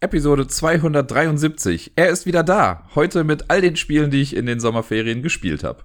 Episode 273. Er ist wieder da. Heute mit all den Spielen, die ich in den Sommerferien gespielt habe.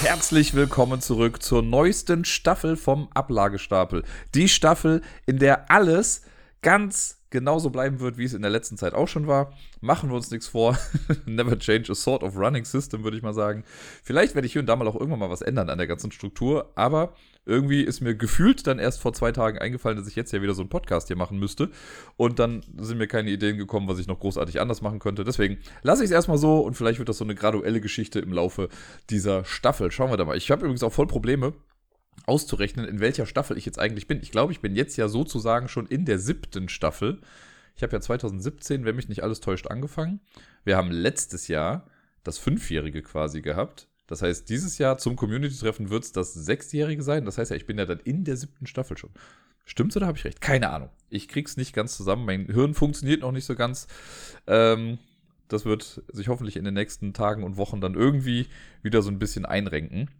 Herzlich willkommen zurück zur neuesten Staffel vom Ablagestapel. Die Staffel, in der alles ganz genauso bleiben wird, wie es in der letzten Zeit auch schon war. Machen wir uns nichts vor. Never change a sort of running system, würde ich mal sagen. Vielleicht werde ich hier und da mal auch irgendwann mal was ändern an der ganzen Struktur, aber irgendwie ist mir gefühlt dann erst vor zwei Tagen eingefallen, dass ich jetzt ja wieder so einen Podcast hier machen müsste. Und dann sind mir keine Ideen gekommen, was ich noch großartig anders machen könnte. Deswegen lasse ich es erstmal so und vielleicht wird das so eine graduelle Geschichte im Laufe dieser Staffel. Schauen wir da mal. Ich habe übrigens auch voll Probleme, auszurechnen, in welcher Staffel ich jetzt eigentlich bin. Ich glaube, ich bin jetzt ja sozusagen schon in der siebten Staffel. Ich habe ja 2017, wenn mich nicht alles täuscht, angefangen. Wir haben letztes Jahr das Fünfjährige quasi gehabt. Das heißt, dieses Jahr zum Community-Treffen wird es das Sechsjährige sein. Das heißt ja, ich bin ja dann in der siebten Staffel schon. Stimmt's oder habe ich recht? Keine Ahnung. Ich krieg's nicht ganz zusammen. Mein Hirn funktioniert noch nicht so ganz. Ähm, das wird sich hoffentlich in den nächsten Tagen und Wochen dann irgendwie wieder so ein bisschen einrenken.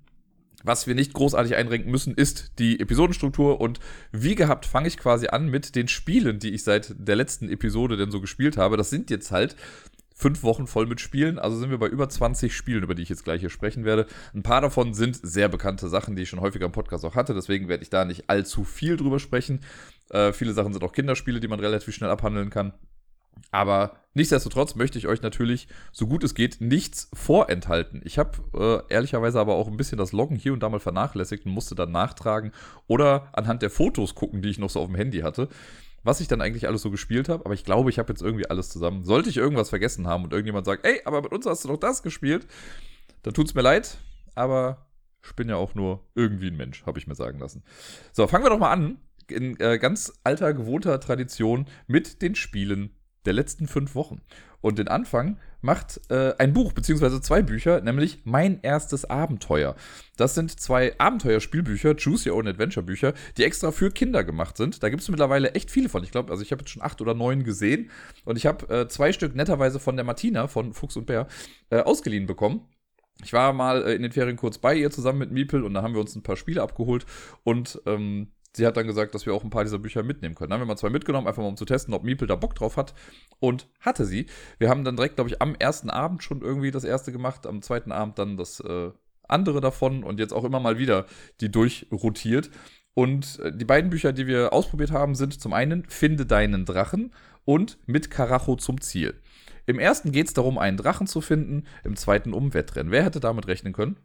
Was wir nicht großartig einrenken müssen, ist die Episodenstruktur. Und wie gehabt, fange ich quasi an mit den Spielen, die ich seit der letzten Episode denn so gespielt habe. Das sind jetzt halt fünf Wochen voll mit Spielen. Also sind wir bei über 20 Spielen, über die ich jetzt gleich hier sprechen werde. Ein paar davon sind sehr bekannte Sachen, die ich schon häufiger im Podcast auch hatte. Deswegen werde ich da nicht allzu viel drüber sprechen. Äh, viele Sachen sind auch Kinderspiele, die man relativ schnell abhandeln kann. Aber nichtsdestotrotz möchte ich euch natürlich, so gut es geht, nichts vorenthalten. Ich habe äh, ehrlicherweise aber auch ein bisschen das Loggen hier und da mal vernachlässigt und musste dann nachtragen oder anhand der Fotos gucken, die ich noch so auf dem Handy hatte, was ich dann eigentlich alles so gespielt habe. Aber ich glaube, ich habe jetzt irgendwie alles zusammen. Sollte ich irgendwas vergessen haben und irgendjemand sagt, ey, aber mit uns hast du doch das gespielt, dann tut es mir leid, aber ich bin ja auch nur irgendwie ein Mensch, habe ich mir sagen lassen. So, fangen wir doch mal an. In äh, ganz alter, gewohnter Tradition mit den Spielen der letzten fünf Wochen. Und den Anfang macht äh, ein Buch, beziehungsweise zwei Bücher, nämlich Mein erstes Abenteuer. Das sind zwei Abenteuerspielbücher, Choose Your Own Adventure Bücher, die extra für Kinder gemacht sind. Da gibt es mittlerweile echt viele von. Ich glaube, also ich habe jetzt schon acht oder neun gesehen. Und ich habe äh, zwei Stück netterweise von der Martina, von Fuchs und Bär, äh, ausgeliehen bekommen. Ich war mal äh, in den Ferien kurz bei ihr zusammen mit Miepel und da haben wir uns ein paar Spiele abgeholt und ähm, sie hat dann gesagt, dass wir auch ein paar dieser Bücher mitnehmen können. Dann haben wir mal zwei mitgenommen, einfach mal um zu testen, ob Miepel da Bock drauf hat. Und hatte sie. Wir haben dann direkt, glaube ich, am ersten Abend schon irgendwie das erste gemacht, am zweiten Abend dann das äh, andere davon und jetzt auch immer mal wieder die durchrotiert. Und äh, die beiden Bücher, die wir ausprobiert haben, sind zum einen Finde deinen Drachen und Mit Karacho zum Ziel. Im ersten geht es darum, einen Drachen zu finden, im zweiten um Wettrennen. Wer hätte damit rechnen können?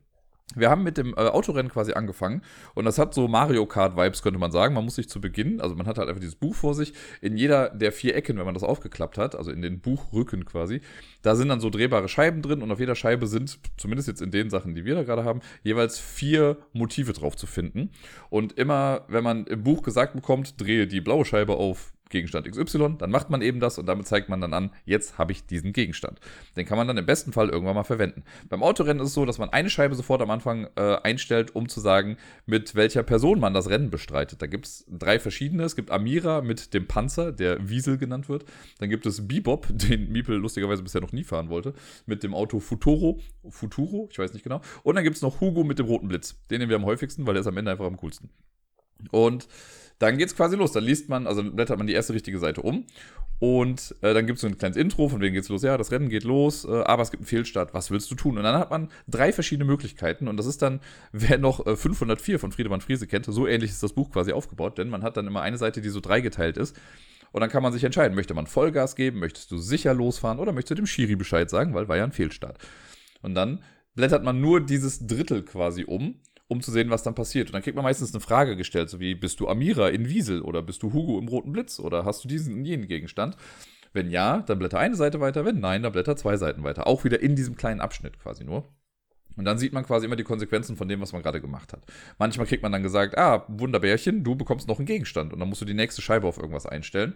Wir haben mit dem äh, Autorennen quasi angefangen und das hat so Mario Kart-Vibes, könnte man sagen. Man muss sich zu Beginn, also man hat halt einfach dieses Buch vor sich, in jeder der vier Ecken, wenn man das aufgeklappt hat, also in den Buchrücken quasi, da sind dann so drehbare Scheiben drin und auf jeder Scheibe sind, zumindest jetzt in den Sachen, die wir da gerade haben, jeweils vier Motive drauf zu finden. Und immer, wenn man im Buch gesagt bekommt, drehe die blaue Scheibe auf Gegenstand XY, dann macht man eben das und damit zeigt man dann an, jetzt habe ich diesen Gegenstand. Den kann man dann im besten Fall irgendwann mal verwenden. Beim Autorennen ist es so, dass man eine Scheibe sofort am Anfang äh, einstellt, um zu sagen, mit welcher Person man das Rennen bestreitet. Da gibt es drei verschiedene. Es gibt Amira mit dem Panzer, der Wiesel genannt wird. Dann gibt es Bebop, den Miepel lustigerweise bisher noch nie fahren wollte, mit dem Auto Futuro. Futuro, ich weiß nicht genau. Und dann gibt es noch Hugo mit dem roten Blitz. Den nehmen wir am häufigsten, weil der ist am Ende einfach am coolsten. Und dann geht's quasi los. Dann liest man, also blättert man die erste richtige Seite um. Und äh, dann gibt es so ein kleines Intro, von wegen geht's los, ja, das Rennen geht los, äh, aber es gibt einen Fehlstart, was willst du tun? Und dann hat man drei verschiedene Möglichkeiten und das ist dann, wer noch äh, 504 von Friedemann Friese kennt, so ähnlich ist das Buch quasi aufgebaut, denn man hat dann immer eine Seite, die so dreigeteilt ist. Und dann kann man sich entscheiden, möchte man Vollgas geben, möchtest du sicher losfahren oder möchtest du dem Schiri Bescheid sagen, weil war ja ein Fehlstart. Und dann blättert man nur dieses Drittel quasi um um zu sehen, was dann passiert. Und dann kriegt man meistens eine Frage gestellt, so wie, bist du Amira in Wiesel oder bist du Hugo im Roten Blitz oder hast du diesen und jenen Gegenstand? Wenn ja, dann blätter eine Seite weiter, wenn nein, dann blätter zwei Seiten weiter. Auch wieder in diesem kleinen Abschnitt quasi nur. Und dann sieht man quasi immer die Konsequenzen von dem, was man gerade gemacht hat. Manchmal kriegt man dann gesagt, ah, Wunderbärchen, du bekommst noch einen Gegenstand. Und dann musst du die nächste Scheibe auf irgendwas einstellen.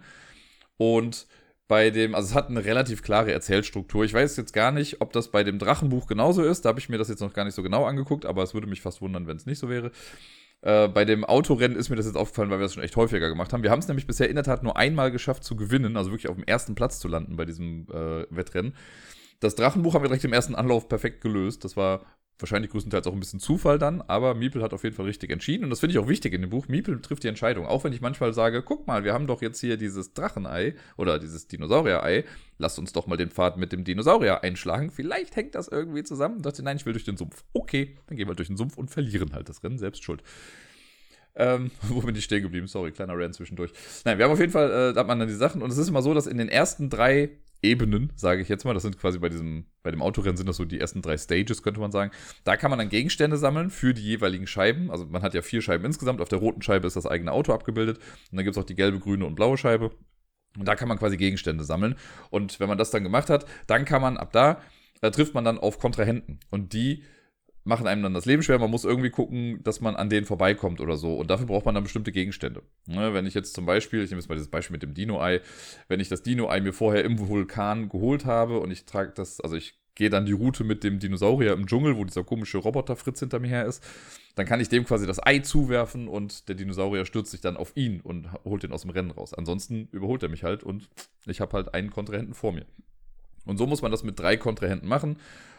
Und bei dem, also es hat eine relativ klare Erzählstruktur. Ich weiß jetzt gar nicht, ob das bei dem Drachenbuch genauso ist. Da habe ich mir das jetzt noch gar nicht so genau angeguckt, aber es würde mich fast wundern, wenn es nicht so wäre. Äh, bei dem Autorennen ist mir das jetzt aufgefallen, weil wir das schon echt häufiger gemacht haben. Wir haben es nämlich bisher in der Tat nur einmal geschafft zu gewinnen, also wirklich auf dem ersten Platz zu landen bei diesem äh, Wettrennen. Das Drachenbuch haben wir direkt im ersten Anlauf perfekt gelöst. Das war wahrscheinlich größtenteils auch ein bisschen Zufall dann, aber Miepel hat auf jeden Fall richtig entschieden und das finde ich auch wichtig in dem Buch. Miepel trifft die Entscheidung, auch wenn ich manchmal sage, guck mal, wir haben doch jetzt hier dieses Drachenei oder dieses Dinosaurier-Ei, lasst uns doch mal den Pfad mit dem Dinosaurier einschlagen, vielleicht hängt das irgendwie zusammen. Und dachte, nein, ich will durch den Sumpf. Okay, dann gehen wir durch den Sumpf und verlieren halt das Rennen, selbst schuld. Ähm, wo bin ich stehen geblieben? Sorry, kleiner Rand zwischendurch. Nein, wir haben auf jeden Fall, äh, da hat man dann die Sachen und es ist immer so, dass in den ersten drei Ebenen, sage ich jetzt mal, das sind quasi bei diesem, bei dem Autorennen sind das so die ersten drei Stages, könnte man sagen. Da kann man dann Gegenstände sammeln für die jeweiligen Scheiben. Also man hat ja vier Scheiben insgesamt. Auf der roten Scheibe ist das eigene Auto abgebildet. Und dann gibt es auch die gelbe, grüne und blaue Scheibe. Und da kann man quasi Gegenstände sammeln. Und wenn man das dann gemacht hat, dann kann man ab da, da trifft man dann auf Kontrahenten. Und die machen einem dann das Leben schwer. Man muss irgendwie gucken, dass man an denen vorbeikommt oder so. Und dafür braucht man dann bestimmte Gegenstände. Ne, wenn ich jetzt zum Beispiel, ich nehme jetzt mal dieses Beispiel mit dem Dino-Ei, wenn ich das Dino-Ei mir vorher im Vulkan geholt habe und ich trage das, also ich gehe dann die Route mit dem Dinosaurier im Dschungel, wo dieser komische Roboter Fritz hinter mir her ist, dann kann ich dem quasi das Ei zuwerfen und der Dinosaurier stürzt sich dann auf ihn und holt den aus dem Rennen raus. Ansonsten überholt er mich halt und ich habe halt einen Kontrahenten vor mir. Und so muss man das mit drei Kontrahenten machen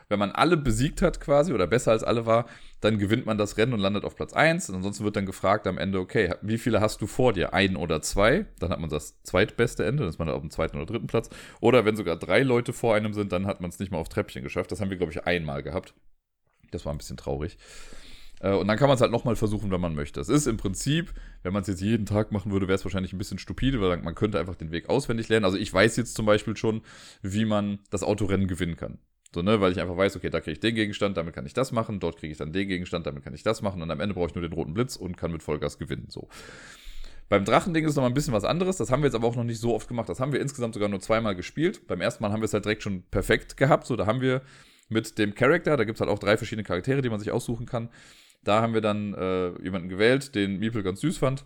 wenn man alle besiegt hat quasi oder besser als alle war, dann gewinnt man das Rennen und landet auf Platz 1. Und ansonsten wird dann gefragt am Ende, okay, wie viele hast du vor dir? Ein oder zwei? Dann hat man das zweitbeste Ende, dann ist man auf dem zweiten oder dritten Platz. Oder wenn sogar drei Leute vor einem sind, dann hat man es nicht mal auf Treppchen geschafft. Das haben wir, glaube ich, einmal gehabt. Das war ein bisschen traurig. Äh, und dann kann man es halt nochmal versuchen, wenn man möchte. Es ist im Prinzip, wenn man es jetzt jeden Tag machen würde, wäre es wahrscheinlich ein bisschen stupide, weil man könnte einfach den Weg auswendig lernen. Also ich weiß jetzt zum Beispiel schon, wie man das Autorennen gewinnen kann. So, ne, weil ich einfach weiß, okay, da kriege ich den Gegenstand, damit kann ich das machen, dort kriege ich dann den Gegenstand, damit kann ich das machen und am Ende brauche ich nur den roten Blitz und kann mit Vollgas gewinnen. So. Beim Drachending ist noch mal ein bisschen was anderes. Das haben wir jetzt aber auch noch nicht so oft gemacht. Das haben wir insgesamt sogar nur zweimal gespielt. Beim ersten Mal haben wir es halt direkt schon perfekt gehabt. So, da haben wir mit dem Charakter, da gibt es halt auch drei verschiedene Charaktere, die man sich aussuchen kann. Da haben wir dann äh, jemanden gewählt, den Meeple ganz süß fand.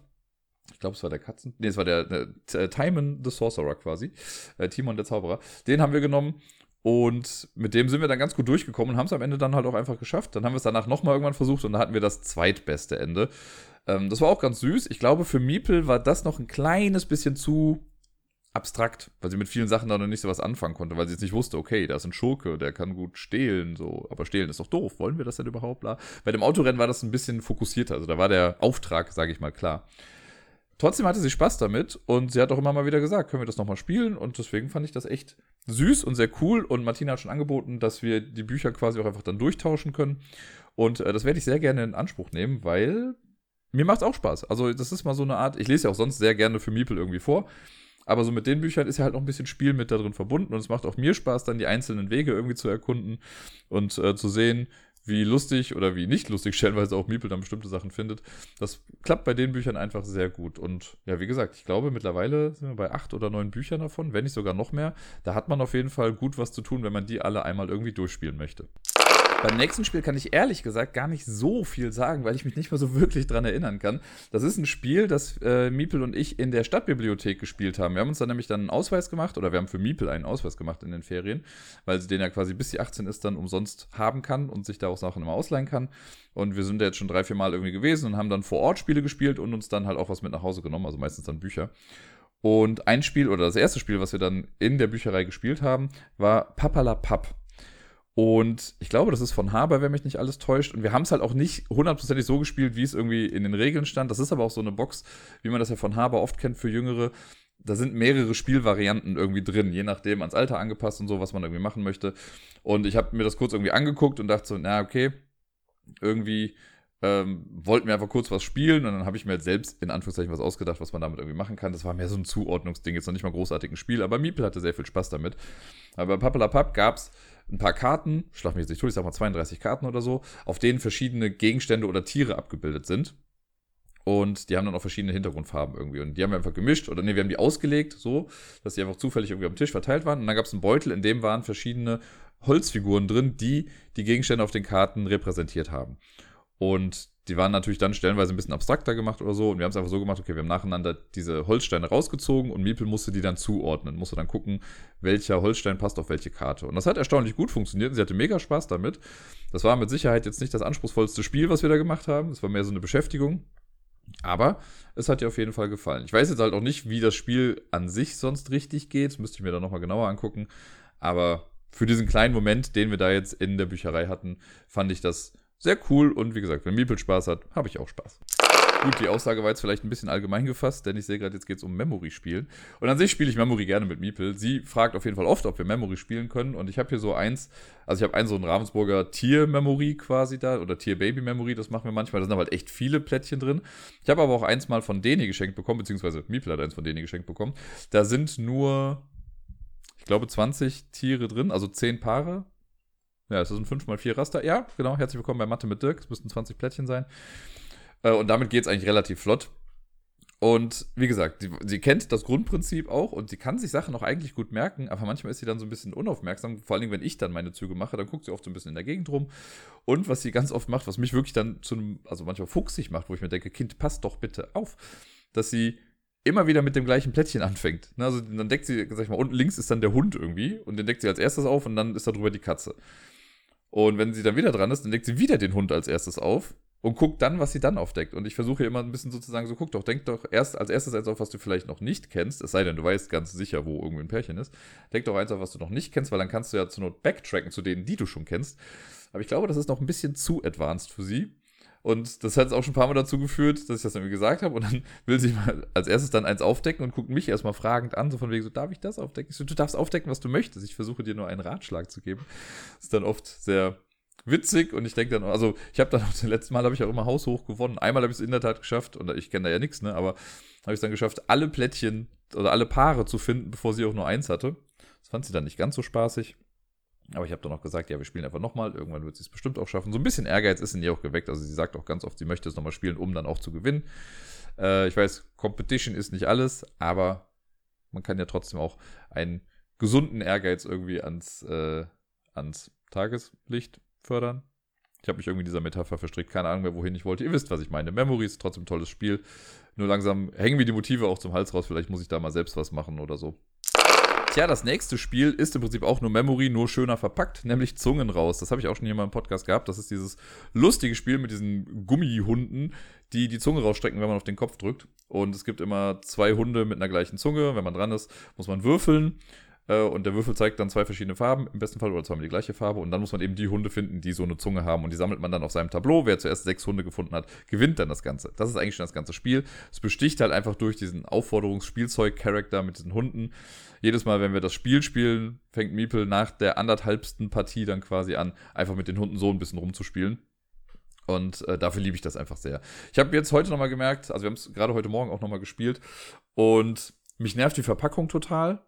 Ich glaube, es war der Katzen. Nee, es war der, der, der Timon the Sorcerer quasi. Äh, Timon der Zauberer. Den haben wir genommen und mit dem sind wir dann ganz gut durchgekommen und haben es am Ende dann halt auch einfach geschafft. Dann haben wir es danach nochmal irgendwann versucht und da hatten wir das zweitbeste Ende. Ähm, das war auch ganz süß. Ich glaube, für Miepel war das noch ein kleines bisschen zu abstrakt, weil sie mit vielen Sachen da noch nicht so was anfangen konnte, weil sie jetzt nicht wusste, okay, da ist ein Schurke, der kann gut stehlen, so, aber stehlen ist doch doof, wollen wir das denn überhaupt? Bla. Bei dem Autorennen war das ein bisschen fokussierter, also da war der Auftrag, sage ich mal, klar. Trotzdem hatte sie Spaß damit und sie hat auch immer mal wieder gesagt, können wir das nochmal spielen? Und deswegen fand ich das echt süß und sehr cool. Und Martina hat schon angeboten, dass wir die Bücher quasi auch einfach dann durchtauschen können. Und äh, das werde ich sehr gerne in Anspruch nehmen, weil mir macht es auch Spaß. Also das ist mal so eine Art, ich lese ja auch sonst sehr gerne für Miepel irgendwie vor, aber so mit den Büchern ist ja halt noch ein bisschen Spiel mit da drin verbunden. Und es macht auch mir Spaß, dann die einzelnen Wege irgendwie zu erkunden und äh, zu sehen, wie lustig oder wie nicht lustig stellenweise auch Miepel dann bestimmte Sachen findet. Das klappt bei den Büchern einfach sehr gut. Und ja, wie gesagt, ich glaube, mittlerweile sind wir bei acht oder neun Büchern davon, wenn nicht sogar noch mehr. Da hat man auf jeden Fall gut was zu tun, wenn man die alle einmal irgendwie durchspielen möchte. Beim nächsten Spiel kann ich ehrlich gesagt gar nicht so viel sagen, weil ich mich nicht mehr so wirklich dran erinnern kann. Das ist ein Spiel, das äh, Miepel und ich in der Stadtbibliothek gespielt haben. Wir haben uns dann nämlich dann einen Ausweis gemacht, oder wir haben für Miepel einen Ausweis gemacht in den Ferien, weil sie den ja quasi bis sie 18 ist dann umsonst haben kann und sich da auch Sachen immer ausleihen kann. Und wir sind da jetzt schon drei, vier Mal irgendwie gewesen und haben dann vor Ort Spiele gespielt und uns dann halt auch was mit nach Hause genommen, also meistens dann Bücher. Und ein Spiel oder das erste Spiel, was wir dann in der Bücherei gespielt haben, war Papala Papp. Und ich glaube, das ist von Haber, wenn mich nicht alles täuscht. Und wir haben es halt auch nicht hundertprozentig so gespielt, wie es irgendwie in den Regeln stand. Das ist aber auch so eine Box, wie man das ja von Haber oft kennt für Jüngere. Da sind mehrere Spielvarianten irgendwie drin, je nachdem ans Alter angepasst und so, was man irgendwie machen möchte. Und ich habe mir das kurz irgendwie angeguckt und dachte so, na okay, irgendwie ähm, wollten wir einfach kurz was spielen und dann habe ich mir halt selbst in Anführungszeichen was ausgedacht, was man damit irgendwie machen kann. Das war mehr so ein Zuordnungsding, jetzt noch nicht mal großartig ein Spiel, aber Miepel hatte sehr viel Spaß damit. Aber bei Pappelapapp gab es ein paar Karten, schlag mich jetzt nicht durch, ich sag mal 32 Karten oder so, auf denen verschiedene Gegenstände oder Tiere abgebildet sind. Und die haben dann auch verschiedene Hintergrundfarben irgendwie. Und die haben wir einfach gemischt, oder nee, wir haben die ausgelegt, so, dass die einfach zufällig irgendwie am Tisch verteilt waren. Und dann gab es einen Beutel, in dem waren verschiedene Holzfiguren drin, die die Gegenstände auf den Karten repräsentiert haben. Und die waren natürlich dann stellenweise ein bisschen abstrakter gemacht oder so. Und wir haben es einfach so gemacht, okay, wir haben nacheinander diese Holzsteine rausgezogen und Miepel musste die dann zuordnen, musste dann gucken, welcher Holzstein passt auf welche Karte. Und das hat erstaunlich gut funktioniert sie hatte mega Spaß damit. Das war mit Sicherheit jetzt nicht das anspruchsvollste Spiel, was wir da gemacht haben. Es war mehr so eine Beschäftigung. Aber es hat ihr auf jeden Fall gefallen. Ich weiß jetzt halt auch nicht, wie das Spiel an sich sonst richtig geht. Das müsste ich mir dann nochmal genauer angucken. Aber für diesen kleinen Moment, den wir da jetzt in der Bücherei hatten, fand ich das sehr cool. Und wie gesagt, wenn Miepel Spaß hat, habe ich auch Spaß. Gut, die Aussage war jetzt vielleicht ein bisschen allgemein gefasst, denn ich sehe gerade, jetzt geht es um Memory-Spielen. Und an sich spiele ich Memory gerne mit Miepel. Sie fragt auf jeden Fall oft, ob wir Memory spielen können. Und ich habe hier so eins, also ich habe einen so ein Ravensburger Tier-Memory quasi da, oder Tier-Baby-Memory, das machen wir manchmal. Da sind aber halt echt viele Plättchen drin. Ich habe aber auch eins mal von Deni geschenkt bekommen, beziehungsweise Miepel hat eins von Deni geschenkt bekommen. Da sind nur, ich glaube, 20 Tiere drin, also 10 Paare. Ja, es sind 5x4 Raster. Ja, genau. Herzlich willkommen bei Mathe mit Dirk. Es müssten 20 Plättchen sein. Äh, und damit geht es eigentlich relativ flott. Und wie gesagt, sie, sie, kennt das Grundprinzip auch und sie kann sich Sachen auch eigentlich gut merken, aber manchmal ist sie dann so ein bisschen unaufmerksam. Vor allen Dingen, wenn ich dann meine Züge mache, dann guckt sie oft so ein bisschen in der Gegend rum. Und was sie ganz oft macht, was mich wirklich dann zu einem, also manchmal fuchsig macht, wo ich mir denke, Kind, passt doch bitte auf, dass sie immer wieder mit dem gleichen Plättchen anfängt. Ne, also dann deckt sie, sag ich mal, unten links ist dann der Hund irgendwie und den deckt sie als erstes auf und dann ist da drüber die Katze. Und wenn sie dann wieder dran ist, dann deckt sie wieder den Hund als erstes auf und guckt dann, was sie dann aufdeckt. Und ich versuche immer ein bisschen sozusagen so, guck doch, denk doch erst als erstes eins auf, was du vielleicht noch nicht kennst, es sei denn, du weißt ganz sicher, wo irgendwie ein Pärchen ist. Denk doch eins auf, was du noch nicht kennst, weil dann kannst du ja zur Not backtracken zu denen, die du schon kennst. Aber ich glaube, das ist noch ein bisschen zu advanced für sie. Und das hat es auch schon ein paar Mal dazu geführt, dass ich das irgendwie gesagt habe. Und dann will sie mal als erstes dann eins aufdecken und guckt mich erstmal fragend an, so von wegen, so, darf ich das aufdecken? Ich so, du darfst aufdecken, was du möchtest. Ich versuche dir nur einen Ratschlag zu geben. Das ist dann oft sehr witzig und ich denke dann, also ich habe dann auch das letzte Mal habe ich auch immer haushoch gewonnen. Einmal habe ich es in der Tat geschafft und ich kenne da ja nichts, ne, aber habe ich es dann geschafft, alle Plättchen oder alle Paare zu finden, bevor sie auch nur eins hatte. Das fand sie dann nicht ganz so spaßig. Aber ich habe dann auch gesagt, ja, wir spielen einfach nochmal. Irgendwann wird sie es bestimmt auch schaffen. So ein bisschen Ehrgeiz ist in ihr auch geweckt. Also sie sagt auch ganz oft, sie möchte es nochmal spielen, um dann auch zu gewinnen. Äh, ich weiß, Competition ist nicht alles, aber man kann ja trotzdem auch einen gesunden Ehrgeiz irgendwie ans, äh, ans Tageslicht fördern. Ich habe mich irgendwie in dieser Metapher verstrickt, keine Ahnung mehr, wohin ich wollte. Ihr wisst, was ich meine. Memory ist trotzdem ein tolles Spiel. Nur langsam hängen mir die Motive auch zum Hals raus. Vielleicht muss ich da mal selbst was machen oder so. Tja, das nächste Spiel ist im Prinzip auch nur Memory, nur schöner verpackt, nämlich Zungen raus. Das habe ich auch schon hier mal im Podcast gehabt. Das ist dieses lustige Spiel mit diesen Gummihunden, die die Zunge rausstrecken, wenn man auf den Kopf drückt. Und es gibt immer zwei Hunde mit einer gleichen Zunge. Wenn man dran ist, muss man würfeln. Äh, und der Würfel zeigt dann zwei verschiedene Farben, im besten Fall oder zweimal die gleiche Farbe. Und dann muss man eben die Hunde finden, die so eine Zunge haben. Und die sammelt man dann auf seinem Tableau. Wer zuerst sechs Hunde gefunden hat, gewinnt dann das Ganze. Das ist eigentlich schon das ganze Spiel. Es besticht halt einfach durch diesen Aufforderungsspielzeug-Charakter mit diesen Hunden. Jedes Mal, wenn wir das Spiel spielen, fängt Miepel nach der anderthalbsten Partie dann quasi an, einfach mit den Hunden so ein bisschen rumzuspielen. Und äh, dafür liebe ich das einfach sehr. Ich habe jetzt heute nochmal gemerkt, also wir haben es gerade heute Morgen auch nochmal gespielt und mich nervt die Verpackung total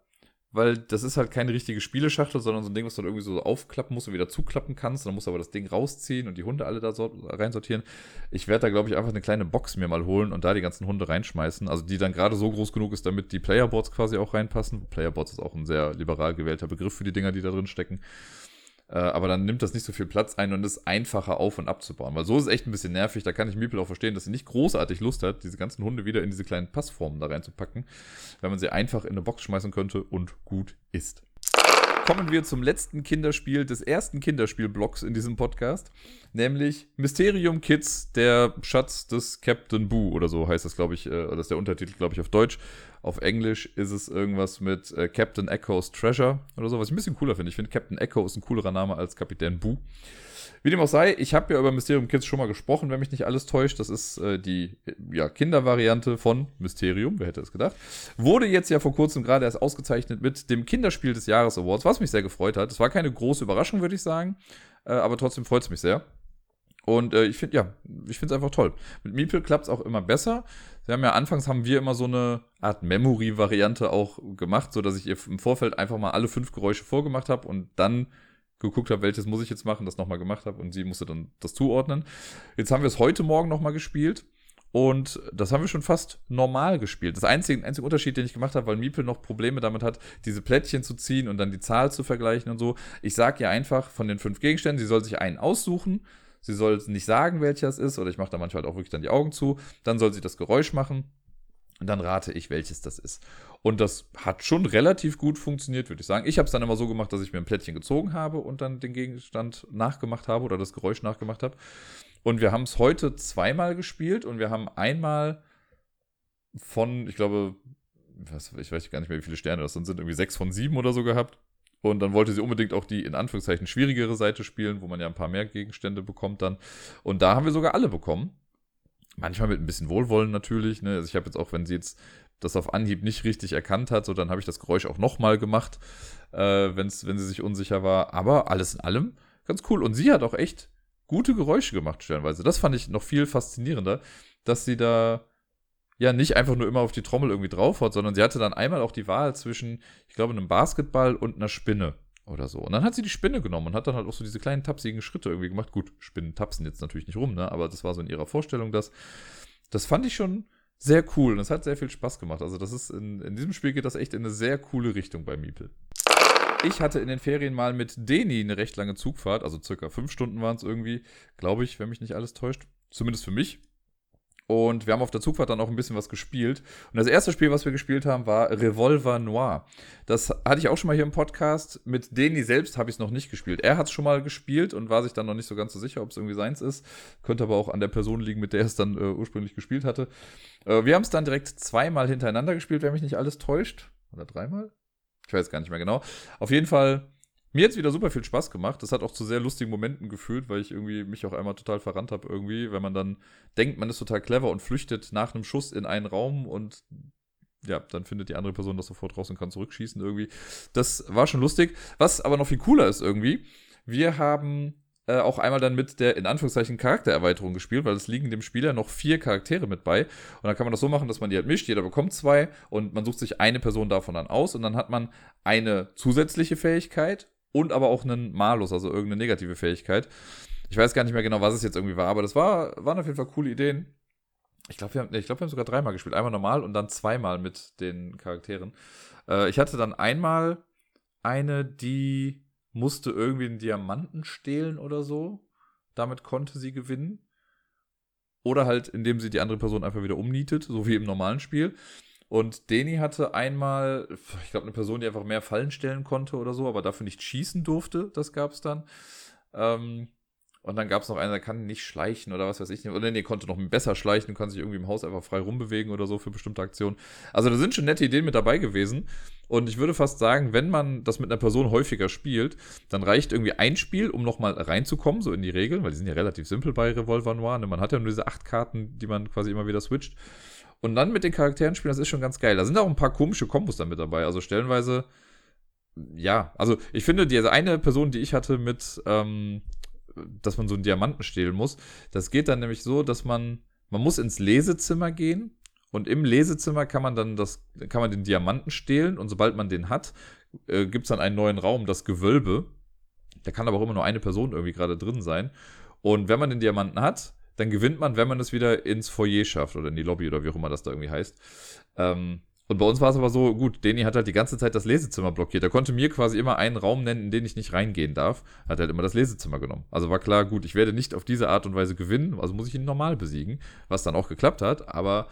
weil das ist halt keine richtige Spieleschachtel, sondern so ein Ding, was du dann irgendwie so aufklappen musst und wieder zuklappen kannst. Dann musst du aber das Ding rausziehen und die Hunde alle da so reinsortieren. Ich werde da, glaube ich, einfach eine kleine Box mir mal holen und da die ganzen Hunde reinschmeißen. Also die dann gerade so groß genug ist, damit die Playerboards quasi auch reinpassen. Playerboards ist auch ein sehr liberal gewählter Begriff für die Dinger, die da drin stecken. Äh, aber dann nimmt das nicht so viel Platz ein und ist einfacher auf- und abzubauen. Weil so ist es echt ein bisschen nervig. Da kann ich Miepel auch verstehen, dass sie nicht großartig Lust hat, diese ganzen Hunde wieder in diese kleinen Passformen da reinzupacken, wenn man sie einfach in eine Box schmeißen könnte und gut ist. Kommen wir zum letzten Kinderspiel des ersten Kinderspielblocks in diesem Podcast, nämlich Mysterium Kids, der Schatz des Captain Boo oder so heißt das, glaube ich, äh, das ist der Untertitel, glaube ich, auf Deutsch. Auf Englisch ist es irgendwas mit äh, Captain Echo's Treasure oder so, was ich ein bisschen cooler finde. Ich finde, Captain Echo ist ein coolerer Name als Kapitän Boo. Wie dem auch sei, ich habe ja über Mysterium Kids schon mal gesprochen, wenn mich nicht alles täuscht. Das ist äh, die ja, Kindervariante von Mysterium, wer hätte es gedacht. Wurde jetzt ja vor kurzem gerade erst ausgezeichnet mit dem Kinderspiel des Jahres Awards, was mich sehr gefreut hat. Es war keine große Überraschung, würde ich sagen, äh, aber trotzdem freut es mich sehr. Und äh, ich finde, ja, ich finde es einfach toll. Mit Meeple klappt es auch immer besser. Sie haben ja anfangs haben wir immer so eine Art Memory-Variante auch gemacht, so dass ich ihr im Vorfeld einfach mal alle fünf Geräusche vorgemacht habe und dann geguckt habe, welches muss ich jetzt machen, das nochmal gemacht habe und sie musste dann das zuordnen. Jetzt haben wir es heute Morgen nochmal gespielt und das haben wir schon fast normal gespielt. Das einzige, einzige Unterschied, den ich gemacht habe, weil Miepel noch Probleme damit hat, diese Plättchen zu ziehen und dann die Zahl zu vergleichen und so. Ich sage ihr einfach von den fünf Gegenständen, sie soll sich einen aussuchen Sie soll nicht sagen, welcher es ist, oder ich mache da manchmal halt auch wirklich dann die Augen zu. Dann soll sie das Geräusch machen. Und dann rate ich, welches das ist. Und das hat schon relativ gut funktioniert, würde ich sagen. Ich habe es dann immer so gemacht, dass ich mir ein Plättchen gezogen habe und dann den Gegenstand nachgemacht habe oder das Geräusch nachgemacht habe. Und wir haben es heute zweimal gespielt und wir haben einmal von, ich glaube, ich weiß gar nicht mehr, wie viele Sterne das sind, sind irgendwie sechs von sieben oder so gehabt. Und dann wollte sie unbedingt auch die in Anführungszeichen schwierigere Seite spielen, wo man ja ein paar mehr Gegenstände bekommt dann. Und da haben wir sogar alle bekommen. Manchmal mit ein bisschen Wohlwollen natürlich. Ne? Also ich habe jetzt auch, wenn sie jetzt das auf Anhieb nicht richtig erkannt hat, so dann habe ich das Geräusch auch nochmal gemacht, äh, wenn's, wenn sie sich unsicher war. Aber alles in allem ganz cool. Und sie hat auch echt gute Geräusche gemacht, stellenweise. Das fand ich noch viel faszinierender, dass sie da ja nicht einfach nur immer auf die Trommel irgendwie drauf hat, sondern sie hatte dann einmal auch die Wahl zwischen, ich glaube, einem Basketball und einer Spinne oder so. Und dann hat sie die Spinne genommen und hat dann halt auch so diese kleinen tapsigen Schritte irgendwie gemacht. Gut, Spinnen tapsen jetzt natürlich nicht rum, ne? Aber das war so in ihrer Vorstellung das. Das fand ich schon sehr cool und es hat sehr viel Spaß gemacht. Also das ist in, in diesem Spiel geht das echt in eine sehr coole Richtung bei Miepel. Ich hatte in den Ferien mal mit Deni eine recht lange Zugfahrt, also circa fünf Stunden waren es irgendwie, glaube ich, wenn mich nicht alles täuscht. Zumindest für mich. Und wir haben auf der Zugfahrt dann auch ein bisschen was gespielt. Und das erste Spiel, was wir gespielt haben, war Revolver Noir. Das hatte ich auch schon mal hier im Podcast. Mit Deni selbst habe ich es noch nicht gespielt. Er hat es schon mal gespielt und war sich dann noch nicht so ganz so sicher, ob es irgendwie seins ist. Könnte aber auch an der Person liegen, mit der es dann äh, ursprünglich gespielt hatte. Äh, wir haben es dann direkt zweimal hintereinander gespielt, wenn mich nicht alles täuscht. Oder dreimal? Ich weiß gar nicht mehr genau. Auf jeden Fall mir hat es wieder super viel Spaß gemacht. Das hat auch zu sehr lustigen Momenten geführt, weil ich irgendwie mich auch einmal total verrannt habe irgendwie, wenn man dann denkt, man ist total clever und flüchtet nach einem Schuss in einen Raum und ja, dann findet die andere Person das sofort raus und kann zurückschießen irgendwie. Das war schon lustig. Was aber noch viel cooler ist irgendwie, wir haben äh, auch einmal dann mit der in Anführungszeichen Charaktererweiterung gespielt, weil es liegen dem Spieler noch vier Charaktere mit bei. Und dann kann man das so machen, dass man die halt mischt, jeder bekommt zwei und man sucht sich eine Person davon dann aus und dann hat man eine zusätzliche Fähigkeit und aber auch einen Malus, also irgendeine negative Fähigkeit. Ich weiß gar nicht mehr genau, was es jetzt irgendwie war, aber das war, waren auf jeden Fall coole Ideen. Ich glaube, wir, haben, glaub, wir haben sogar dreimal gespielt. Einmal normal und dann zweimal mit den Charakteren. Äh, ich hatte dann einmal eine, die musste irgendwie einen Diamanten stehlen oder so. Damit konnte sie gewinnen. Oder halt, indem sie die andere Person einfach wieder umnietet, so wie im normalen Spiel. Und Deni hatte einmal, ich glaube, eine Person, die einfach mehr Fallen stellen konnte oder so, aber dafür nicht schießen durfte. Das gab es dann. Ähm, und dann gab es noch einen, der kann nicht schleichen oder was weiß ich. Oder nee, konnte noch besser schleichen, kann sich irgendwie im Haus einfach frei rumbewegen oder so für bestimmte Aktionen. Also da sind schon nette Ideen mit dabei gewesen. Und ich würde fast sagen, wenn man das mit einer Person häufiger spielt, dann reicht irgendwie ein Spiel, um nochmal reinzukommen, so in die Regeln, weil die sind ja relativ simpel bei Revolver Noir. Ne? Man hat ja nur diese acht Karten, die man quasi immer wieder switcht. Und dann mit den Charakteren spielen, das ist schon ganz geil. Da sind auch ein paar komische Kombos dann mit dabei. Also stellenweise, ja, also ich finde, diese eine Person, die ich hatte mit, ähm, dass man so einen Diamanten stehlen muss, das geht dann nämlich so, dass man, man muss ins Lesezimmer gehen und im Lesezimmer kann man dann das, kann man den Diamanten stehlen und sobald man den hat, äh, gibt es dann einen neuen Raum, das Gewölbe. Da kann aber auch immer nur eine Person irgendwie gerade drin sein. Und wenn man den Diamanten hat, dann gewinnt man, wenn man es wieder ins Foyer schafft oder in die Lobby oder wie auch immer das da irgendwie heißt. Ähm, und bei uns war es aber so, gut, Deni hat halt die ganze Zeit das Lesezimmer blockiert. Er konnte mir quasi immer einen Raum nennen, in den ich nicht reingehen darf. Hat halt immer das Lesezimmer genommen. Also war klar, gut, ich werde nicht auf diese Art und Weise gewinnen, also muss ich ihn normal besiegen, was dann auch geklappt hat. Aber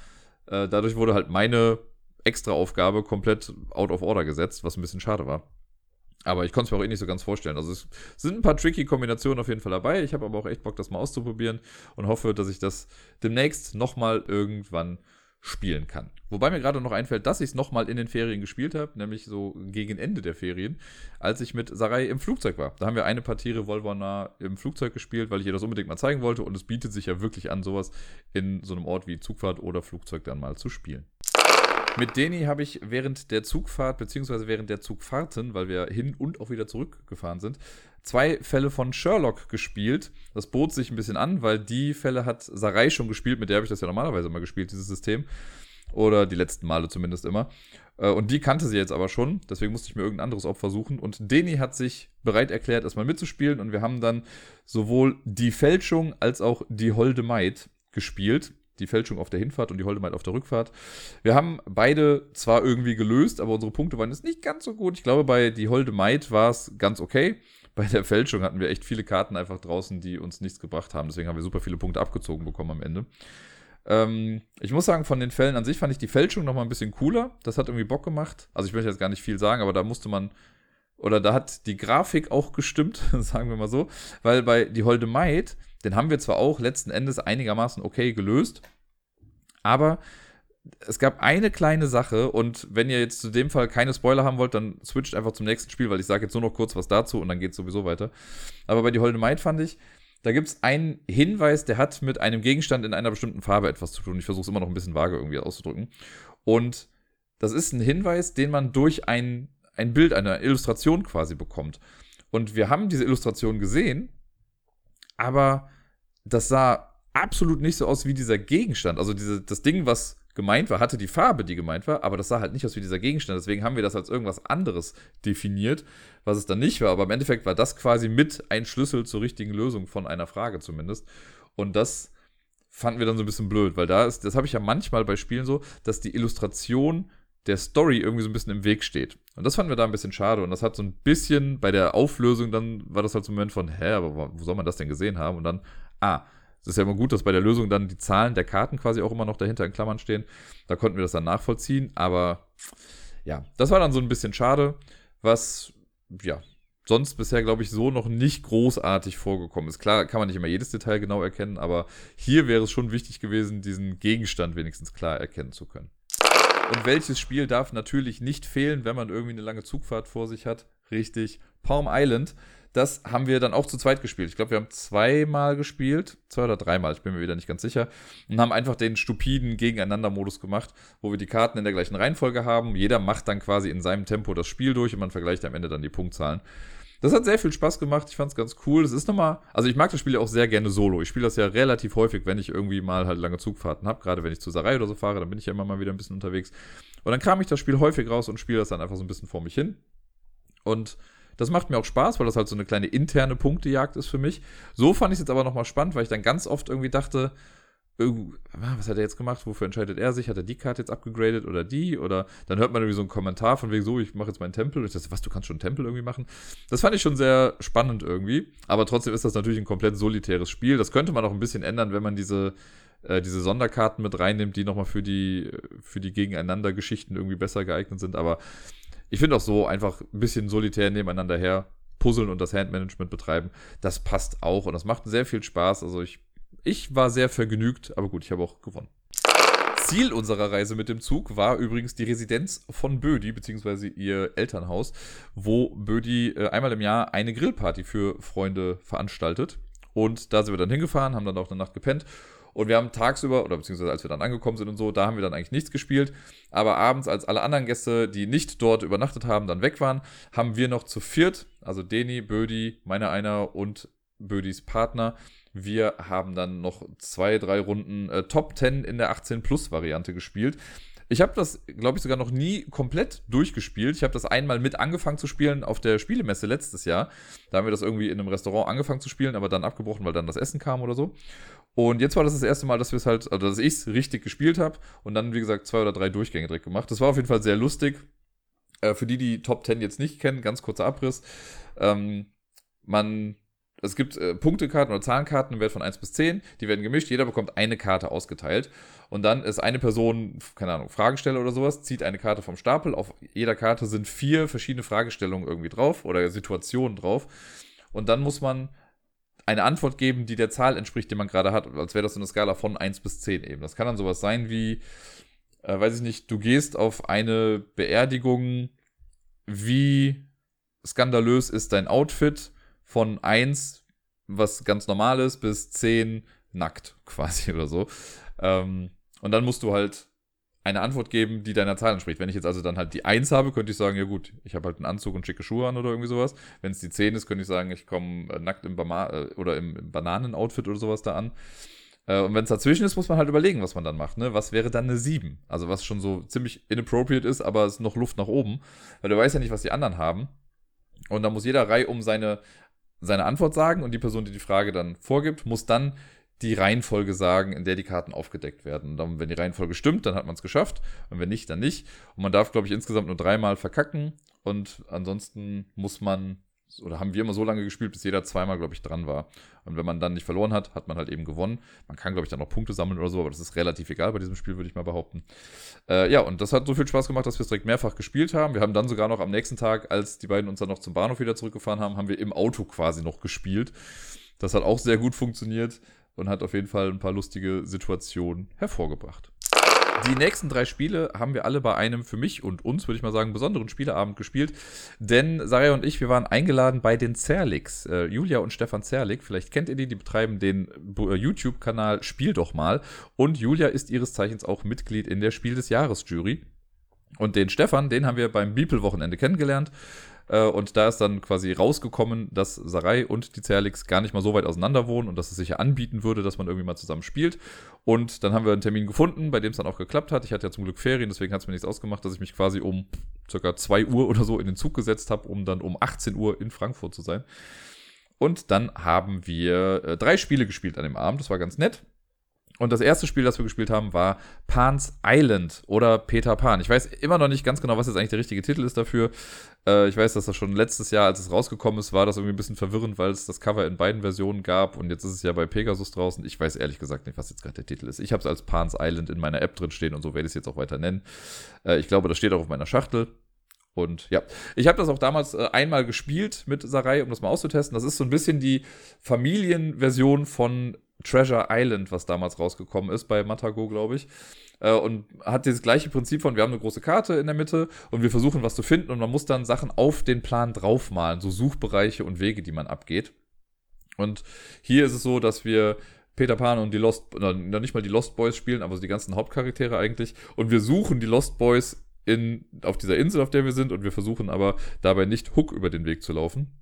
äh, dadurch wurde halt meine extra Aufgabe komplett out of order gesetzt, was ein bisschen schade war. Aber ich konnte es mir auch eh nicht so ganz vorstellen. Also es sind ein paar tricky Kombinationen auf jeden Fall dabei. Ich habe aber auch echt Bock, das mal auszuprobieren und hoffe, dass ich das demnächst nochmal irgendwann spielen kann. Wobei mir gerade noch einfällt, dass ich es nochmal in den Ferien gespielt habe, nämlich so gegen Ende der Ferien, als ich mit Sarai im Flugzeug war. Da haben wir eine Partie Revolver im Flugzeug gespielt, weil ich ihr das unbedingt mal zeigen wollte und es bietet sich ja wirklich an, sowas in so einem Ort wie Zugfahrt oder Flugzeug dann mal zu spielen. Mit Deni habe ich während der Zugfahrt, beziehungsweise während der Zugfahrten, weil wir hin und auch wieder zurückgefahren sind, zwei Fälle von Sherlock gespielt. Das bot sich ein bisschen an, weil die Fälle hat Sarai schon gespielt, mit der habe ich das ja normalerweise immer gespielt, dieses System. Oder die letzten Male zumindest immer. Äh, und die kannte sie jetzt aber schon, deswegen musste ich mir irgendein anderes Opfer suchen. Und Deni hat sich bereit erklärt, erstmal mitzuspielen. Und wir haben dann sowohl die Fälschung als auch die Holde Maid gespielt die Fälschung auf der Hinfahrt und die Holdemite auf der Rückfahrt. Wir haben beide zwar irgendwie gelöst, aber unsere Punkte waren jetzt nicht ganz so gut. Ich glaube, bei die Holdemite war es ganz okay. Bei der Fälschung hatten wir echt viele Karten einfach draußen, die uns nichts gebracht haben. Deswegen haben wir super viele Punkte abgezogen bekommen am Ende. Ähm, ich muss sagen, von den Fällen an sich fand ich die Fälschung noch mal ein bisschen cooler. Das hat irgendwie Bock gemacht. Also ich möchte jetzt gar nicht viel sagen, aber da musste man oder da hat die Grafik auch gestimmt, sagen wir mal so, weil bei die Holde den haben wir zwar auch letzten Endes einigermaßen okay gelöst, aber es gab eine kleine Sache und wenn ihr jetzt zu dem Fall keine Spoiler haben wollt, dann switcht einfach zum nächsten Spiel, weil ich sage jetzt nur noch kurz was dazu und dann geht es sowieso weiter. Aber bei die Holde Maid fand ich, da gibt es einen Hinweis, der hat mit einem Gegenstand in einer bestimmten Farbe etwas zu tun. Ich versuche es immer noch ein bisschen vage irgendwie auszudrücken. Und das ist ein Hinweis, den man durch ein, ein Bild, eine Illustration quasi bekommt. Und wir haben diese Illustration gesehen, aber das sah absolut nicht so aus wie dieser Gegenstand. Also diese, das Ding, was gemeint war, hatte die Farbe, die gemeint war, aber das sah halt nicht aus wie dieser Gegenstand. Deswegen haben wir das als irgendwas anderes definiert, was es dann nicht war. Aber im Endeffekt war das quasi mit ein Schlüssel zur richtigen Lösung von einer Frage zumindest. Und das fanden wir dann so ein bisschen blöd, weil da ist, das habe ich ja manchmal bei Spielen so, dass die Illustration der Story irgendwie so ein bisschen im Weg steht. Und das fanden wir da ein bisschen schade. Und das hat so ein bisschen bei der Auflösung, dann war das halt so ein Moment von, hä, aber wo soll man das denn gesehen haben? Und dann, ah, es ist ja immer gut, dass bei der Lösung dann die Zahlen der Karten quasi auch immer noch dahinter in Klammern stehen. Da konnten wir das dann nachvollziehen. Aber ja, das war dann so ein bisschen schade, was ja sonst bisher, glaube ich, so noch nicht großartig vorgekommen ist. Klar kann man nicht immer jedes Detail genau erkennen, aber hier wäre es schon wichtig gewesen, diesen Gegenstand wenigstens klar erkennen zu können. Und welches Spiel darf natürlich nicht fehlen, wenn man irgendwie eine lange Zugfahrt vor sich hat? Richtig, Palm Island. Das haben wir dann auch zu zweit gespielt. Ich glaube, wir haben zweimal gespielt, zwei oder dreimal, ich bin mir wieder nicht ganz sicher, und haben einfach den stupiden Gegeneinander-Modus gemacht, wo wir die Karten in der gleichen Reihenfolge haben. Jeder macht dann quasi in seinem Tempo das Spiel durch und man vergleicht am Ende dann die Punktzahlen. Das hat sehr viel Spaß gemacht. Ich fand es ganz cool. Es ist nochmal, also ich mag das Spiel ja auch sehr gerne solo. Ich spiele das ja relativ häufig, wenn ich irgendwie mal halt lange Zugfahrten habe. Gerade wenn ich zur Sarai oder so fahre, dann bin ich ja immer mal wieder ein bisschen unterwegs. Und dann kam ich das Spiel häufig raus und spiele das dann einfach so ein bisschen vor mich hin. Und das macht mir auch Spaß, weil das halt so eine kleine interne Punktejagd ist für mich. So fand ich es jetzt aber nochmal spannend, weil ich dann ganz oft irgendwie dachte, was hat er jetzt gemacht? Wofür entscheidet er sich? Hat er die Karte jetzt abgegradet oder die? Oder dann hört man irgendwie so einen Kommentar von wegen so, ich mache jetzt meinen Tempel. Und ich dachte, was, du kannst schon einen Tempel irgendwie machen? Das fand ich schon sehr spannend irgendwie. Aber trotzdem ist das natürlich ein komplett solitäres Spiel. Das könnte man auch ein bisschen ändern, wenn man diese, äh, diese Sonderkarten mit reinnimmt, die nochmal für die, für die Gegeneinander-Geschichten irgendwie besser geeignet sind. Aber ich finde auch so einfach ein bisschen solitär nebeneinander her puzzeln und das Handmanagement betreiben, das passt auch und das macht sehr viel Spaß. Also ich ich war sehr vergnügt, aber gut, ich habe auch gewonnen. Ziel unserer Reise mit dem Zug war übrigens die Residenz von Bödi, beziehungsweise ihr Elternhaus, wo Bödi äh, einmal im Jahr eine Grillparty für Freunde veranstaltet. Und da sind wir dann hingefahren, haben dann auch eine Nacht gepennt. Und wir haben tagsüber, oder beziehungsweise als wir dann angekommen sind und so, da haben wir dann eigentlich nichts gespielt. Aber abends, als alle anderen Gäste, die nicht dort übernachtet haben, dann weg waren, haben wir noch zu viert, also Deni, Bödi, meiner einer und Bödis Partner, wir haben dann noch zwei, drei Runden äh, Top 10 in der 18-Plus-Variante gespielt. Ich habe das, glaube ich, sogar noch nie komplett durchgespielt. Ich habe das einmal mit angefangen zu spielen auf der Spielemesse letztes Jahr. Da haben wir das irgendwie in einem Restaurant angefangen zu spielen, aber dann abgebrochen, weil dann das Essen kam oder so. Und jetzt war das das erste Mal, dass wir es halt, also dass ich es richtig gespielt habe und dann, wie gesagt, zwei oder drei Durchgänge direkt gemacht. Das war auf jeden Fall sehr lustig. Äh, für die, die Top 10 jetzt nicht kennen, ganz kurzer Abriss. Ähm, man es gibt äh, Punktekarten oder Zahlenkarten im Wert von 1 bis 10, die werden gemischt, jeder bekommt eine Karte ausgeteilt. Und dann ist eine Person, keine Ahnung, Fragesteller oder sowas, zieht eine Karte vom Stapel. Auf jeder Karte sind vier verschiedene Fragestellungen irgendwie drauf oder Situationen drauf. Und dann muss man eine Antwort geben, die der Zahl entspricht, die man gerade hat. Als wäre das so eine Skala von 1 bis 10 eben. Das kann dann sowas sein wie, äh, weiß ich nicht, du gehst auf eine Beerdigung, wie skandalös ist dein Outfit? Von 1, was ganz normal ist, bis 10 nackt quasi oder so. Ähm, und dann musst du halt eine Antwort geben, die deiner Zahl entspricht. Wenn ich jetzt also dann halt die 1 habe, könnte ich sagen, ja gut, ich habe halt einen Anzug und schicke Schuhe an oder irgendwie sowas. Wenn es die 10 ist, könnte ich sagen, ich komme äh, nackt im, Bama äh, oder im Bananen-Outfit oder sowas da an. Äh, und wenn es dazwischen ist, muss man halt überlegen, was man dann macht. Ne? Was wäre dann eine 7? Also was schon so ziemlich inappropriate ist, aber es ist noch Luft nach oben. Weil du weißt ja nicht, was die anderen haben. Und da muss jeder Reihe um seine seine Antwort sagen und die Person, die die Frage dann vorgibt, muss dann die Reihenfolge sagen, in der die Karten aufgedeckt werden. Und dann, wenn die Reihenfolge stimmt, dann hat man es geschafft. Und wenn nicht, dann nicht. Und man darf, glaube ich, insgesamt nur dreimal verkacken. Und ansonsten muss man oder haben wir immer so lange gespielt, bis jeder zweimal, glaube ich, dran war. Und wenn man dann nicht verloren hat, hat man halt eben gewonnen. Man kann, glaube ich, dann noch Punkte sammeln oder so, aber das ist relativ egal bei diesem Spiel, würde ich mal behaupten. Äh, ja, und das hat so viel Spaß gemacht, dass wir es direkt mehrfach gespielt haben. Wir haben dann sogar noch am nächsten Tag, als die beiden uns dann noch zum Bahnhof wieder zurückgefahren haben, haben wir im Auto quasi noch gespielt. Das hat auch sehr gut funktioniert und hat auf jeden Fall ein paar lustige Situationen hervorgebracht. Die nächsten drei Spiele haben wir alle bei einem für mich und uns, würde ich mal sagen, besonderen Spieleabend gespielt. Denn Sarah und ich, wir waren eingeladen bei den Zerlix. Äh, Julia und Stefan Zerlik, vielleicht kennt ihr die, die betreiben den äh, YouTube-Kanal Spiel doch mal. Und Julia ist ihres Zeichens auch Mitglied in der Spiel des Jahres-Jury. Und den Stefan, den haben wir beim Beeple-Wochenende kennengelernt. Äh, und da ist dann quasi rausgekommen, dass Sarai und die Zerlix gar nicht mal so weit auseinander wohnen und dass es sich ja anbieten würde, dass man irgendwie mal zusammen spielt. Und dann haben wir einen Termin gefunden, bei dem es dann auch geklappt hat. Ich hatte ja zum Glück Ferien, deswegen hat es mir nichts ausgemacht, dass ich mich quasi um circa 2 Uhr oder so in den Zug gesetzt habe, um dann um 18 Uhr in Frankfurt zu sein. Und dann haben wir äh, drei Spiele gespielt an dem Abend. Das war ganz nett. Und das erste Spiel, das wir gespielt haben, war Pan's Island oder Peter Pan. Ich weiß immer noch nicht ganz genau, was jetzt eigentlich der richtige Titel ist dafür. Äh, ich weiß, dass das schon letztes Jahr, als es rausgekommen ist, war das irgendwie ein bisschen verwirrend, weil es das Cover in beiden Versionen gab. Und jetzt ist es ja bei Pegasus draußen. Ich weiß ehrlich gesagt nicht, was jetzt gerade der Titel ist. Ich habe es als Pan's Island in meiner App drin stehen und so werde ich es jetzt auch weiter nennen. Äh, ich glaube, das steht auch auf meiner Schachtel. Und ja, ich habe das auch damals äh, einmal gespielt mit Sarai, um das mal auszutesten. Das ist so ein bisschen die Familienversion von Treasure Island, was damals rausgekommen ist bei Matago, glaube ich. Äh, und hat dieses gleiche Prinzip von, wir haben eine große Karte in der Mitte und wir versuchen was zu finden und man muss dann Sachen auf den Plan draufmalen, so Suchbereiche und Wege, die man abgeht. Und hier ist es so, dass wir Peter Pan und die Lost, noch nicht mal die Lost Boys spielen, aber die ganzen Hauptcharaktere eigentlich. Und wir suchen die Lost Boys in, auf dieser Insel, auf der wir sind, und wir versuchen aber dabei nicht Hook über den Weg zu laufen.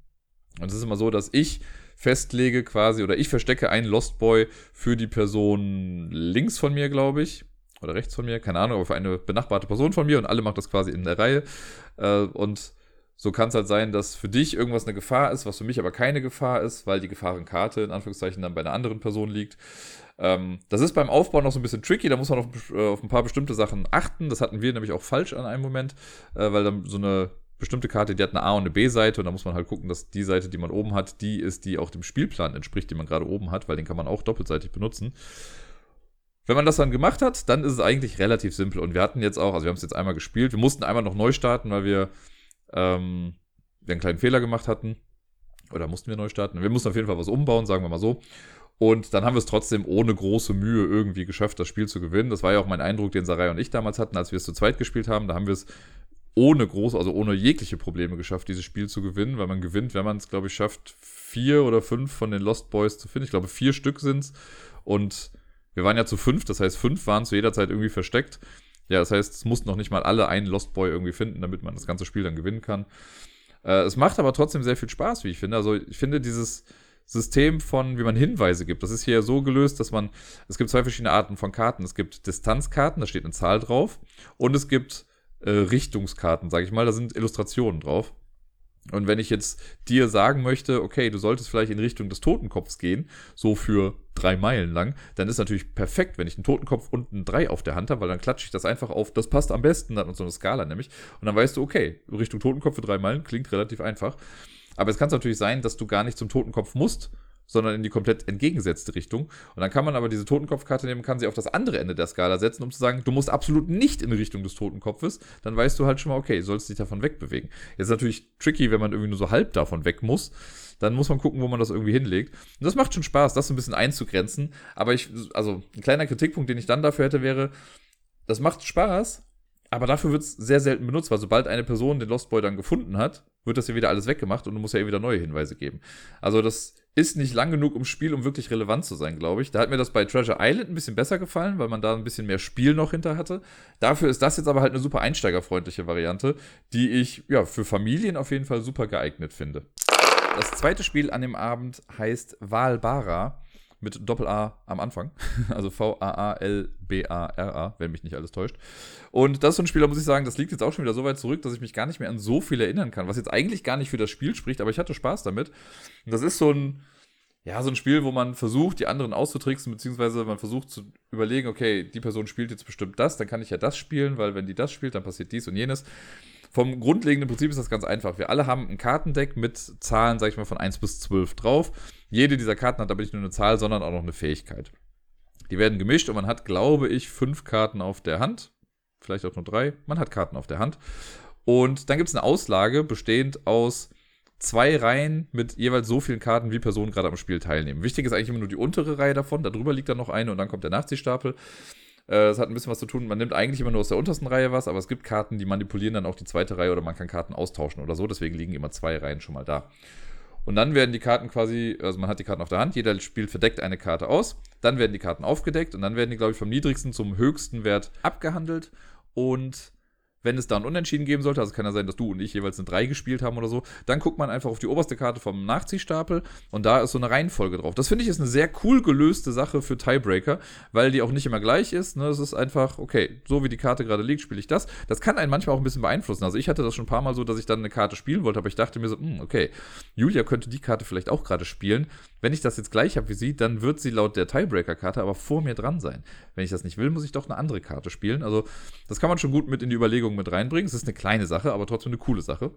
Und es ist immer so, dass ich festlege quasi, oder ich verstecke einen Lost Boy für die Person links von mir, glaube ich. Oder rechts von mir, keine Ahnung, aber für eine benachbarte Person von mir und alle machen das quasi in der Reihe. Äh, und so kann es halt sein, dass für dich irgendwas eine Gefahr ist, was für mich aber keine Gefahr ist, weil die Gefahrenkarte in Anführungszeichen dann bei einer anderen Person liegt. Ähm, das ist beim Aufbau noch so ein bisschen tricky, da muss man auf, äh, auf, ein paar bestimmte Sachen achten. Das hatten wir nämlich auch falsch an einem Moment, äh, weil dann so eine bestimmte Karte, die hat eine A- und eine B-Seite und da muss man halt gucken, dass die Seite, die man oben hat, die ist, die auch dem Spielplan entspricht, den man gerade oben hat, weil den kann man auch doppelseitig benutzen. Wenn man das dann gemacht hat, dann ist es eigentlich relativ simpel. Und wir hatten jetzt auch, also wir haben es jetzt einmal gespielt, wir mussten einmal noch neu starten, weil wir, ähm, wir einen kleinen Fehler gemacht hatten. Oder mussten wir neu starten? Wir mussten auf jeden Fall was umbauen, sagen wir mal so. Und dann haben wir es trotzdem ohne große Mühe irgendwie geschafft, das Spiel zu gewinnen. Das war ja auch mein Eindruck, den Sarai und ich damals hatten, als wir es zu zweit gespielt haben. Da haben wir es ohne große, also ohne jegliche Probleme geschafft, dieses Spiel zu gewinnen, weil man gewinnt, wenn man es, glaube ich, schafft, vier oder fünf von den Lost Boys zu finden. Ich glaube, vier Stück sind es. Und wir waren ja zu fünf, das heißt, fünf waren zu jeder Zeit irgendwie versteckt. Ja, das heißt, es mussten noch nicht mal alle einen Lost Boy irgendwie finden, damit man das ganze Spiel dann gewinnen kann. Äh, es macht aber trotzdem sehr viel Spaß, wie ich finde. Also ich finde dieses System von, wie man Hinweise gibt, das ist hier so gelöst, dass man, es gibt zwei verschiedene Arten von Karten. Es gibt Distanzkarten, da steht eine Zahl drauf. Und es gibt äh, Richtungskarten, sage ich mal. Da sind Illustrationen drauf. Und wenn ich jetzt dir sagen möchte, okay, du solltest vielleicht in Richtung des Totenkopfs gehen, so für drei Meilen lang, dann ist natürlich perfekt, wenn ich einen Totenkopf und ein Drei auf der Hand habe, weil dann klatsche ich das einfach auf, das passt am besten, dann so eine Skala nämlich. Und dann weißt du, okay, Richtung Totenkopf für drei Meilen klingt relativ einfach. Aber es kann natürlich sein, dass du gar nicht zum Totenkopf musst, sondern in die komplett entgegengesetzte Richtung. Und dann kann man aber diese Totenkopfkarte nehmen, kann sie auf das andere Ende der Skala setzen, um zu sagen, du musst absolut nicht in Richtung des Totenkopfes. Dann weißt du halt schon mal, okay, sollst dich davon wegbewegen. Jetzt ist natürlich tricky, wenn man irgendwie nur so halb davon weg muss. Dann muss man gucken, wo man das irgendwie hinlegt. Und das macht schon Spaß, das so ein bisschen einzugrenzen. Aber ich, also ein kleiner Kritikpunkt, den ich dann dafür hätte, wäre, das macht Spaß, aber dafür wird es sehr selten benutzt, weil sobald eine Person den Lost Boy dann gefunden hat, wird das ja wieder alles weggemacht und du musst ja wieder neue Hinweise geben. Also das ist nicht lang genug im Spiel, um wirklich relevant zu sein, glaube ich. Da hat mir das bei Treasure Island ein bisschen besser gefallen, weil man da ein bisschen mehr Spiel noch hinter hatte. Dafür ist das jetzt aber halt eine super einsteigerfreundliche Variante, die ich ja für Familien auf jeden Fall super geeignet finde. Das zweite Spiel an dem Abend heißt Valbara mit Doppel-A am Anfang. Also V-A-A-L-B-A-R-A, wenn mich nicht alles täuscht. Und das ist so ein Spiel, da muss ich sagen, das liegt jetzt auch schon wieder so weit zurück, dass ich mich gar nicht mehr an so viel erinnern kann, was jetzt eigentlich gar nicht für das Spiel spricht, aber ich hatte Spaß damit. Und das ist so ein, ja, so ein Spiel, wo man versucht, die anderen auszutricksen, beziehungsweise man versucht zu überlegen, okay, die Person spielt jetzt bestimmt das, dann kann ich ja das spielen, weil wenn die das spielt, dann passiert dies und jenes. Vom grundlegenden Prinzip ist das ganz einfach. Wir alle haben ein Kartendeck mit Zahlen, sag ich mal, von 1 bis 12 drauf. Jede dieser Karten hat aber nicht nur eine Zahl, sondern auch noch eine Fähigkeit. Die werden gemischt und man hat, glaube ich, fünf Karten auf der Hand. Vielleicht auch nur drei. Man hat Karten auf der Hand. Und dann gibt es eine Auslage bestehend aus zwei Reihen mit jeweils so vielen Karten, wie Personen gerade am Spiel teilnehmen. Wichtig ist eigentlich immer nur die untere Reihe davon. Darüber liegt dann noch eine und dann kommt der Nachziehstapel. Äh, das hat ein bisschen was zu tun. Man nimmt eigentlich immer nur aus der untersten Reihe was, aber es gibt Karten, die manipulieren dann auch die zweite Reihe oder man kann Karten austauschen oder so. Deswegen liegen immer zwei Reihen schon mal da. Und dann werden die Karten quasi, also man hat die Karten auf der Hand, jeder spielt verdeckt eine Karte aus, dann werden die Karten aufgedeckt und dann werden die, glaube ich, vom niedrigsten zum höchsten Wert abgehandelt. Und wenn es da ein Unentschieden geben sollte, also kann ja sein, dass du und ich jeweils eine 3 gespielt haben oder so, dann guckt man einfach auf die oberste Karte vom Nachziehstapel und da ist so eine Reihenfolge drauf. Das finde ich ist eine sehr cool gelöste Sache für Tiebreaker, weil die auch nicht immer gleich ist. Ne? Es ist einfach, okay, so wie die Karte gerade liegt, spiele ich das. Das kann einen manchmal auch ein bisschen beeinflussen. Also ich hatte das schon ein paar Mal so, dass ich dann eine Karte spielen wollte, aber ich dachte mir so, mh, hm, okay, Julia könnte die Karte vielleicht auch gerade spielen. Wenn ich das jetzt gleich habe wie sie, dann wird sie laut der Tiebreaker-Karte aber vor mir dran sein. Wenn ich das nicht will, muss ich doch eine andere Karte spielen. Also das kann man schon gut mit in die Überlegung mit reinbringen. Es ist eine kleine Sache, aber trotzdem eine coole Sache.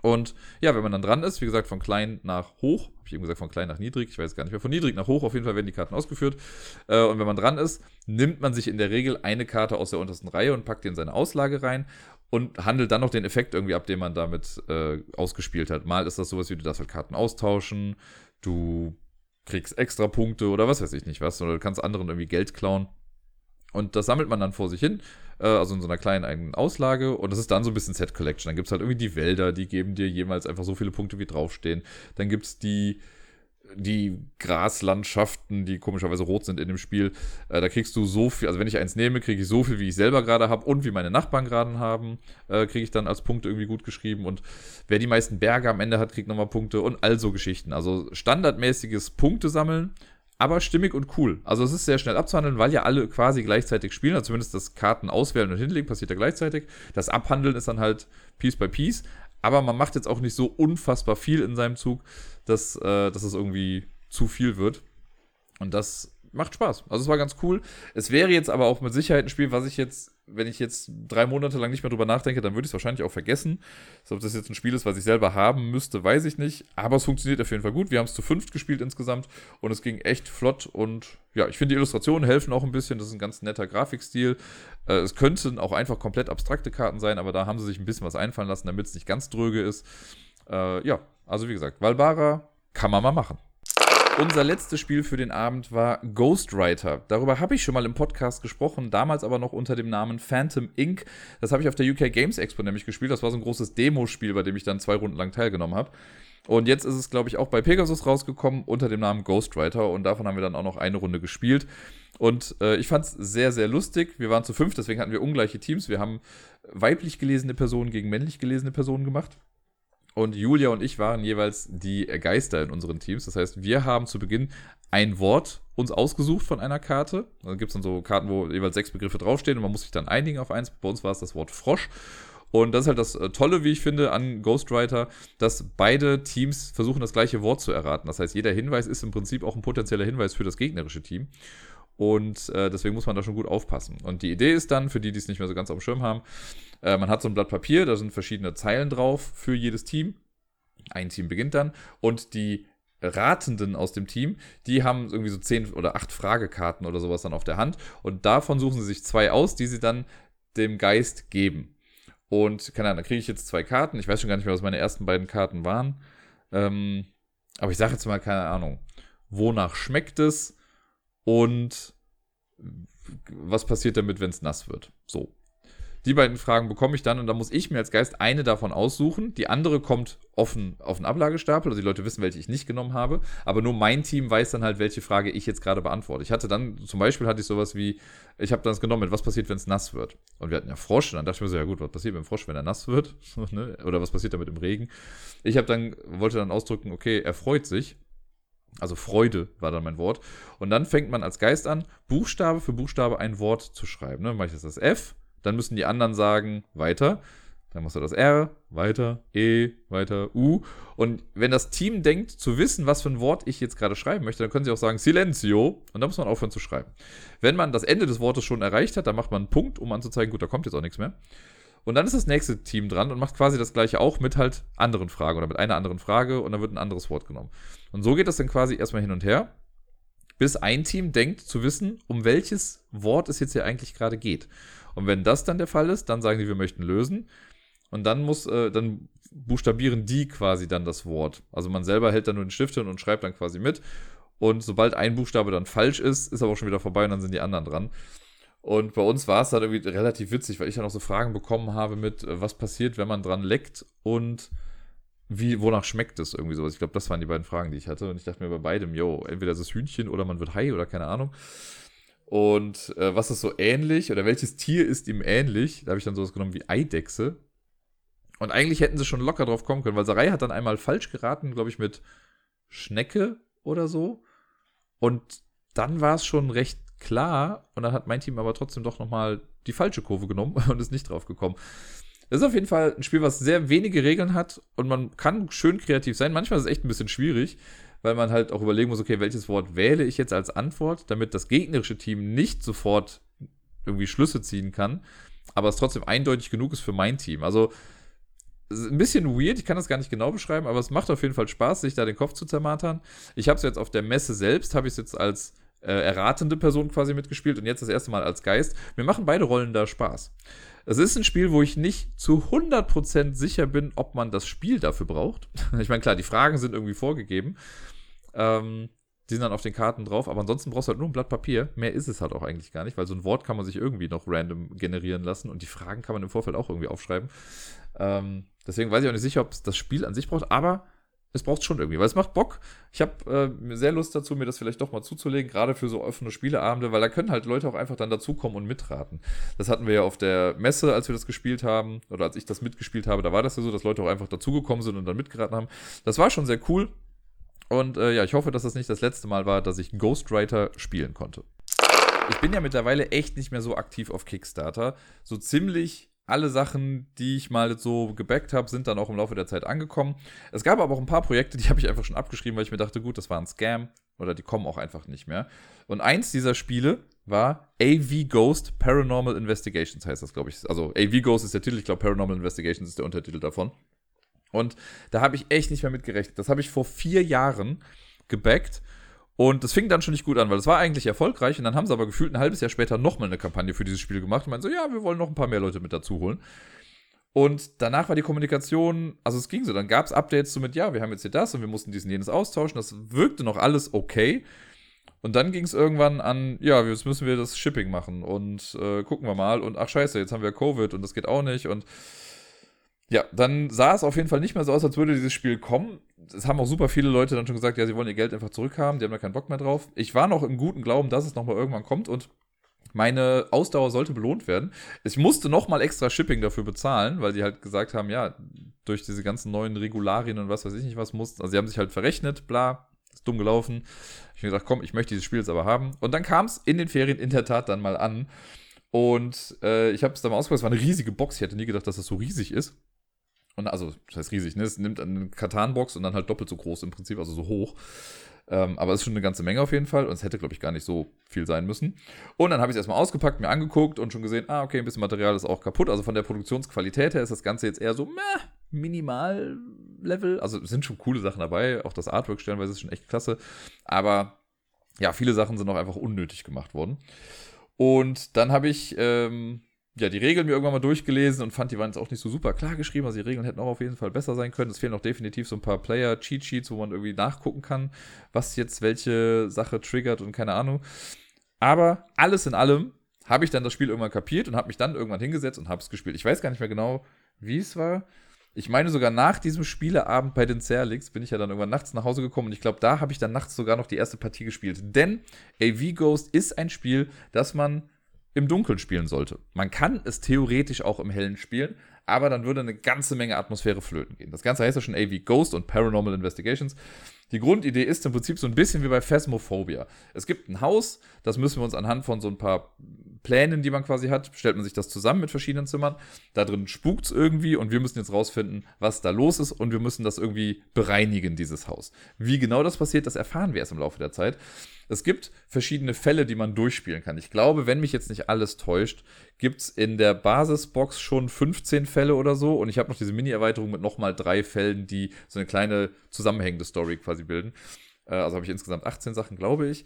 Und ja, wenn man dann dran ist, wie gesagt, von klein nach hoch, habe ich eben gesagt, von klein nach niedrig, ich weiß gar nicht mehr, von niedrig nach hoch, auf jeden Fall werden die Karten ausgeführt. Äh, und wenn man dran ist, nimmt man sich in der Regel eine Karte aus der untersten Reihe und packt die in seine Auslage rein und handelt dann noch den Effekt irgendwie ab, den man damit äh, ausgespielt hat. Mal ist das sowas wie, du darfst halt Karten austauschen, du kriegst extra Punkte oder was weiß ich nicht was, oder du kannst anderen irgendwie Geld klauen. Und das sammelt man dann vor sich hin, also in so einer kleinen eigenen Auslage. Und das ist dann so ein bisschen Set Collection. Dann gibt es halt irgendwie die Wälder, die geben dir jemals einfach so viele Punkte, wie draufstehen. Dann gibt es die die Graslandschaften, die komischerweise rot sind in dem Spiel, äh, da kriegst du so viel, also wenn ich eins nehme, kriege ich so viel, wie ich selber gerade habe und wie meine Nachbarn gerade haben, äh, kriege ich dann als Punkte irgendwie gut geschrieben und wer die meisten Berge am Ende hat, kriegt nochmal Punkte und all so Geschichten. Also standardmäßiges Punkte sammeln, aber stimmig und cool. Also es ist sehr schnell abzuhandeln, weil ja alle quasi gleichzeitig spielen, also zumindest das Karten auswählen und hinlegen passiert ja gleichzeitig. Das Abhandeln ist dann halt Piece by Piece, aber man macht jetzt auch nicht so unfassbar viel in seinem Zug, dass, äh, dass es irgendwie zu viel wird. Und das macht Spaß. Also es war ganz cool. Es wäre jetzt aber auch mit Sicherheit ein Spiel, was ich jetzt, wenn ich jetzt drei Monate lang nicht mehr drüber nachdenke, dann würde ich es wahrscheinlich auch vergessen. Also ob das jetzt ein Spiel ist, was ich selber haben müsste, weiß ich nicht. Aber es funktioniert auf jeden Fall gut. Wir haben es zu fünft gespielt insgesamt und es ging echt flott. Und ja, ich finde die Illustrationen helfen auch ein bisschen. Das ist ein ganz netter Grafikstil. Äh, es könnten auch einfach komplett abstrakte Karten sein, aber da haben sie sich ein bisschen was einfallen lassen, damit es nicht ganz dröge ist. Äh, ja, also wie gesagt, Valbara kann man mal machen. Unser letztes Spiel für den Abend war Ghostwriter. Darüber habe ich schon mal im Podcast gesprochen, damals aber noch unter dem Namen Phantom Inc. Das habe ich auf der UK Games Expo nämlich gespielt. Das war so ein großes Demospiel, bei dem ich dann zwei Runden lang teilgenommen habe. Und jetzt ist es, glaube ich, auch bei Pegasus rausgekommen unter dem Namen Ghostwriter. Und davon haben wir dann auch noch eine Runde gespielt. Und äh, ich fand es sehr, sehr lustig. Wir waren zu fünf, deswegen hatten wir ungleiche Teams. Wir haben weiblich gelesene Personen gegen männlich gelesene Personen gemacht. Und Julia und ich waren jeweils die Geister in unseren Teams. Das heißt, wir haben zu Beginn ein Wort uns ausgesucht von einer Karte. Da gibt es dann so Karten, wo jeweils sechs Begriffe draufstehen und man muss sich dann einigen auf eins. Bei uns war es das Wort Frosch. Und das ist halt das äh, Tolle, wie ich finde, an Ghostwriter, dass beide Teams versuchen, das gleiche Wort zu erraten. Das heißt, jeder Hinweis ist im Prinzip auch ein potenzieller Hinweis für das gegnerische Team. Und äh, deswegen muss man da schon gut aufpassen. Und die Idee ist dann, für die, die es nicht mehr so ganz auf dem Schirm haben, äh, man hat so ein Blatt Papier, da sind verschiedene Zeilen drauf für jedes Team. Ein Team beginnt dann und die Ratenden aus dem Team, die haben irgendwie so zehn oder acht Fragekarten oder sowas dann auf der Hand und davon suchen sie sich zwei aus, die sie dann dem Geist geben. Und keine Ahnung, da kriege ich jetzt zwei Karten. Ich weiß schon gar nicht mehr, was meine ersten beiden Karten waren. Ähm, aber ich sage jetzt mal, keine Ahnung, wonach schmeckt es und was passiert damit, wenn es nass wird. So. Die beiden Fragen bekomme ich dann und dann muss ich mir als Geist eine davon aussuchen. Die andere kommt offen auf den Ablagestapel, also die Leute wissen, welche ich nicht genommen habe. Aber nur mein Team weiß dann halt, welche Frage ich jetzt gerade beantworte. Ich hatte dann, zum Beispiel hatte ich sowas wie, ich habe das genommen mit, was passiert, wenn es nass wird? Und wir hatten ja Frosch, und dann dachte ich mir so, ja gut, was passiert mit dem Frosch, wenn er nass wird? Ne? Oder was passiert damit im Regen? Ich habe dann, wollte dann ausdrücken, okay, er freut sich. Also Freude war dann mein Wort. Und dann fängt man als Geist an, Buchstabe für Buchstabe ein Wort zu schreiben. Ne? Dann mache ich das als F, dann müssen die anderen sagen, weiter. Dann musst du das R, weiter, E, weiter, U. Und wenn das Team denkt, zu wissen, was für ein Wort ich jetzt gerade schreiben möchte, dann können sie auch sagen Silenzio. Und dann muss man aufhören zu schreiben. Wenn man das Ende des Wortes schon erreicht hat, dann macht man einen Punkt, um anzuzeigen, gut, da kommt jetzt auch nichts mehr. Und dann ist das nächste Team dran und macht quasi das gleiche auch mit halt anderen Fragen oder mit einer anderen Frage und dann wird ein anderes Wort genommen. Und so geht das dann quasi erstmal hin und her, bis ein Team denkt zu wissen, um welches Wort es jetzt hier eigentlich gerade geht. Und wenn das dann der Fall ist, dann sagen die, wir möchten lösen. Und dann muss, äh, dann buchstabieren die quasi dann das Wort. Also man selber hält dann nur den Stift hin und schreibt dann quasi mit. Und sobald ein Buchstabe dann falsch ist, ist aber auch schon wieder vorbei und dann sind die anderen dran. Und bei uns war es dann irgendwie relativ witzig, weil ich dann auch so Fragen bekommen habe mit, äh, was passiert, wenn man dran leckt und wie, wonach schmeckt es irgendwie sowas. Ich glaube, das waren die beiden Fragen, die ich hatte. Und ich dachte mir bei beidem, yo, entweder ist es Hühnchen oder man wird Hai oder keine Ahnung. Und äh, was ist so ähnlich oder welches Tier ist ihm ähnlich? Da habe ich dann sowas genommen wie Eidechse. Und eigentlich hätten sie schon locker drauf kommen können, weil Sarai hat dann einmal falsch geraten, glaube ich, mit Schnecke oder so. Und dann war es schon recht klar. Und dann hat mein Team aber trotzdem doch nochmal die falsche Kurve genommen und ist nicht drauf gekommen. Das ist auf jeden Fall ein Spiel, was sehr wenige Regeln hat und man kann schön kreativ sein. Manchmal ist es echt ein bisschen schwierig, weil man halt auch überlegen muss, okay, welches Wort wähle ich jetzt als Antwort, damit das gegnerische Team nicht sofort irgendwie Schlüsse ziehen kann, aber es trotzdem eindeutig genug ist für mein Team. Also ein bisschen weird, ich kann das gar nicht genau beschreiben, aber es macht auf jeden Fall Spaß, sich da den Kopf zu zermatern. Ich habe es jetzt auf der Messe selbst, habe ich es jetzt als äh, erratende Person quasi mitgespielt und jetzt das erste Mal als Geist. Mir machen beide Rollen da Spaß. Es ist ein Spiel, wo ich nicht zu 100% sicher bin, ob man das Spiel dafür braucht. Ich meine, klar, die Fragen sind irgendwie vorgegeben. Ähm, die sind dann auf den Karten drauf, aber ansonsten brauchst du halt nur ein Blatt Papier. Mehr ist es halt auch eigentlich gar nicht, weil so ein Wort kann man sich irgendwie noch random generieren lassen und die Fragen kann man im Vorfeld auch irgendwie aufschreiben. Ähm, deswegen weiß ich auch nicht sicher, ob es das Spiel an sich braucht, aber es braucht schon irgendwie, weil es macht Bock. Ich habe äh, sehr Lust dazu, mir das vielleicht doch mal zuzulegen, gerade für so offene Spieleabende, weil da können halt Leute auch einfach dann dazukommen und mitraten. Das hatten wir ja auf der Messe, als wir das gespielt haben, oder als ich das mitgespielt habe, da war das ja so, dass Leute auch einfach dazugekommen sind und dann mitgeraten haben. Das war schon sehr cool. Und äh, ja, ich hoffe, dass das nicht das letzte Mal war, dass ich Ghostwriter spielen konnte. Ich bin ja mittlerweile echt nicht mehr so aktiv auf Kickstarter. So ziemlich alle Sachen, die ich mal so gebackt habe, sind dann auch im Laufe der Zeit angekommen. Es gab aber auch ein paar Projekte, die habe ich einfach schon abgeschrieben, weil ich mir dachte, gut, das war ein Scam oder die kommen auch einfach nicht mehr. Und eins dieser Spiele war AV Ghost Paranormal Investigations, heißt das, glaube ich. Also AV Ghost ist der Titel, ich glaube Paranormal Investigations ist der Untertitel davon. Und da habe ich echt nicht mehr mitgerechnet. Das habe ich vor vier Jahren gebackt und das fing dann schon nicht gut an, weil es war eigentlich erfolgreich und dann haben sie aber gefühlt ein halbes Jahr später nochmal eine Kampagne für dieses Spiel gemacht und meinen so, ja, wir wollen noch ein paar mehr Leute mit dazu holen. Und danach war die Kommunikation, also es ging so, dann gab es Updates so mit, ja, wir haben jetzt hier das und wir mussten diesen jenes austauschen. Das wirkte noch alles okay. Und dann ging es irgendwann an, ja, jetzt müssen wir das Shipping machen und äh, gucken wir mal. Und ach scheiße, jetzt haben wir Covid und das geht auch nicht. Und ja, dann sah es auf jeden Fall nicht mehr so aus, als würde dieses Spiel kommen. Es haben auch super viele Leute dann schon gesagt, ja, sie wollen ihr Geld einfach zurückhaben, die haben da keinen Bock mehr drauf. Ich war noch im guten Glauben, dass es nochmal irgendwann kommt und meine Ausdauer sollte belohnt werden. Ich musste nochmal extra Shipping dafür bezahlen, weil die halt gesagt haben, ja, durch diese ganzen neuen Regularien und was weiß ich nicht was mussten. Also sie haben sich halt verrechnet, bla, ist dumm gelaufen. Ich habe gesagt, komm, ich möchte dieses Spiel jetzt aber haben. Und dann kam es in den Ferien in der Tat dann mal an. Und äh, ich habe es dann mal ausprobiert, es war eine riesige Box. Ich hätte nie gedacht, dass das so riesig ist. Und also, das heißt riesig, ne? Es nimmt eine Katan-Box und dann halt doppelt so groß im Prinzip, also so hoch. Ähm, aber es ist schon eine ganze Menge auf jeden Fall. Und es hätte, glaube ich, gar nicht so viel sein müssen. Und dann habe ich es erstmal ausgepackt, mir angeguckt und schon gesehen, ah, okay, ein bisschen Material ist auch kaputt. Also von der Produktionsqualität her ist das Ganze jetzt eher so, meh, Minimal-Level. Also es sind schon coole Sachen dabei. Auch das Artwork stellenweise ist schon echt klasse. Aber ja, viele Sachen sind auch einfach unnötig gemacht worden. Und dann habe ich ähm, ja, die Regeln mir irgendwann mal durchgelesen und fand, die waren jetzt auch nicht so super klar geschrieben. Also die Regeln hätten auch auf jeden Fall besser sein können. Es fehlen auch definitiv so ein paar Player-Cheat-Sheets, wo man irgendwie nachgucken kann, was jetzt welche Sache triggert und keine Ahnung. Aber alles in allem habe ich dann das Spiel irgendwann kapiert und habe mich dann irgendwann hingesetzt und habe es gespielt. Ich weiß gar nicht mehr genau, wie es war. Ich meine, sogar nach diesem Spieleabend bei den Zerlix bin ich ja dann irgendwann nachts nach Hause gekommen und ich glaube, da habe ich dann nachts sogar noch die erste Partie gespielt. Denn AV Ghost ist ein Spiel, das man im Dunkeln spielen sollte. Man kann es theoretisch auch im Hellen spielen, aber dann würde eine ganze Menge Atmosphäre flöten gehen. Das Ganze heißt ja schon AV Ghost und Paranormal Investigations. Die Grundidee ist im Prinzip so ein bisschen wie bei Phasmophobia. Es gibt ein Haus, das müssen wir uns anhand von so ein paar Plänen, die man quasi hat, stellt man sich das zusammen mit verschiedenen Zimmern. Da drin spukt es irgendwie und wir müssen jetzt rausfinden, was da los ist und wir müssen das irgendwie bereinigen, dieses Haus. Wie genau das passiert, das erfahren wir erst im Laufe der Zeit. Es gibt verschiedene Fälle, die man durchspielen kann. Ich glaube, wenn mich jetzt nicht alles täuscht, gibt es in der Basisbox schon 15 Fälle oder so. Und ich habe noch diese Mini-Erweiterung mit nochmal drei Fällen, die so eine kleine zusammenhängende Story quasi bilden. Äh, also habe ich insgesamt 18 Sachen, glaube ich.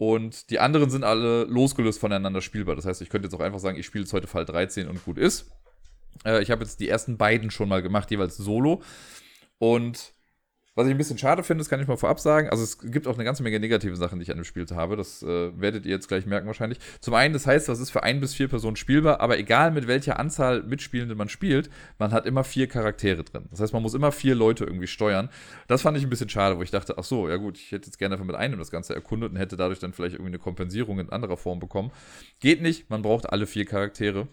Und die anderen sind alle losgelöst voneinander spielbar. Das heißt, ich könnte jetzt auch einfach sagen, ich spiele jetzt heute Fall 13 und gut ist. Äh, ich habe jetzt die ersten beiden schon mal gemacht, jeweils solo. Und Was ich ein bisschen schade finde, das kann ich mal vorab sagen. Also es gibt auch eine ganze Menge negative Sachen, die ich an dem Spiel habe. Das äh, werdet ihr jetzt gleich merken wahrscheinlich. Zum einen, das heißt, das ist für ein bis vier Personen spielbar, aber egal mit welcher Anzahl Mitspielende man spielt, man hat immer vier Charaktere drin. Das heißt, man muss immer vier Leute irgendwie steuern. Das fand ich ein bisschen schade, wo ich dachte, ach so, ja gut, ich hätte jetzt gerne einfach mit einem das Ganze erkundet und hätte dadurch dann vielleicht irgendwie eine Kompensierung in anderer Form bekommen. Geht nicht, man braucht alle vier Charaktere.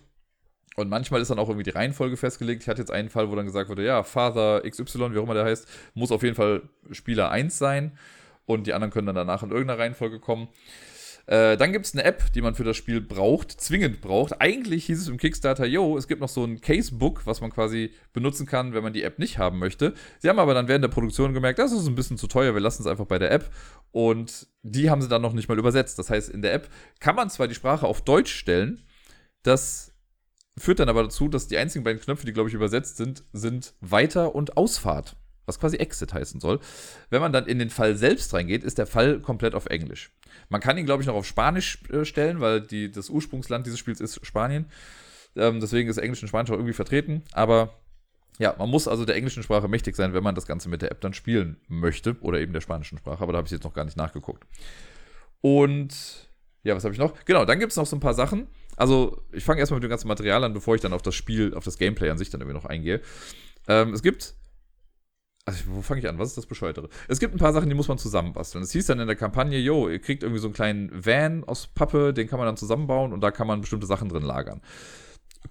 Und manchmal ist dann auch irgendwie die Reihenfolge festgelegt. Ich hatte jetzt einen Fall, wo dann gesagt wurde, ja, Father XY, wie auch immer der heißt, muss auf jeden Fall Spieler 1 sein. Und die anderen können dann danach in irgendeiner Reihenfolge kommen. Äh, dann gibt es eine App, die man für das Spiel braucht, zwingend braucht. Eigentlich hieß es im Kickstarter, yo, es gibt noch so ein Casebook, was man quasi benutzen kann, wenn man die App nicht haben möchte. Sie haben aber dann während der Produktion gemerkt, das ist ein bisschen zu teuer, wir lassen es einfach bei der App. Und die haben sie dann noch nicht mal übersetzt. Das heißt, in der App kann man zwar die Sprache auf Deutsch stellen, das Führt dann aber dazu, dass die einzigen beiden Knöpfe, die, glaube ich, übersetzt sind, sind Weiter und Ausfahrt. Was quasi Exit heißen soll. Wenn man dann in den Fall selbst reingeht, ist der Fall komplett auf Englisch. Man kann ihn, glaube ich, noch auf Spanisch äh, stellen, weil die, das Ursprungsland dieses Spiels ist Spanien. Ähm, deswegen ist Englisch und Spanisch auch irgendwie vertreten. Aber ja, man muss also der englischen Sprache mächtig sein, wenn man das Ganze mit der App dann spielen möchte. Oder eben der spanischen Sprache. Aber da habe ich jetzt noch gar nicht nachgeguckt. Und ja, was habe ich noch? Genau, dann gibt es noch so ein paar Sachen. Also, ich fange erstmal mit dem ganzen Material an, bevor ich dann auf das Spiel, auf das Gameplay an sich dann irgendwie noch eingehe. Ähm, es gibt. Also, wo fange ich an? Was ist das Bescheuertere? Es gibt ein paar Sachen, die muss man zusammenbasteln. Es hieß dann in der Kampagne, yo, ihr kriegt irgendwie so einen kleinen Van aus Pappe, den kann man dann zusammenbauen und da kann man bestimmte Sachen drin lagern.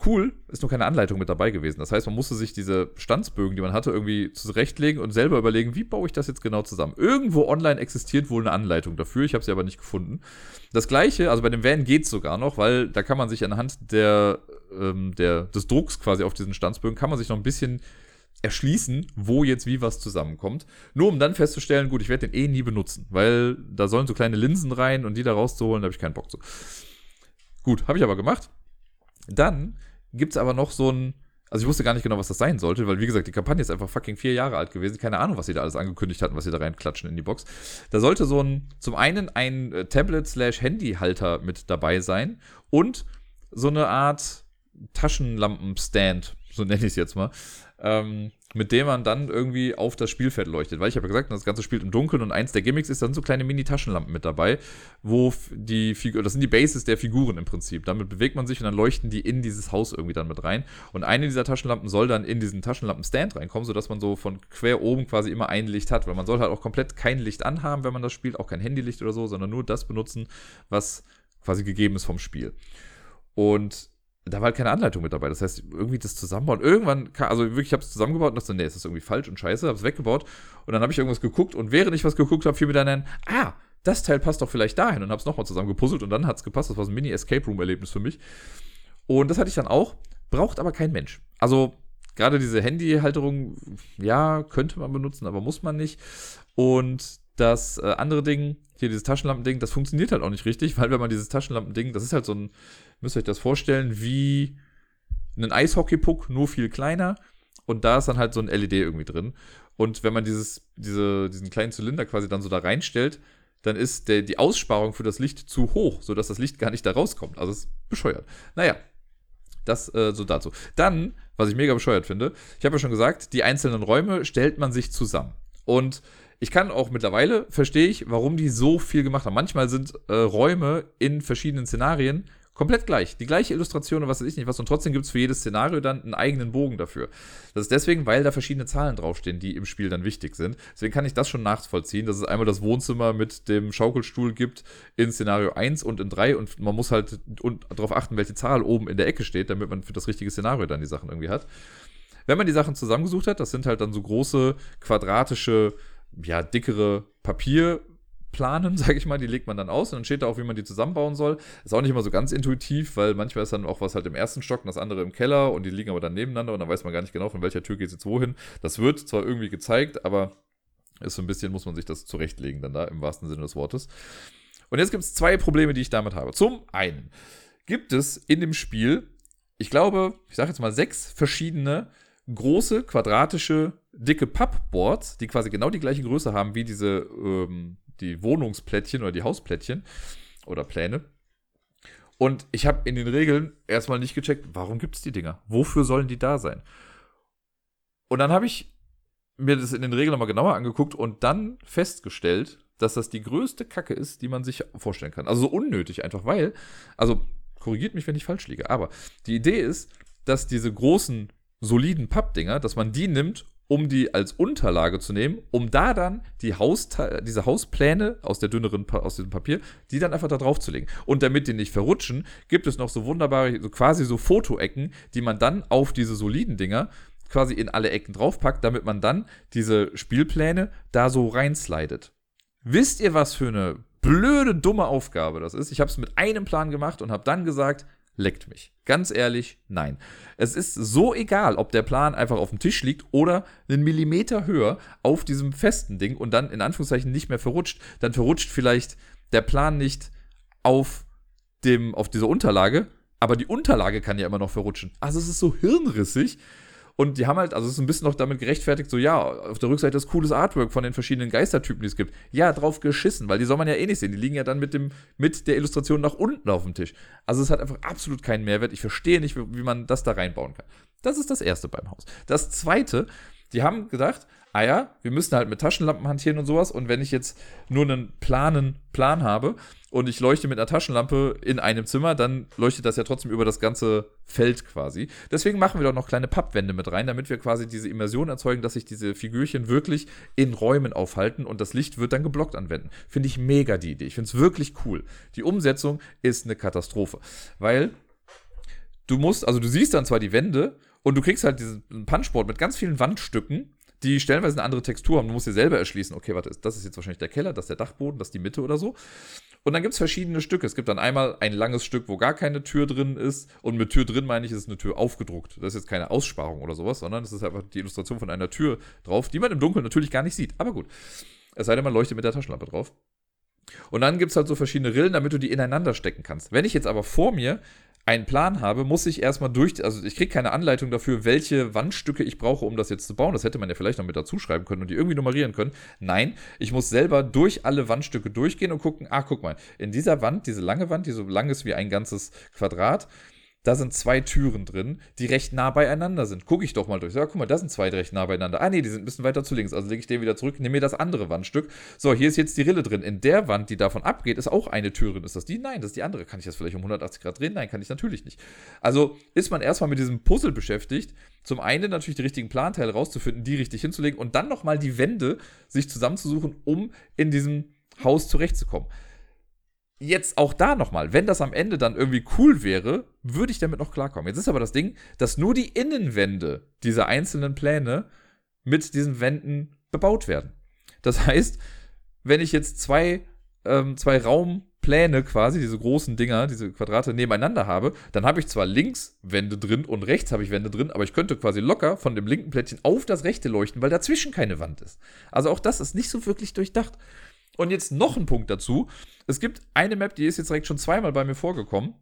Cool, ist nur keine Anleitung mit dabei gewesen. Das heißt, man musste sich diese Standsbögen, die man hatte, irgendwie zurechtlegen und selber überlegen, wie baue ich das jetzt genau zusammen. Irgendwo online existiert wohl eine Anleitung dafür, ich habe sie aber nicht gefunden. Das gleiche, also bei dem Van geht es sogar noch, weil da kann man sich anhand der, ähm, der, des Drucks quasi auf diesen Standsbögen, kann man sich noch ein bisschen erschließen, wo jetzt wie was zusammenkommt. Nur um dann festzustellen, gut, ich werde den eh nie benutzen, weil da sollen so kleine Linsen rein und die da rauszuholen, da habe ich keinen Bock zu. Gut, habe ich aber gemacht. Dann gibt es aber noch so ein. Also ich wusste gar nicht genau, was das sein sollte, weil wie gesagt, die Kampagne ist einfach fucking vier Jahre alt gewesen. Keine Ahnung, was sie da alles angekündigt hatten, was sie da reinklatschen in die Box. Da sollte so ein, zum einen ein äh, Tablet-Slash-Handy-Halter mit dabei sein und so eine Art Taschenlampenstand, so nenne ich es jetzt mal. Ähm, mit dem man dann irgendwie auf das Spielfeld leuchtet. Weil ich habe ja gesagt, das Ganze spielt im Dunkeln und eins der Gimmicks ist dann so kleine Mini-Taschenlampen mit dabei, wo die Figur, das sind die Bases der Figuren im Prinzip. Damit bewegt man sich und dann leuchten die in dieses Haus irgendwie dann mit rein. Und eine dieser Taschenlampen soll dann in diesen Taschenlampen-Stand reinkommen, sodass man so von quer oben quasi immer ein Licht hat. Weil man soll halt auch komplett kein Licht anhaben, wenn man das spielt, auch kein Handylicht oder so, sondern nur das benutzen, was quasi gegeben ist vom Spiel. Und da war halt keine Anleitung mit dabei. Das heißt, irgendwie das zusammenbauen. Irgendwann, kam, also wirklich, ich habe es zusammengebaut und dachte, nee, ist das irgendwie falsch und scheiße, habe es weggebaut. Und dann habe ich irgendwas geguckt und während ich was geguckt habe, fiel mir dann ein, ah, das Teil passt doch vielleicht dahin und habe es nochmal zusammengepuzzelt und dann hat es gepasst. Das war so ein Mini-Escape-Room-Erlebnis für mich. Und das hatte ich dann auch, braucht aber kein Mensch. Also, gerade diese Handyhalterung, ja, könnte man benutzen, aber muss man nicht. Und das äh, andere Ding, hier dieses Taschenlampending, das funktioniert halt auch nicht richtig, weil wenn man dieses Taschenlampending, das ist halt so ein, müsst ihr euch das vorstellen, wie ein Eishockeypuck, nur viel kleiner. Und da ist dann halt so ein LED irgendwie drin. Und wenn man dieses, diese, diesen kleinen Zylinder quasi dann so da reinstellt, dann ist der, die Aussparung für das Licht zu hoch, sodass das Licht gar nicht da rauskommt. Also ist bescheuert. Naja, das äh, so dazu. Dann, was ich mega bescheuert finde, ich habe ja schon gesagt, die einzelnen Räume stellt man sich zusammen. Und ich kann auch mittlerweile, verstehe ich, warum die so viel gemacht haben. Manchmal sind äh, Räume in verschiedenen Szenarien komplett gleich. Die gleiche Illustration und was weiß ich nicht was. Und trotzdem gibt es für jedes Szenario dann einen eigenen Bogen dafür. Das ist deswegen, weil da verschiedene Zahlen draufstehen, die im Spiel dann wichtig sind. Deswegen kann ich das schon nachvollziehen, dass es einmal das Wohnzimmer mit dem Schaukelstuhl gibt in Szenario 1 und in 3 und man muss halt darauf achten, welche Zahl oben in der Ecke steht, damit man für das richtige Szenario dann die Sachen irgendwie hat. Wenn man die Sachen zusammengesucht hat, das sind halt dann so große quadratische ja, dickere Papierplanen, sage ich mal, die legt man dann aus und dann steht da auch, wie man die zusammenbauen soll. Ist auch nicht immer so ganz intuitiv, weil manchmal ist dann auch was halt im ersten Stock und das andere im Keller und die liegen aber dann nebeneinander und dann weiß man gar nicht genau, von welcher Tür geht es jetzt wohin. Das wird zwar irgendwie gezeigt, aber ist so ein bisschen, muss man sich das zurechtlegen dann da, im wahrsten Sinne des Wortes. Und jetzt gibt es zwei Probleme, die ich damit habe. Zum einen gibt es in dem Spiel, ich glaube, ich sage jetzt mal sechs verschiedene große, quadratische, dicke Pappboards, die quasi genau die gleiche Größe haben wie diese, ähm, die Wohnungsplättchen oder die Hausplättchen oder Pläne. Und ich habe in den Regeln erstmal nicht gecheckt, warum gibt es die Dinger? Wofür sollen die da sein? Und dann habe ich mir das in den Regeln nochmal genauer angeguckt und dann festgestellt, dass das die größte Kacke ist, die man sich vorstellen kann. Also so unnötig einfach, weil, also korrigiert mich, wenn ich falsch liege, aber die Idee ist, dass diese großen, soliden Pappdinger, dass man die nimmt, um die als Unterlage zu nehmen, um da dann die Hausteile, diese Hauspläne aus der dünneren, aus diesem Papier, die dann einfach da drauf zu legen. Und damit die nicht verrutschen, gibt es noch so wunderbare, so quasi so Fotoecken, die man dann auf diese soliden Dinger quasi in alle Ecken draufpackt, damit man dann diese Spielpläne da so reinslidet. Wisst ihr, was für eine blöde, dumme Aufgabe das ist? Ich habe es mit einem Plan gemacht und habe dann gesagt, leckt mich. Ganz ehrlich, nein. Es ist so egal, ob der Plan einfach auf dem Tisch liegt oder einen Millimeter höher auf diesem festen Ding und dann in Anführungszeichen nicht mehr verrutscht. Dann verrutscht vielleicht der Plan nicht auf, dem, auf dieser Unterlage, aber die Unterlage kann ja immer noch verrutschen. Also es ist so hirnrissig. Und die haben halt, also es ist ein bisschen noch damit gerechtfertigt, so ja, auf der Rückseite ist cooles Artwork von den verschiedenen Geistertypen, die es gibt. Ja, drauf geschissen, weil die soll man ja eh nicht sehen. Die liegen ja dann mit, dem, mit der Illustration nach unten auf dem Tisch. Also es hat einfach absolut keinen Mehrwert. Ich verstehe nicht, wie man das da reinbauen kann. Das ist das Erste beim Haus. Das Zweite, die haben gedacht, ah ja, wir müssen halt mit Taschenlampen hantieren und sowas. Und wenn ich jetzt nur einen planen Plan habe und ich leuchte mit einer Taschenlampe in einem Zimmer, dann leuchtet das ja trotzdem über das ganze Feld quasi. Deswegen machen wir doch noch kleine Pappwände mit rein, damit wir quasi diese Immersion erzeugen, dass sich diese Figürchen wirklich in Räumen aufhalten und das Licht wird dann geblockt an Wänden. Finde ich mega die Idee. Ich finde es wirklich cool. Die Umsetzung ist eine Katastrophe, weil du musst, also du siehst dann zwar die Wände und du kriegst halt diesen Punchboard mit ganz vielen Wandstücken die stellenweise eine andere Textur haben. Du musst dir selber erschließen, okay, warte, das ist jetzt wahrscheinlich der Keller, das ist der Dachboden, das ist die Mitte oder so. Und dann gibt es verschiedene Stücke. Es gibt dann einmal ein langes Stück, wo gar keine Tür drin ist. Und mit Tür drin meine ich, ist eine Tür aufgedruckt. Das ist jetzt keine Aussparung oder sowas, sondern es ist einfach die Illustration von einer Tür drauf, die man im Dunkeln natürlich gar nicht sieht. Aber gut. Es sei denn, man leuchtet mit der Taschenlampe drauf. Und dann gibt es halt so verschiedene Rillen, damit du die ineinander stecken kannst. Wenn ich jetzt aber vor mir einen Plan habe, muss ich erstmal durch, also ich kriege keine Anleitung dafür, welche Wandstücke ich brauche, um das jetzt zu bauen. Das hätte man ja vielleicht noch mit dazu schreiben können und die irgendwie nummerieren können. Nein, ich muss selber durch alle Wandstücke durchgehen und gucken, ah, guck mal, in dieser Wand, diese lange Wand, die so lang ist wie ein ganzes Quadrat, da sind zwei Türen drin, die recht nah beieinander sind. Gucke ich doch mal durch. Ja, guck mal, da sind zwei recht nah beieinander. Ah, nee, die sind ein bisschen weiter zu links. Also lege ich den wieder zurück, nehme mir das andere Wandstück. So, hier ist jetzt die Rille drin. In der Wand, die davon abgeht, ist auch eine Tür drin. Ist das die? Nein, das ist die andere. Kann ich das vielleicht um 180 Grad drehen? Nein, kann ich natürlich nicht. Also ist man erstmal mit diesem Puzzle beschäftigt. Zum einen natürlich die richtigen Planteile rauszufinden, die richtig hinzulegen und dann nochmal die Wände sich zusammenzusuchen, um in diesem Haus zurechtzukommen jetzt auch da nochmal, wenn das am Ende dann irgendwie cool wäre, würde ich damit noch klarkommen. Jetzt ist aber das Ding, dass nur die Innenwände dieser einzelnen Pläne mit diesen Wänden bebaut werden. Das heißt, wenn ich jetzt zwei, ähm, zwei Raumpläne quasi, diese großen Dinger, diese Quadrate nebeneinander habe, dann habe ich zwar links Wände drin und rechts habe ich Wände drin, aber ich könnte quasi locker von dem linken Plättchen auf das rechte leuchten, weil dazwischen keine Wand ist. Also auch das ist nicht so wirklich durchdacht. Und jetzt noch ein Punkt dazu. Es gibt eine Map, die ist jetzt direkt schon zweimal bei mir vorgekommen.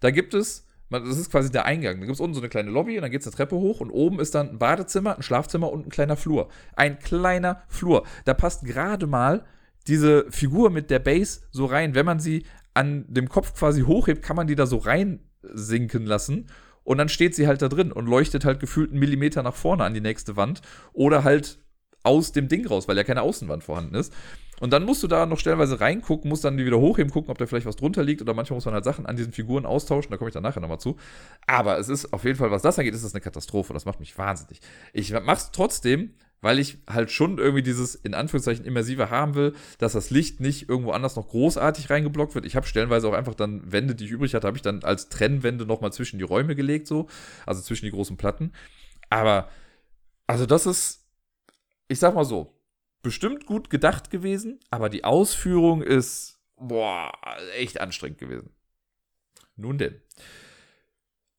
Da gibt es, das ist quasi der Eingang. Da gibt es unten so eine kleine Lobby und dann geht es eine Treppe hoch und oben ist dann ein Badezimmer, ein Schlafzimmer und ein kleiner Flur. Ein kleiner Flur. Da passt gerade mal diese Figur mit der Base so rein. Wenn man sie an dem Kopf quasi hochhebt, kann man die da so reinsinken lassen. Und dann steht sie halt da drin und leuchtet halt gefühlt einen Millimeter nach vorne an die nächste Wand. Oder halt aus dem Ding raus, weil ja keine Außenwand vorhanden ist. Und dann musst du da noch stellenweise reingucken, musst dann die wieder hochheben, gucken, ob da vielleicht was drunter liegt oder manchmal muss man halt Sachen an diesen Figuren austauschen, da komme ich dann nachher nochmal zu. Aber es ist auf jeden Fall, was das angeht, ist das eine Katastrophe. Das macht mich wahnsinnig. Ich mach's trotzdem, weil ich halt schon irgendwie dieses in Anführungszeichen immersive haben will, dass das Licht nicht irgendwo anders noch großartig reingeblockt wird. Ich habe stellenweise auch einfach dann Wände, die ich übrig hatte, habe ich dann als Trennwände nochmal zwischen die Räume gelegt, so, also zwischen die großen Platten. Aber, also das ist, ich sag mal so, bestimmt gut gedacht gewesen, aber die Ausführung ist, boah, echt anstrengend gewesen. Nun denn.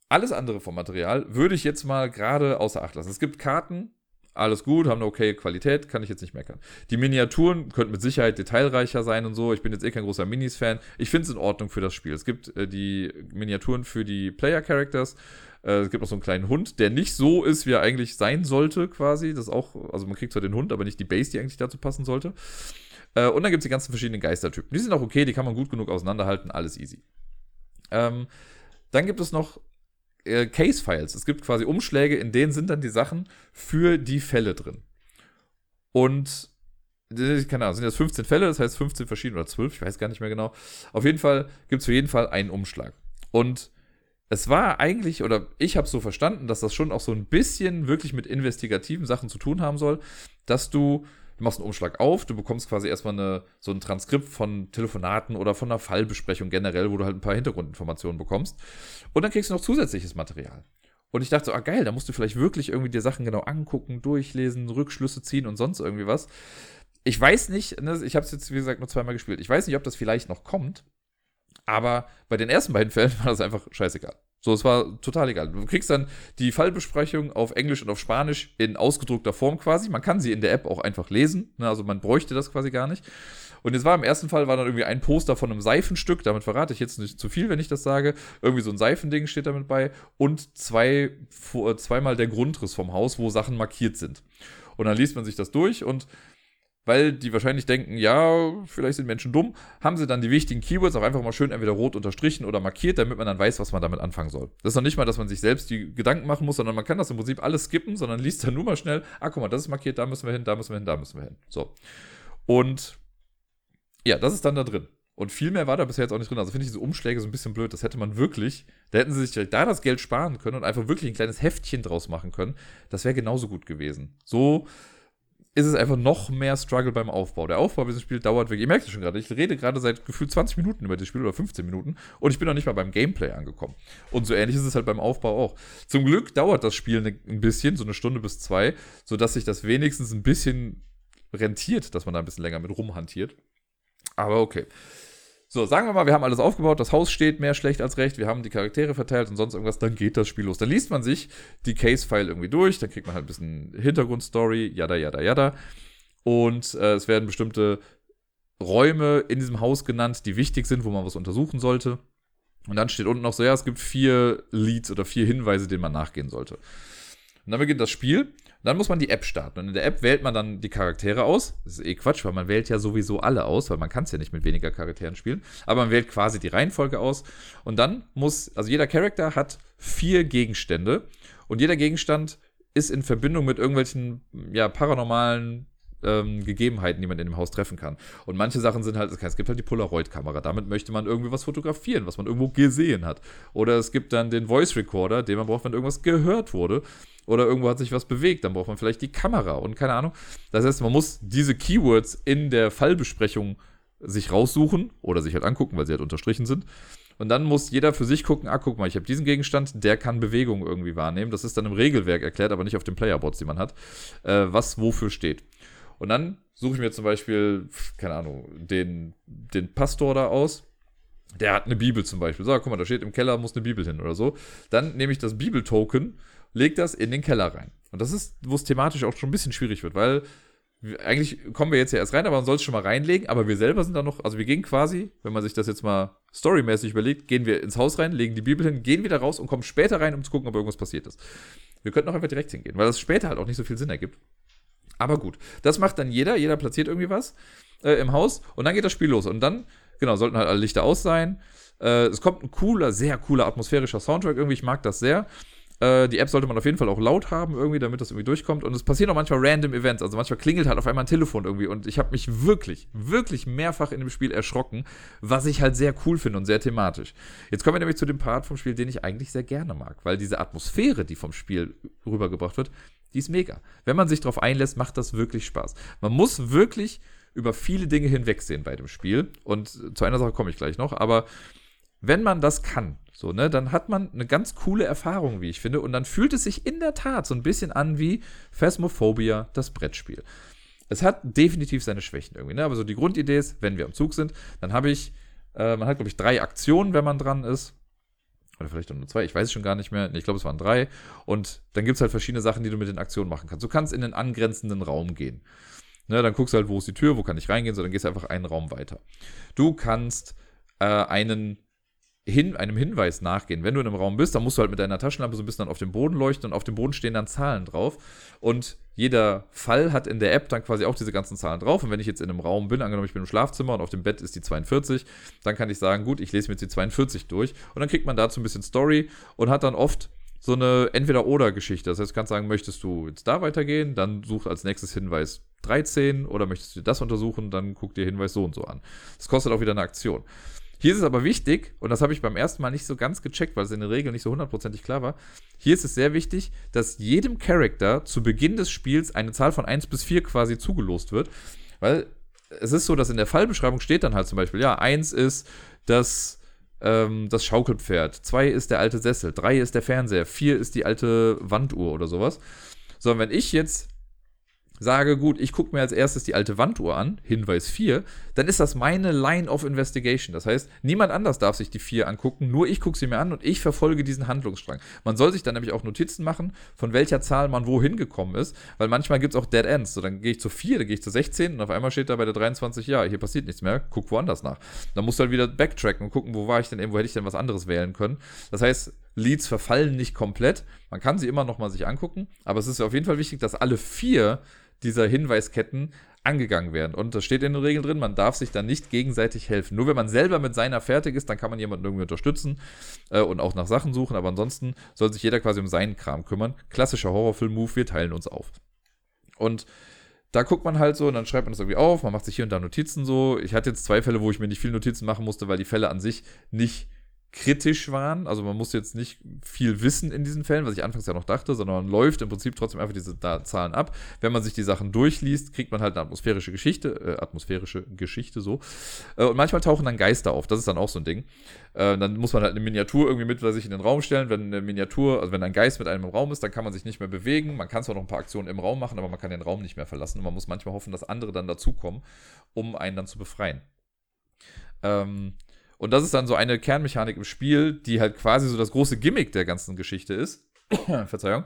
Alles andere vom Material würde ich jetzt mal gerade außer Acht lassen. Es gibt Karten, alles gut, haben eine okay Qualität, kann ich jetzt nicht meckern. Die Miniaturen könnten mit Sicherheit detailreicher sein und so. Ich bin jetzt eh kein großer Minis-Fan. Ich finde es in Ordnung für das Spiel. Es gibt äh, die Miniaturen für die Player-Characters äh, es gibt noch so einen kleinen Hund, der nicht so ist, wie er eigentlich sein sollte, quasi. Das auch, also man kriegt zwar den Hund, aber nicht die Base, die eigentlich dazu passen sollte. Äh, und dann gibt es die ganzen verschiedenen Geistertypen. Die sind auch okay, die kann man gut genug auseinanderhalten, alles easy. Ähm, dann gibt es noch äh, Case-Files. Es gibt quasi Umschläge, in denen sind dann die Sachen für die Fälle drin. Und keine Ahnung, sind jetzt 15 Fälle, das heißt 15 verschiedene oder 12, ich weiß gar nicht mehr genau. Auf jeden Fall gibt es für jeden Fall einen Umschlag. Und es war eigentlich, oder ich habe so verstanden, dass das schon auch so ein bisschen wirklich mit investigativen Sachen zu tun haben soll, dass du, du machst einen Umschlag auf, du bekommst quasi erstmal eine, so ein Transkript von Telefonaten oder von einer Fallbesprechung generell, wo du halt ein paar Hintergrundinformationen bekommst. Und dann kriegst du noch zusätzliches Material. Und ich dachte so, ah geil, da musst du vielleicht wirklich irgendwie dir Sachen genau angucken, durchlesen, Rückschlüsse ziehen und sonst irgendwie was. Ich weiß nicht, ne, ich habe es jetzt wie gesagt nur zweimal gespielt. Ich weiß nicht, ob das vielleicht noch kommt, aber bei den ersten beiden Fällen war das einfach scheißegal. So, es war total egal. Du kriegst dann die Fallbesprechung auf Englisch und auf Spanisch in ausgedruckter Form quasi. Man kann sie in der App auch einfach lesen. Ne? Also man bräuchte das quasi gar nicht. Und jetzt war im ersten Fall war dann irgendwie ein Poster von einem Seifenstück. Damit verrate ich jetzt nicht zu viel, wenn ich das sage. Irgendwie so ein Seifending steht damit bei. Und zwei, zweimal der Grundriss vom Haus, wo Sachen markiert sind. Und dann liest man sich das durch und weil die wahrscheinlich denken, ja, vielleicht sind Menschen dumm, haben sie dann die wichtigen Keywords auch einfach mal schön entweder rot unterstrichen oder markiert, damit man dann weiß, was man damit anfangen soll. Das ist noch nicht mal, dass man sich selbst die Gedanken machen muss, sondern man kann das im Prinzip alles skippen, sondern liest dann nur mal schnell, ah, guck mal, das ist markiert, da müssen wir hin, da müssen wir hin, da müssen wir hin. So. Und ja, das ist dann da drin. Und viel mehr war da bisher jetzt auch nicht drin. Also finde ich diese Umschläge so ein bisschen blöd. Das hätte man wirklich, da hätten sie sich da das Geld sparen können und einfach wirklich ein kleines Heftchen draus machen können. Das wäre genauso gut gewesen. So ist es einfach noch mehr Struggle beim Aufbau. Der Aufbau dieses Spiel dauert wirklich, ihr merkt es schon gerade, ich rede gerade seit gefühlt 20 Minuten über das Spiel oder 15 Minuten und ich bin noch nicht mal beim Gameplay angekommen. Und so ähnlich ist es halt beim Aufbau auch. Zum Glück dauert das Spiel ne, ein bisschen, so eine Stunde bis zwei, sodass sich das wenigstens ein bisschen rentiert, dass man da ein bisschen länger mit rumhantiert. Aber okay. So, sagen wir mal, wir haben alles aufgebaut, das Haus steht mehr schlecht als recht, wir haben die Charaktere verteilt und sonst irgendwas, dann geht das Spiel los. Dann liest man sich die Case-File irgendwie durch, dann kriegt man halt ein bisschen Hintergrundstory, yada, yada, yada. Und äh, es werden bestimmte Räume in diesem Haus genannt, die wichtig sind, wo man was untersuchen sollte. Und dann steht unten noch so, ja, es gibt vier Leads oder vier Hinweise, denen man nachgehen sollte. Und dann beginnt das Spiel dann muss man die App starten. Und in der App wählt man dann die Charaktere aus. Das ist eh Quatsch, weil man wählt ja sowieso alle aus, weil man kann es ja nicht mit weniger Charakteren spielen. Aber man wählt quasi die Reihenfolge aus. Und dann muss, also jeder Charakter hat vier Gegenstände. Und jeder Gegenstand ist in Verbindung mit irgendwelchen ja, paranormalen ähm, Gegebenheiten, die man in dem Haus treffen kann. Und manche Sachen sind halt, es gibt halt die Polaroid-Kamera, damit möchte man irgendwie was fotografieren, was man irgendwo gesehen hat. Oder es gibt dann den Voice Recorder, den man braucht, wenn irgendwas gehört wurde oder irgendwo hat sich was bewegt, dann braucht man vielleicht die Kamera und keine Ahnung. Das heißt, man muss diese Keywords in der Fallbesprechung sich raussuchen oder sich halt angucken, weil sie halt unterstrichen sind. Und dann muss jeder für sich gucken, ah, guck mal, ich habe diesen Gegenstand, der kann Bewegung irgendwie wahrnehmen. Das ist dann im Regelwerk erklärt, aber nicht auf den Playerboards, die man hat, äh, was wofür steht. Und dann suche ich mir zum Beispiel, keine Ahnung, den, den Pastor da aus. Der hat eine Bibel zum Beispiel. So, guck mal, da steht im Keller, muss eine Bibel hin oder so. Dann nehme ich das Bibeltoken legt das in den Keller rein. Und das ist, wo es thematisch auch schon ein bisschen schwierig wird, weil eigentlich kommen wir jetzt ja erst rein, aber man soll es schon mal reinlegen, aber wir selber sind da noch, also wir gehen quasi, wenn man sich das jetzt mal storymäßig überlegt, gehen wir ins Haus rein, legen die Bibel hin, gehen wieder raus und kommen später rein, um zu gucken, ob irgendwas passiert ist. Wir könnten auch einfach direkt hingehen, weil das später halt auch nicht so viel Sinn ergibt. Aber gut, das macht dann jeder, jeder platziert irgendwie was äh, im Haus und dann geht das Spiel los. Und dann, genau, sollten halt alle Lichter aus sein. Äh, es kommt ein cooler, sehr cooler atmosphärischer Soundtrack irgendwie, ich mag das sehr. Äh, die App sollte man auf jeden Fall auch laut haben, irgendwie, damit das irgendwie durchkommt. Und es passieren auch manchmal random Events. Also manchmal klingelt halt auf einmal ein Telefon irgendwie. Und ich habe mich wirklich, wirklich mehrfach in dem Spiel erschrocken, was ich halt sehr cool finde und sehr thematisch. Jetzt kommen wir nämlich zu dem Part vom Spiel, den ich eigentlich sehr gerne mag, weil diese Atmosphäre, die vom Spiel rübergebracht wird, die ist mega. Wenn man sich darauf einlässt, macht das wirklich Spaß. Man muss wirklich über viele Dinge hinwegsehen bei dem Spiel. Und zu einer Sache komme ich gleich noch. Aber wenn man das kann, so, ne, dann hat man eine ganz coole Erfahrung, wie ich finde. Und dann fühlt es sich in der Tat so ein bisschen an wie Phasmophobia, das Brettspiel. Es hat definitiv seine Schwächen irgendwie, ne? Aber so die Grundidee ist, wenn wir am Zug sind, dann habe ich, äh, man hat, glaube ich, drei Aktionen, wenn man dran ist. Oder vielleicht nur zwei, ich weiß es schon gar nicht mehr. Ich glaube, es waren drei. Und dann gibt es halt verschiedene Sachen, die du mit den Aktionen machen kannst. Du kannst in den angrenzenden Raum gehen. Ne, dann guckst du halt, wo ist die Tür, wo kann ich reingehen, so dann gehst du einfach einen Raum weiter. Du kannst äh, einen hin, einem Hinweis nachgehen. Wenn du in einem Raum bist, dann musst du halt mit deiner Taschenlampe so ein bisschen dann auf dem Boden leuchten und auf dem Boden stehen dann Zahlen drauf. Und jeder Fall hat in der App dann quasi auch diese ganzen Zahlen drauf. Und wenn ich jetzt in einem Raum bin, angenommen ich bin im Schlafzimmer und auf dem Bett ist die 42, dann kann ich sagen, gut, ich lese mir jetzt die 42 durch. Und dann kriegt man dazu ein bisschen Story und hat dann oft so eine Entweder-Oder-Geschichte. Das heißt, du kannst sagen, möchtest du jetzt da weitergehen, dann such als nächstes Hinweis 13 oder möchtest du das untersuchen, dann guck dir Hinweis so und so an. Das kostet auch wieder eine Aktion. Hier ist es aber wichtig, und das habe ich beim ersten Mal nicht so ganz gecheckt, weil es in der Regel nicht so hundertprozentig klar war. Hier ist es sehr wichtig, dass jedem Charakter zu Beginn des Spiels eine Zahl von 1 bis 4 quasi zugelost wird. Weil es ist so, dass in der Fallbeschreibung steht dann halt zum Beispiel, ja, 1 ist das, ähm, das Schaukelpferd, 2 ist der alte Sessel, 3 ist der Fernseher, 4 ist die alte Wanduhr oder sowas. So, und wenn ich jetzt sage, gut, ich gucke mir als erstes die alte Wanduhr an, Hinweis 4, dann ist das meine Line of Investigation. Das heißt, niemand anders darf sich die 4 angucken, nur ich gucke sie mir an und ich verfolge diesen Handlungsstrang. Man soll sich dann nämlich auch Notizen machen, von welcher Zahl man wohin gekommen ist, weil manchmal gibt es auch Dead Ends. So, dann gehe ich zu 4, dann gehe ich zu 16 und auf einmal steht da bei der 23, ja, hier passiert nichts mehr, guck woanders nach. Dann musst du halt wieder backtracken und gucken, wo war ich denn eben, wo hätte ich denn was anderes wählen können. Das heißt, Leads verfallen nicht komplett. Man kann sie immer noch mal sich angucken, aber es ist auf jeden Fall wichtig, dass alle vier dieser Hinweisketten angegangen werden. Und das steht in den Regeln drin, man darf sich dann nicht gegenseitig helfen. Nur wenn man selber mit seiner fertig ist, dann kann man jemanden irgendwie unterstützen äh, und auch nach Sachen suchen, aber ansonsten soll sich jeder quasi um seinen Kram kümmern. Klassischer Horrorfilm-Move, wir teilen uns auf. Und da guckt man halt so und dann schreibt man das irgendwie auf, man macht sich hier und da Notizen so. Ich hatte jetzt zwei Fälle, wo ich mir nicht viel Notizen machen musste, weil die Fälle an sich nicht kritisch waren. Also man muss jetzt nicht viel wissen in diesen Fällen, was ich anfangs ja noch dachte, sondern man läuft im Prinzip trotzdem einfach diese Zahlen ab. Wenn man sich die Sachen durchliest, kriegt man halt eine atmosphärische Geschichte, äh, atmosphärische Geschichte so. Äh, und manchmal tauchen dann Geister auf. Das ist dann auch so ein Ding. Äh, dann muss man halt eine Miniatur irgendwie mit sich in den Raum stellen. Wenn eine Miniatur, also wenn ein Geist mit einem im Raum ist, dann kann man sich nicht mehr bewegen. Man kann zwar noch ein paar Aktionen im Raum machen, aber man kann den Raum nicht mehr verlassen. Und man muss manchmal hoffen, dass andere dann dazukommen, um einen dann zu befreien. Ähm, und das ist dann so eine Kernmechanik im Spiel, die halt quasi so das große Gimmick der ganzen Geschichte ist. Verzeihung.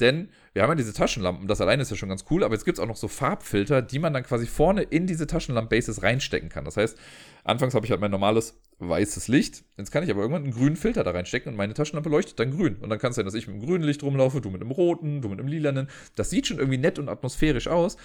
Denn wir haben ja diese Taschenlampen, das alleine ist ja schon ganz cool, aber jetzt gibt es auch noch so Farbfilter, die man dann quasi vorne in diese Taschenlamp-Bases reinstecken kann. Das heißt, anfangs habe ich halt mein normales weißes Licht, jetzt kann ich aber irgendwann einen grünen Filter da reinstecken und meine Taschenlampe leuchtet dann grün. Und dann kann es sein, dass ich mit dem grünen Licht rumlaufe, du mit dem roten, du mit dem lilanen. Das sieht schon irgendwie nett und atmosphärisch aus.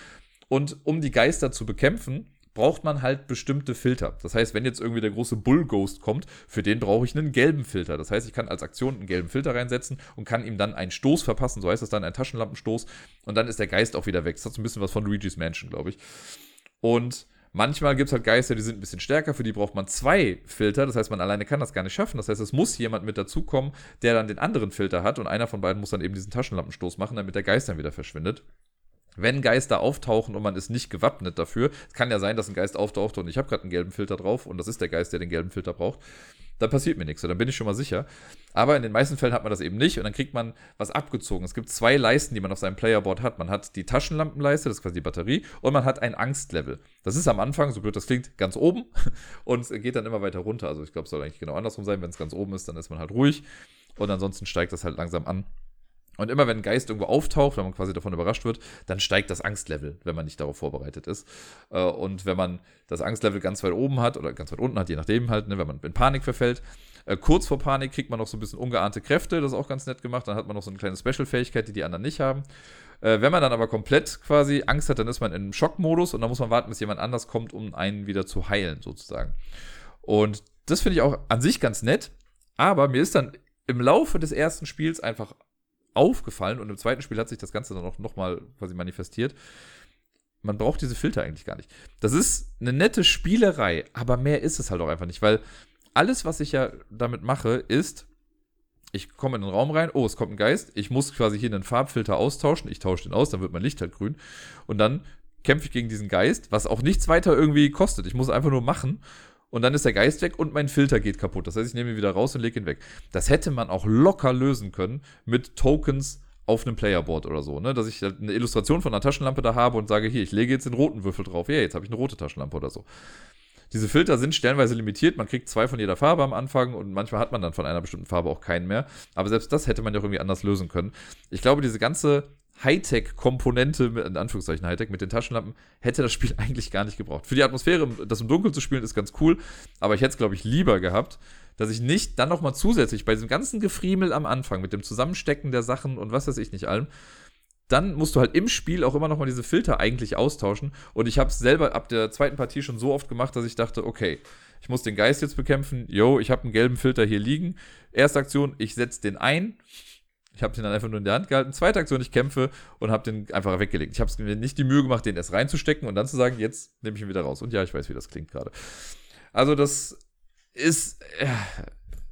Und um die Geister zu bekämpfen, braucht man halt bestimmte Filter. Das heißt, wenn jetzt irgendwie der große Bull Ghost kommt, für den brauche ich einen gelben Filter. Das heißt, ich kann als Aktion einen gelben Filter reinsetzen und kann ihm dann einen Stoß verpassen, so heißt das dann, ein Taschenlampenstoß. Und dann ist der Geist auch wieder weg. Das hat so ein bisschen was von Luigi's Mansion, glaube ich. Und Manchmal gibt es halt Geister, die sind ein bisschen stärker, für die braucht man zwei Filter. Das heißt, man alleine kann das gar nicht schaffen. Das heißt, es muss jemand mit dazukommen, der dann den anderen Filter hat und einer von beiden muss dann eben diesen Taschenlampenstoß machen, damit der Geist dann wieder verschwindet wenn Geister auftauchen und man ist nicht gewappnet dafür, es kann ja sein, dass ein Geist auftaucht und ich habe gerade einen gelben Filter drauf und das ist der Geist, der den gelben Filter braucht, dann passiert mir nichts, dann bin ich schon mal sicher. Aber in den meisten Fällen hat man das eben nicht und dann kriegt man was abgezogen. Es gibt zwei Leisten, die man auf seinem Playerboard hat. Man hat die Taschenlampenleiste, das ist quasi die Batterie, und man hat ein Angstlevel. Das ist am Anfang, so blöd das klingt, ganz oben und geht dann immer weiter runter. Also ich glaube, es soll eigentlich genau andersrum sein. Wenn es ganz oben ist, dann ist man halt ruhig und ansonsten steigt das halt langsam an. Und immer wenn ein Geist irgendwo auftaucht, wenn man quasi davon überrascht wird, dann steigt das Angstlevel, wenn man nicht darauf vorbereitet ist. Äh, und wenn man das Angstlevel ganz weit oben hat oder ganz weit unten hat, je nachdem halt, ne, wenn man in Panik verfällt, äh, kurz vor Panik kriegt man noch so ein bisschen ungeahnte Kräfte, das ist auch ganz nett gemacht. Dann hat man noch so eine kleine Special-Fähigkeit, die die anderen nicht haben. Äh, wenn man dann aber komplett quasi Angst hat, dann ist man im Schockmodus und dann muss man warten, bis jemand anders kommt, um einen wieder zu heilen, sozusagen. Und das finde ich auch an sich ganz nett. Aber mir ist dann im Laufe des ersten Spiels einfach aufgefallen und im zweiten Spiel hat sich das Ganze dann auch nochmal quasi manifestiert. Man braucht diese Filter eigentlich gar nicht. Das ist eine nette Spielerei, aber mehr ist es halt auch einfach nicht, weil alles, was ich ja damit mache, ist, ich komme in den Raum rein, oh, es kommt ein Geist, ich muss quasi hier einen Farbfilter austauschen, ich tausche den aus, dann wird mein Licht halt grün und dann kämpfe ich gegen diesen Geist, was auch nichts weiter irgendwie kostet. Ich muss einfach nur machen und dann ist der Geist weg und mein Filter geht kaputt. Das heißt, ich nehme ihn wieder raus und lege ihn weg. Das hätte man auch locker lösen können mit Tokens auf einem Playerboard oder so, ne? Dass ich halt eine Illustration von einer Taschenlampe da habe und sage, hier, ich lege jetzt den roten Würfel drauf. Ja, jetzt habe ich eine rote Taschenlampe oder so. Diese Filter sind stellenweise limitiert. Man kriegt zwei von jeder Farbe am Anfang und manchmal hat man dann von einer bestimmten Farbe auch keinen mehr. Aber selbst das hätte man ja irgendwie anders lösen können. Ich glaube, diese ganze Hightech-Komponente, in Anführungszeichen Hightech, mit den Taschenlampen, hätte das Spiel eigentlich gar nicht gebraucht. Für die Atmosphäre, das im Dunkeln zu spielen, ist ganz cool, aber ich hätte es, glaube ich, lieber gehabt, dass ich nicht dann nochmal zusätzlich bei diesem ganzen Gefriemel am Anfang, mit dem Zusammenstecken der Sachen und was weiß ich nicht allem, dann musst du halt im Spiel auch immer nochmal diese Filter eigentlich austauschen. Und ich habe es selber ab der zweiten Partie schon so oft gemacht, dass ich dachte, okay, ich muss den Geist jetzt bekämpfen. Yo, ich habe einen gelben Filter hier liegen. Erste Aktion, ich setze den ein Ich habe den dann einfach nur in der Hand gehalten, zweite Aktion, ich kämpfe und habe den einfach weggelegt. Ich habe mir nicht die Mühe gemacht, den erst reinzustecken und dann zu sagen, jetzt nehme ich ihn wieder raus. Und ja, ich weiß, wie das klingt gerade. Also das ist, ja,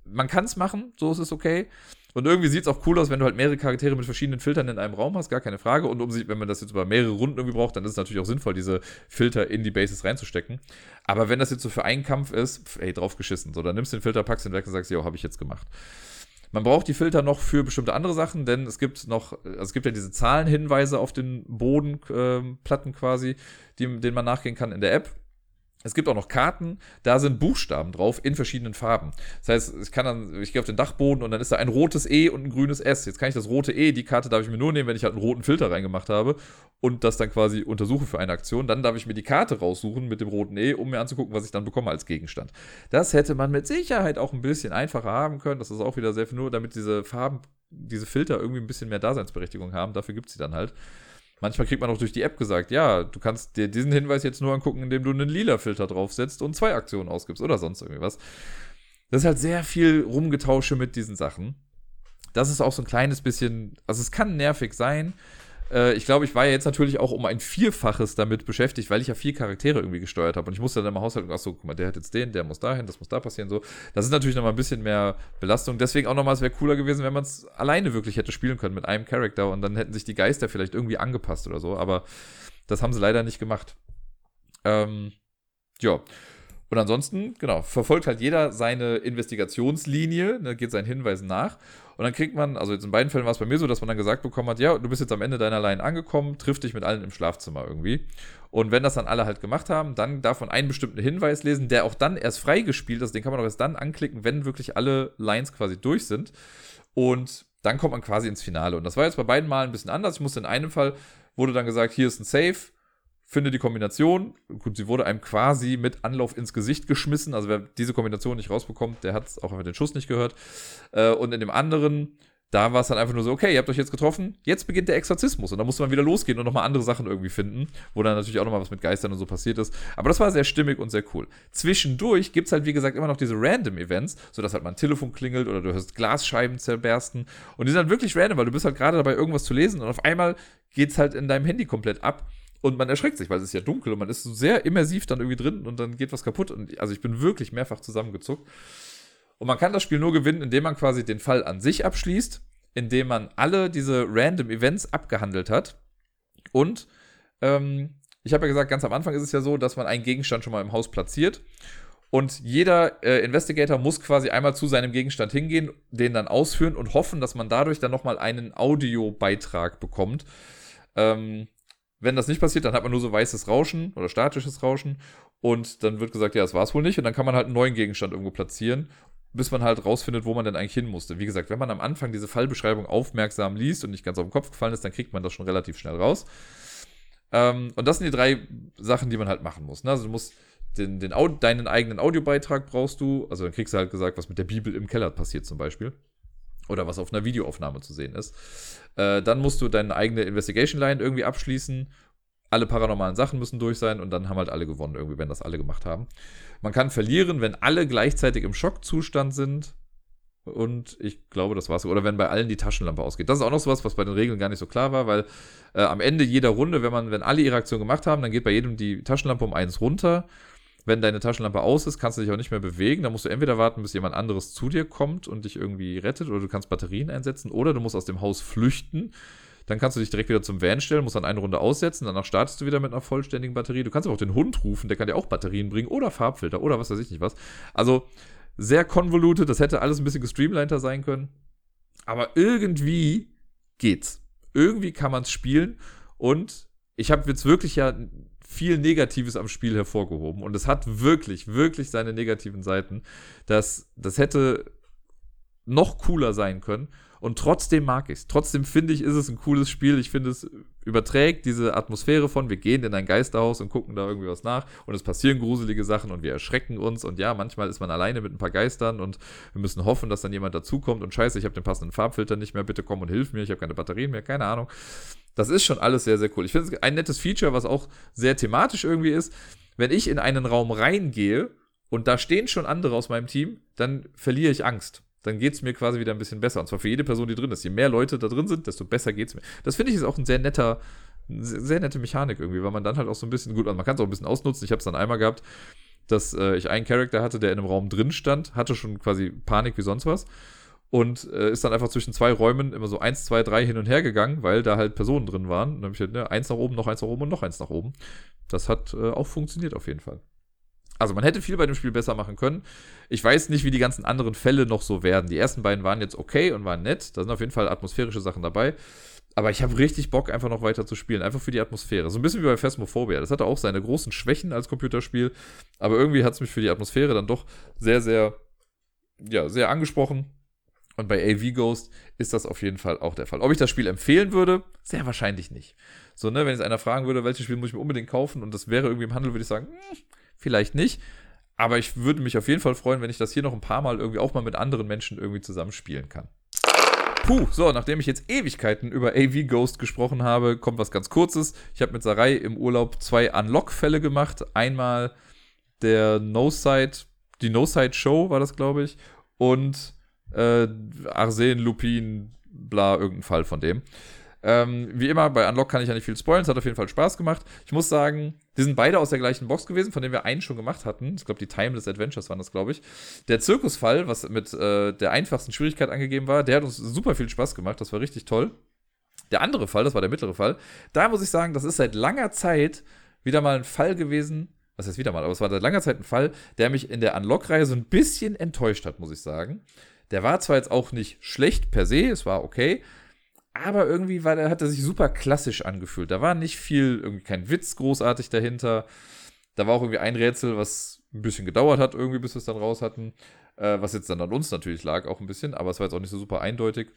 man kann es machen, so ist es okay. Und irgendwie sieht es auch cool aus, wenn du halt mehrere Charaktere mit verschiedenen Filtern in einem Raum hast, gar keine Frage. Und um sich, wenn man das jetzt über mehrere Runden irgendwie braucht, dann ist es natürlich auch sinnvoll, diese Filter in die Bases reinzustecken. Aber wenn das jetzt so für einen Kampf ist, ey, drauf geschissen. So, dann nimmst du den Filter, packst ihn weg und sagst, ja, habe ich jetzt gemacht. Man braucht die Filter noch für bestimmte andere Sachen, denn es gibt noch, also es gibt ja diese Zahlenhinweise auf den Bodenplatten äh, quasi, die, denen man nachgehen kann in der App. Es gibt auch noch Karten, da sind Buchstaben drauf in verschiedenen Farben. Das heißt, ich kann dann, ich gehe auf den Dachboden und dann ist da ein rotes E und ein grünes S. Jetzt kann ich das rote E, die Karte darf ich mir nur nehmen, wenn ich halt einen roten Filter reingemacht habe und das dann quasi untersuche für eine Aktion. Dann darf ich mir die Karte raussuchen mit dem roten E, um mir anzugucken, was ich dann bekomme als Gegenstand. Das hätte man mit Sicherheit auch ein bisschen einfacher haben können. Das ist auch wieder sehr viel nur, damit diese Farben, diese Filter irgendwie ein bisschen mehr Daseinsberechtigung haben. Dafür gibt es sie dann halt. Manchmal kriegt man auch durch die App gesagt, ja, du kannst dir diesen Hinweis jetzt nur angucken, indem du einen lila Filter draufsetzt und zwei Aktionen ausgibst oder sonst irgendwie was. Das ist halt sehr viel Rumgetausche mit diesen Sachen. Das ist auch so ein kleines bisschen, also es kann nervig sein, äh, ich glaube, ich war ja jetzt natürlich auch um ein Vielfaches damit beschäftigt, weil ich ja vier Charaktere irgendwie gesteuert habe. Und ich musste dann im Haushalt, ach so, guck mal, der hat jetzt den, der muss dahin, das muss da passieren, so. Das ist natürlich nochmal ein bisschen mehr Belastung. Deswegen auch nochmal, es wäre cooler gewesen, wenn man es alleine wirklich hätte spielen können mit einem Charakter und dann hätten sich die Geister vielleicht irgendwie angepasst oder so. Aber das haben sie leider nicht gemacht. Ähm, ja. Und ansonsten, genau, verfolgt halt jeder seine Investigationslinie, ne, geht seinen Hinweisen nach. Und dann kriegt man, also jetzt in beiden Fällen war es bei mir so, dass man dann gesagt bekommen hat, ja, du bist jetzt am Ende deiner Line angekommen, triff dich mit allen im Schlafzimmer irgendwie. Und wenn das dann alle halt gemacht haben, dann darf man einen bestimmten Hinweis lesen, der auch dann erst freigespielt ist. Den kann man auch erst dann anklicken, wenn wirklich alle Lines quasi durch sind. Und dann kommt man quasi ins Finale. Und das war jetzt bei beiden Malen ein bisschen anders. Ich musste in einem Fall, wurde dann gesagt, hier ist ein Save finde die Kombination. Gut, sie wurde einem quasi mit Anlauf ins Gesicht geschmissen. Also wer diese Kombination nicht rausbekommt, der hat auch einfach den Schuss nicht gehört. Äh, und in dem anderen, da war es dann einfach nur so, okay, ihr habt euch jetzt getroffen, jetzt beginnt der Exorzismus. Und da musste man wieder losgehen und nochmal andere Sachen irgendwie finden, wo dann natürlich auch nochmal was mit Geistern und so passiert ist. Aber das war sehr stimmig und sehr cool. Zwischendurch gibt es halt, wie gesagt, immer noch diese Random-Events, sodass halt mal ein Telefon klingelt oder du hörst Glasscheiben zerbersten. Und die sind halt wirklich random, weil du bist halt gerade dabei, irgendwas zu lesen und auf einmal geht es halt in deinem Handy komplett ab. Und man erschreckt sich, weil es ist ja dunkel und man ist so sehr immersiv dann irgendwie drin und dann geht was kaputt. Und also ich bin wirklich mehrfach zusammengezuckt. Und man kann das Spiel nur gewinnen, indem man quasi den Fall an sich abschließt, indem man alle diese random Events abgehandelt hat. Und ähm, ich habe ja gesagt, ganz am Anfang ist es ja so, dass man einen Gegenstand schon mal im Haus platziert. Und jeder äh, Investigator muss quasi einmal zu seinem Gegenstand hingehen, den dann ausführen und hoffen, dass man dadurch dann nochmal einen Audiobeitrag bekommt. Ähm, wenn das nicht passiert, dann hat man nur so weißes Rauschen oder statisches Rauschen und dann wird gesagt, ja, das war es wohl nicht und dann kann man halt einen neuen Gegenstand irgendwo platzieren, bis man halt rausfindet, wo man denn eigentlich hin musste. Wie gesagt, wenn man am Anfang diese Fallbeschreibung aufmerksam liest und nicht ganz auf den Kopf gefallen ist, dann kriegt man das schon relativ schnell raus. Ähm, und das sind die drei Sachen, die man halt machen muss. Ne? Also du musst den, den deinen eigenen Audiobeitrag brauchst du, also dann kriegst du halt gesagt, was mit der Bibel im Keller passiert zum Beispiel. Oder was auf einer Videoaufnahme zu sehen ist. Äh, dann musst du deine eigene Investigation Line irgendwie abschließen. Alle paranormalen Sachen müssen durch sein und dann haben halt alle gewonnen, irgendwie, wenn das alle gemacht haben. Man kann verlieren, wenn alle gleichzeitig im Schockzustand sind. Und ich glaube, das war's. Oder wenn bei allen die Taschenlampe ausgeht. Das ist auch noch sowas, was bei den Regeln gar nicht so klar war, weil äh, am Ende jeder Runde, wenn man, wenn alle ihre Aktion gemacht haben, dann geht bei jedem die Taschenlampe um eins runter wenn deine Taschenlampe aus ist, kannst du dich auch nicht mehr bewegen. Da musst du entweder warten, bis jemand anderes zu dir kommt und dich irgendwie rettet, oder du kannst Batterien einsetzen, oder du musst aus dem Haus flüchten. Dann kannst du dich direkt wieder zum Van stellen, musst dann eine Runde aussetzen, danach startest du wieder mit einer vollständigen Batterie. Du kannst aber auch den Hund rufen, der kann dir auch Batterien bringen, oder Farbfilter, oder was weiß ich nicht was. Also sehr konvolutet, das hätte alles ein bisschen gestreamliner sein können. Aber irgendwie geht's. Irgendwie kann man es spielen und ich habe jetzt wirklich ja viel Negatives am Spiel hervorgehoben. Und es hat wirklich, wirklich seine negativen Seiten. Das, das hätte noch cooler sein können. Und trotzdem mag ich es. Trotzdem finde ich, ist es ein cooles Spiel. Ich finde, es überträgt diese Atmosphäre von, wir gehen in ein Geisterhaus und gucken da irgendwie was nach und es passieren gruselige Sachen und wir erschrecken uns. Und ja, manchmal ist man alleine mit ein paar Geistern und wir müssen hoffen, dass dann jemand dazukommt und scheiße, ich habe den passenden Farbfilter nicht mehr, bitte komm und hilf mir, ich habe keine Batterien mehr, keine Ahnung. Das ist schon alles sehr, sehr cool. Ich finde es ein nettes Feature, was auch sehr thematisch irgendwie ist. Wenn ich in einen Raum reingehe und da stehen schon andere aus meinem Team, dann verliere ich Angst. dann geht es mir quasi wieder ein bisschen besser. Und zwar für jede Person, die drin ist. Je mehr Leute da drin sind, desto besser geht es mir. Das finde ich ist auch ein sehr netter, sehr, nette Mechanik irgendwie, weil man dann halt auch so ein bisschen, gut, also man kann es auch ein bisschen ausnutzen. Ich habe es dann einmal gehabt, dass äh, ich einen Charakter hatte, der in einem Raum drin stand, hatte schon quasi Panik wie sonst was und äh, ist dann einfach zwischen zwei Räumen immer so eins, zwei, drei hin und her gegangen, weil da halt Personen drin waren. dann habe ich halt, ne, eins nach oben, noch eins nach oben und noch eins nach oben. Das hat äh, auch funktioniert auf jeden Fall. Also man hätte viel bei dem Spiel besser machen können. Ich weiß nicht, wie die ganzen anderen Fälle noch so werden. Die ersten beiden waren jetzt okay und waren nett. Da sind auf jeden Fall atmosphärische Sachen dabei. Aber ich habe richtig Bock, einfach noch weiter zu spielen. Einfach für die Atmosphäre. So ein bisschen wie bei Phasmophobia. Das hatte auch seine großen Schwächen als Computerspiel. Aber irgendwie hat es mich für die Atmosphäre dann doch sehr, sehr, ja, sehr angesprochen. Und bei AV Ghost ist das auf jeden Fall auch der Fall. Ob ich das Spiel empfehlen würde? Sehr wahrscheinlich nicht. So, ne, wenn jetzt einer fragen würde, welches Spiel muss ich mir unbedingt kaufen und das wäre irgendwie im Handel, würde ich sagen, hm, vielleicht nicht. Aber ich würde mich auf jeden Fall freuen, wenn ich das hier noch ein paar Mal irgendwie auch mal mit anderen Menschen irgendwie zusammenspielen kann. Puh, so, nachdem ich jetzt Ewigkeiten über AV Ghost gesprochen habe, kommt was ganz Kurzes. Ich habe mit Sarai im Urlaub zwei Unlock-Fälle gemacht. Einmal der No-Side, die No-Side-Show war das, glaube ich. Und äh, Arsen, Lupin, bla, irgendein Fall von dem. Ähm, wie immer, bei Unlock kann ich ja nicht viel spoilern. Es hat auf jeden Fall Spaß gemacht. Ich muss sagen, die sind beide aus der gleichen Box gewesen, von denen wir einen schon gemacht hatten. Ich glaube, die Timeless Adventures waren das, glaube ich. Der Zirkusfall, was mit äh, der einfachsten Schwierigkeit angegeben war, der hat uns super viel Spaß gemacht. Das war richtig toll. Der andere Fall, das war der mittlere Fall, da muss ich sagen, das ist seit langer Zeit wieder mal ein Fall gewesen. Was heißt wieder mal? Aber es war seit langer Zeit ein Fall, der mich in der Unlock-Reihe so ein bisschen enttäuscht hat, muss ich sagen. Der war zwar jetzt auch nicht schlecht per se, es war okay, aber irgendwie war der, hat er sich super klassisch angefühlt. Da war nicht viel, irgendwie kein Witz großartig dahinter. Da war auch irgendwie ein Rätsel, was ein bisschen gedauert hat, irgendwie, bis wir es dann raus hatten. Äh, was jetzt dann an uns natürlich lag, auch ein bisschen, aber es war jetzt auch nicht so super eindeutig.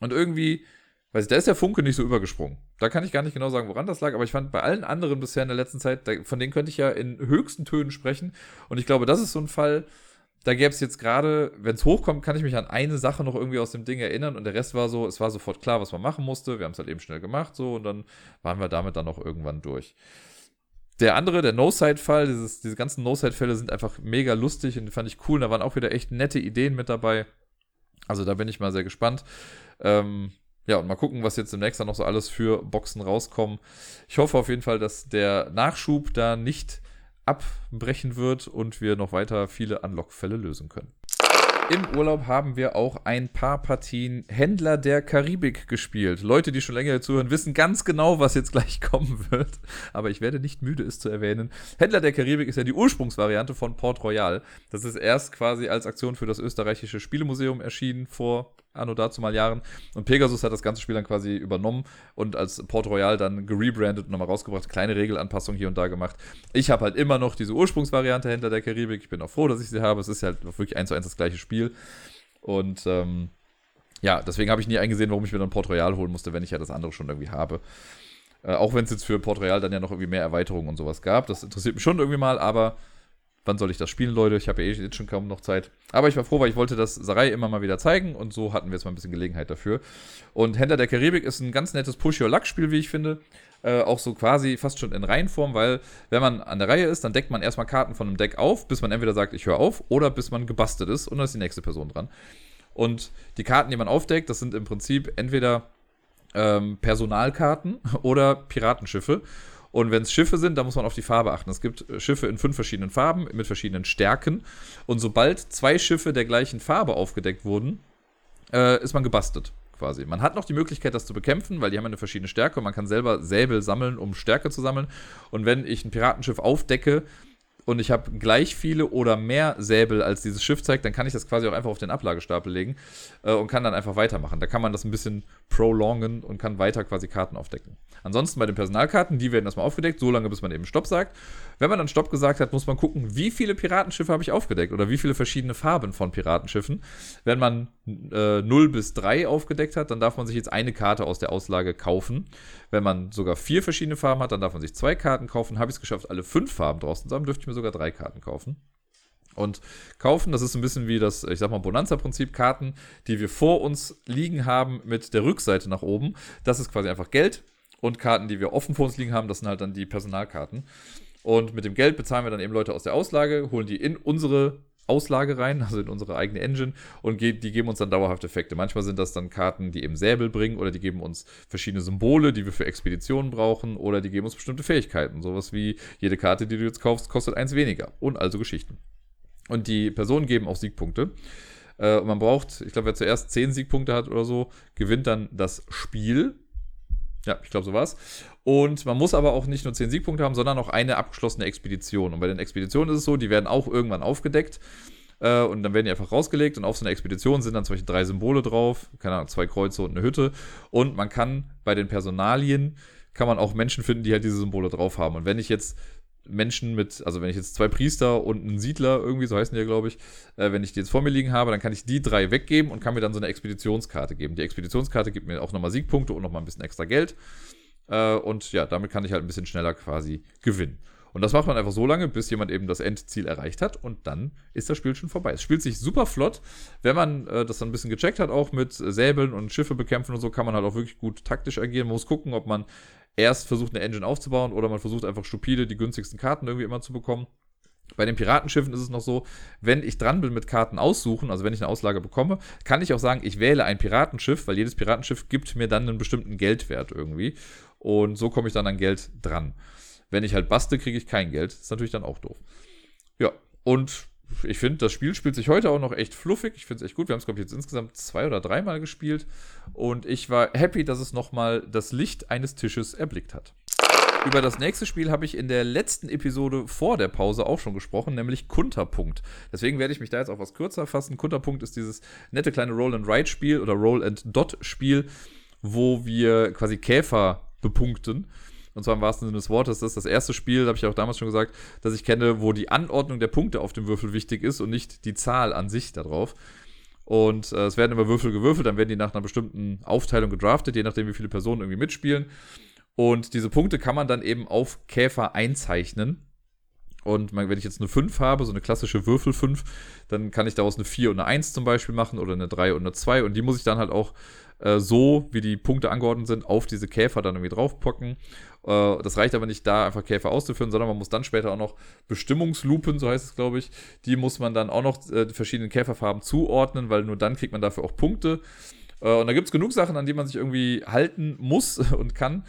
Und irgendwie, weiß ich, da ist der Funke nicht so übergesprungen. Da kann ich gar nicht genau sagen, woran das lag, aber ich fand bei allen anderen bisher in der letzten Zeit, da, von denen könnte ich ja in höchsten Tönen sprechen. Und ich glaube, das ist so ein Fall, da gäbe es jetzt gerade, wenn es hochkommt, kann ich mich an eine Sache noch irgendwie aus dem Ding erinnern und der Rest war so, es war sofort klar, was man machen musste. Wir haben es halt eben schnell gemacht so und dann waren wir damit dann auch irgendwann durch. Der andere, der No-Side-Fall, diese ganzen No-Side-Fälle sind einfach mega lustig und fand ich cool. Da waren auch wieder echt nette Ideen mit dabei. Also da bin ich mal sehr gespannt. Ähm, ja, und mal gucken, was jetzt demnächst dann noch so alles für Boxen rauskommen. Ich hoffe auf jeden Fall, dass der Nachschub da nicht abbrechen wird und wir noch weiter viele Unlock-Fälle lösen können. Im Urlaub haben wir auch ein paar Partien Händler der Karibik gespielt. Leute, die schon länger zuhören, wissen ganz genau, was jetzt gleich kommen wird. Aber ich werde nicht müde, es zu erwähnen. Händler der Karibik ist ja die Ursprungsvariante von Port Royal. Das ist erst quasi als Aktion für das österreichische Spielemuseum erschienen vor anno dazu mal Jahren. Und Pegasus hat das ganze Spiel dann quasi übernommen und als Port Royal dann gerebrandet und nochmal rausgebracht, kleine Regelanpassungen hier und da gemacht. Ich habe halt immer noch diese Ursprungsvariante Händler der Karibik. Ich bin auch froh, dass ich sie habe. Es ist halt wirklich eins zu eins das gleiche Spiel. Und ähm, ja, deswegen habe ich nie eingesehen, warum ich mir dann Port Royal holen musste, wenn ich ja das andere schon irgendwie habe. Äh, auch wenn es jetzt für Port Royal dann ja noch irgendwie mehr Erweiterungen und sowas gab. Das interessiert mich schon irgendwie mal, aber wann soll ich das spielen, Leute? Ich habe ja eh jetzt schon kaum noch Zeit. Aber ich war froh, weil ich wollte das Sarai immer mal wieder zeigen und so hatten wir jetzt mal ein bisschen Gelegenheit dafür. Und Händler der Karibik ist ein ganz nettes Push-Your-Luck-Spiel, wie ich finde. Äh, auch so quasi fast schon in Reihenform, weil wenn man an der Reihe ist, dann deckt man erstmal Karten von einem Deck auf, bis man entweder sagt, ich höre auf, oder bis man gebastelt ist und dann ist die nächste Person dran. Und die Karten, die man aufdeckt, das sind im Prinzip entweder ähm, Personalkarten oder Piratenschiffe. Und wenn es Schiffe sind, dann muss man auf die Farbe achten. Es gibt äh, Schiffe in fünf verschiedenen Farben mit verschiedenen Stärken. Und sobald zwei Schiffe der gleichen Farbe aufgedeckt wurden, äh, ist man gebastelt quasi. Man hat noch die Möglichkeit, das zu bekämpfen, weil die haben eine verschiedene Stärke und man kann selber Säbel sammeln, um Stärke zu sammeln. Und wenn ich ein Piratenschiff aufdecke, und ich habe gleich viele oder mehr Säbel als dieses Schiff zeigt, dann kann ich das quasi auch einfach auf den Ablagestapel legen äh, und kann dann einfach weitermachen. Da kann man das ein bisschen prolongen und kann weiter quasi Karten aufdecken. Ansonsten bei den Personalkarten, die werden erstmal aufgedeckt, so lange bis man eben Stopp sagt. Wenn man dann Stopp gesagt hat, muss man gucken, wie viele Piratenschiffe habe ich aufgedeckt oder wie viele verschiedene Farben von Piratenschiffen. Wenn man äh, 0 bis 3 aufgedeckt hat, dann darf man sich jetzt eine Karte aus der Auslage kaufen. Wenn man sogar vier verschiedene Farben hat, dann darf man sich zwei Karten kaufen. Habe ich es geschafft, alle fünf Farben draußen zu haben, dürfte ich mir sogar drei Karten kaufen. Und kaufen, das ist ein bisschen wie das, ich sag mal, Bonanza-Prinzip, Karten, die wir vor uns liegen haben mit der Rückseite nach oben. Das ist quasi einfach Geld. Und Karten, die wir offen vor uns liegen haben, das sind halt dann die Personalkarten. Und mit dem Geld bezahlen wir dann eben Leute aus der Auslage, holen die in unsere Auslage rein, also in unsere eigene Engine, und die geben uns dann dauerhaft Effekte. Manchmal sind das dann Karten, die eben Säbel bringen, oder die geben uns verschiedene Symbole, die wir für Expeditionen brauchen, oder die geben uns bestimmte Fähigkeiten. Sowas wie jede Karte, die du jetzt kaufst, kostet eins weniger. Und also Geschichten. Und die Personen geben auch Siegpunkte. Äh, und man braucht, ich glaube, wer zuerst 10 Siegpunkte hat oder so, gewinnt dann das Spiel. Ja, ich glaube, so war's. Und man muss aber auch nicht nur 10 Siegpunkte haben, sondern auch eine abgeschlossene Expedition. Und bei den Expeditionen ist es so, die werden auch irgendwann aufgedeckt. Äh, und dann werden die einfach rausgelegt. Und auf so einer Expedition sind dann zum Beispiel drei Symbole drauf. Keine Ahnung, zwei Kreuze und eine Hütte. Und man kann bei den Personalien kann man auch Menschen finden, die halt diese Symbole drauf haben. Und wenn ich jetzt Menschen mit, also wenn ich jetzt zwei Priester und einen Siedler, irgendwie, so heißen die ja, glaube ich, äh, wenn ich die jetzt vor mir liegen habe, dann kann ich die drei weggeben und kann mir dann so eine Expeditionskarte geben. Die Expeditionskarte gibt mir auch nochmal Siegpunkte und nochmal ein bisschen extra Geld. Äh, und ja, damit kann ich halt ein bisschen schneller quasi gewinnen. Und das macht man einfach so lange, bis jemand eben das Endziel erreicht hat und dann ist das Spiel schon vorbei. Es spielt sich super flott. Wenn man äh, das dann ein bisschen gecheckt hat, auch mit Säbeln und Schiffe bekämpfen und so, kann man halt auch wirklich gut taktisch agieren. Man muss gucken, ob man erst versucht, eine Engine aufzubauen oder man versucht einfach stupide die günstigsten Karten irgendwie immer zu bekommen. Bei den Piratenschiffen ist es noch so, wenn ich dran bin mit Karten aussuchen, also wenn ich eine Auslage bekomme, kann ich auch sagen, ich wähle ein Piratenschiff, weil jedes Piratenschiff gibt mir dann einen bestimmten Geldwert irgendwie. Und so komme ich dann an Geld dran. Wenn ich halt baste, kriege ich kein Geld. Das ist natürlich dann auch doof. Ja, und ich finde, das Spiel spielt sich heute auch noch echt fluffig. Ich finde es echt gut. Wir haben es, glaube ich, jetzt insgesamt zwei oder dreimal gespielt. Und ich war happy, dass es nochmal das Licht eines Tisches erblickt hat. Über das nächste Spiel habe ich in der letzten Episode vor der Pause auch schon gesprochen, nämlich Kunterpunkt. Deswegen werde ich mich da jetzt auch was kürzer fassen. Kunterpunkt ist dieses nette kleine Roll-and-Ride-Spiel oder Roll-and-Dot-Spiel, wo wir quasi Käfer bepunkten. Und zwar im wahrsten Sinne des Wortes. Das ist das erste Spiel, habe ich auch damals schon gesagt, dass ich kenne, wo die Anordnung der Punkte auf dem Würfel wichtig ist und nicht die Zahl an sich darauf. Und äh, es werden immer Würfel gewürfelt, dann werden die nach einer bestimmten Aufteilung gedraftet, je nachdem, wie viele Personen irgendwie mitspielen. Und diese Punkte kann man dann eben auf Käfer einzeichnen. Und wenn ich jetzt eine 5 habe, so eine klassische Würfel 5, dann kann ich daraus eine 4 und eine 1 zum Beispiel machen oder eine 3 und eine 2. Und die muss ich dann halt auch äh, so, wie die Punkte angeordnet sind, auf diese Käfer dann irgendwie draufpacken. Äh, das reicht aber nicht, da einfach Käfer auszuführen, sondern man muss dann später auch noch Bestimmungslupen, so heißt es, glaube ich, die muss man dann auch noch äh, verschiedenen Käferfarben zuordnen, weil nur dann kriegt man dafür auch Punkte. Äh, und da gibt es genug Sachen, an die man sich irgendwie halten muss und kann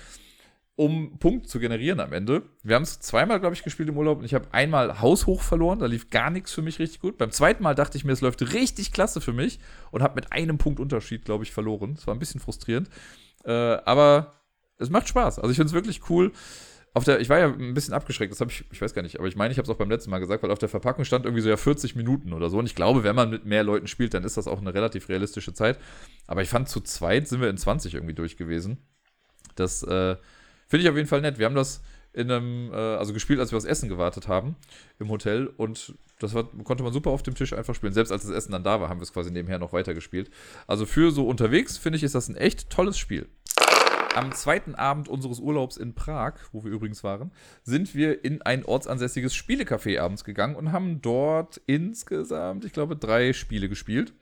um Punkt zu generieren am Ende. Wir haben es zweimal, glaube ich, gespielt im Urlaub und ich habe einmal haushoch verloren. Da lief gar nichts für mich richtig gut. Beim zweiten Mal dachte ich mir, es läuft richtig klasse für mich und habe mit einem Punkt Unterschied, glaube ich, verloren. Das war ein bisschen frustrierend. Äh, aber es macht Spaß. Also ich finde es wirklich cool. Auf der, ich war ja ein bisschen abgeschreckt, das habe ich, ich weiß gar nicht, aber ich meine, ich habe es auch beim letzten Mal gesagt, weil auf der Verpackung stand irgendwie so ja 40 Minuten oder so. Und ich glaube, wenn man mit mehr Leuten spielt, dann ist das auch eine relativ realistische Zeit. Aber ich fand, zu zweit sind wir in 20 irgendwie durch gewesen. Das, äh, Finde ich auf jeden Fall nett. Wir haben das in einem, äh, also gespielt, als wir aufs Essen gewartet haben im Hotel und das war, konnte man super auf dem Tisch einfach spielen. Selbst als das Essen dann da war, haben wir es quasi nebenher noch weitergespielt. Also für so unterwegs, finde ich, ist das ein echt tolles Spiel. Am zweiten Abend unseres Urlaubs in Prag, wo wir übrigens waren, sind wir in ein ortsansässiges Spielecafé abends gegangen und haben dort insgesamt, ich glaube, drei Spiele gespielt.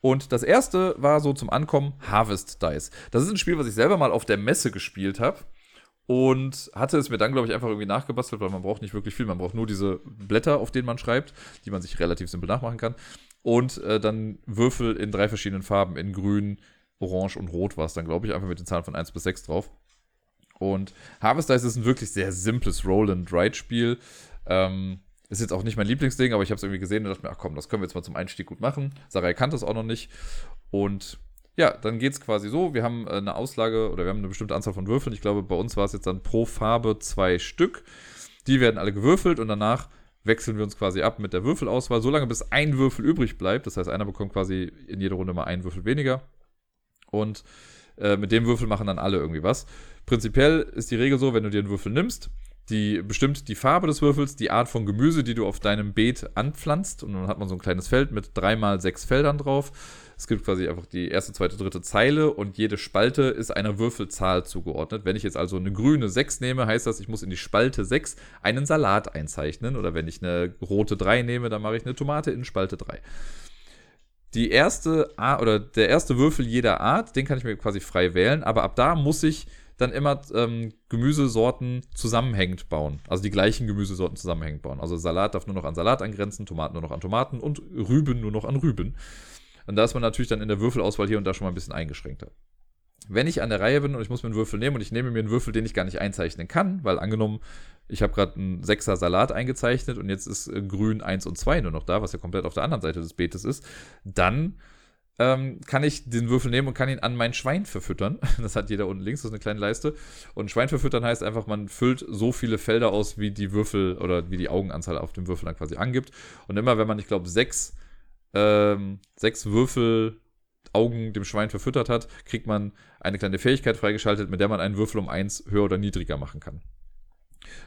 Und das erste war so zum Ankommen Harvest Dice. Das ist ein Spiel, was ich selber mal auf der Messe gespielt habe und hatte es mir dann, glaube ich, einfach irgendwie nachgebastelt, weil man braucht nicht wirklich viel. Man braucht nur diese Blätter, auf denen man schreibt, die man sich relativ simpel nachmachen kann. Und äh, dann Würfel in drei verschiedenen Farben, in grün, orange und rot war es dann, glaube ich, einfach mit den Zahlen von 1 bis 6 drauf. Und Harvest Dice ist ein wirklich sehr simples Roll-and-Write-Spiel. Ähm, ist jetzt auch nicht mein Lieblingsding, aber ich habe es irgendwie gesehen und dachte mir, ach komm, das können wir jetzt mal zum Einstieg gut machen. Sarai kannte es auch noch nicht. Und ja, dann geht es quasi so. Wir haben äh, eine Auslage oder wir haben eine bestimmte Anzahl von Würfeln. Ich glaube, bei uns war es jetzt dann pro Farbe zwei Stück. Die werden alle gewürfelt und danach wechseln wir uns quasi ab mit der Würfelauswahl, solange bis ein Würfel übrig bleibt. Das heißt, einer bekommt quasi in jeder Runde mal einen Würfel weniger. Und äh, mit dem Würfel machen dann alle irgendwie was. Prinzipiell ist die Regel so, wenn du dir einen Würfel nimmst, die bestimmt die Farbe des Würfels, die Art von Gemüse, die du auf deinem Beet anpflanzt. Und dann hat man so ein kleines Feld mit dreimal sechs Feldern drauf. Es gibt quasi einfach die erste, zweite, dritte Zeile und jede Spalte ist einer Würfelzahl zugeordnet. Wenn ich jetzt also eine grüne 6 nehme, heißt das, ich muss in die Spalte 6 einen Salat einzeichnen. Oder wenn ich eine rote 3 nehme, dann mache ich eine Tomate in Spalte 3. Die erste oder der erste Würfel jeder Art, den kann ich mir quasi frei wählen, aber ab da muss ich dann immer ähm, Gemüsesorten zusammenhängend bauen. Also die gleichen Gemüsesorten zusammenhängend bauen. Also Salat darf nur noch an Salat angrenzen, Tomaten nur noch an Tomaten und Rüben nur noch an Rüben. Und da ist man natürlich dann in der Würfelauswahl hier und da schon mal ein bisschen eingeschränkter. Wenn ich an der Reihe bin und ich muss mir einen Würfel nehmen und ich nehme mir einen Würfel, den ich gar nicht einzeichnen kann, weil angenommen, ich habe gerade einen Sechser Salat eingezeichnet und jetzt ist äh, grün 1 und 2 nur noch da, was ja komplett auf der anderen Seite des Beetes ist, dann ähm, kann ich den Würfel nehmen und kann ihn an mein Schwein verfüttern. Das hat jeder unten links, das ist eine kleine Leiste. Und Schwein verfüttern heißt einfach, man füllt so viele Felder aus, wie die Würfel oder wie die Augenanzahl auf dem Würfel dann quasi angibt. Und immer wenn man, ich glaube, sechs, ähm, sechs Würfel Augen dem Schwein verfüttert hat, kriegt man eine kleine Fähigkeit freigeschaltet, mit der man einen Würfel um eins höher oder niedriger machen kann.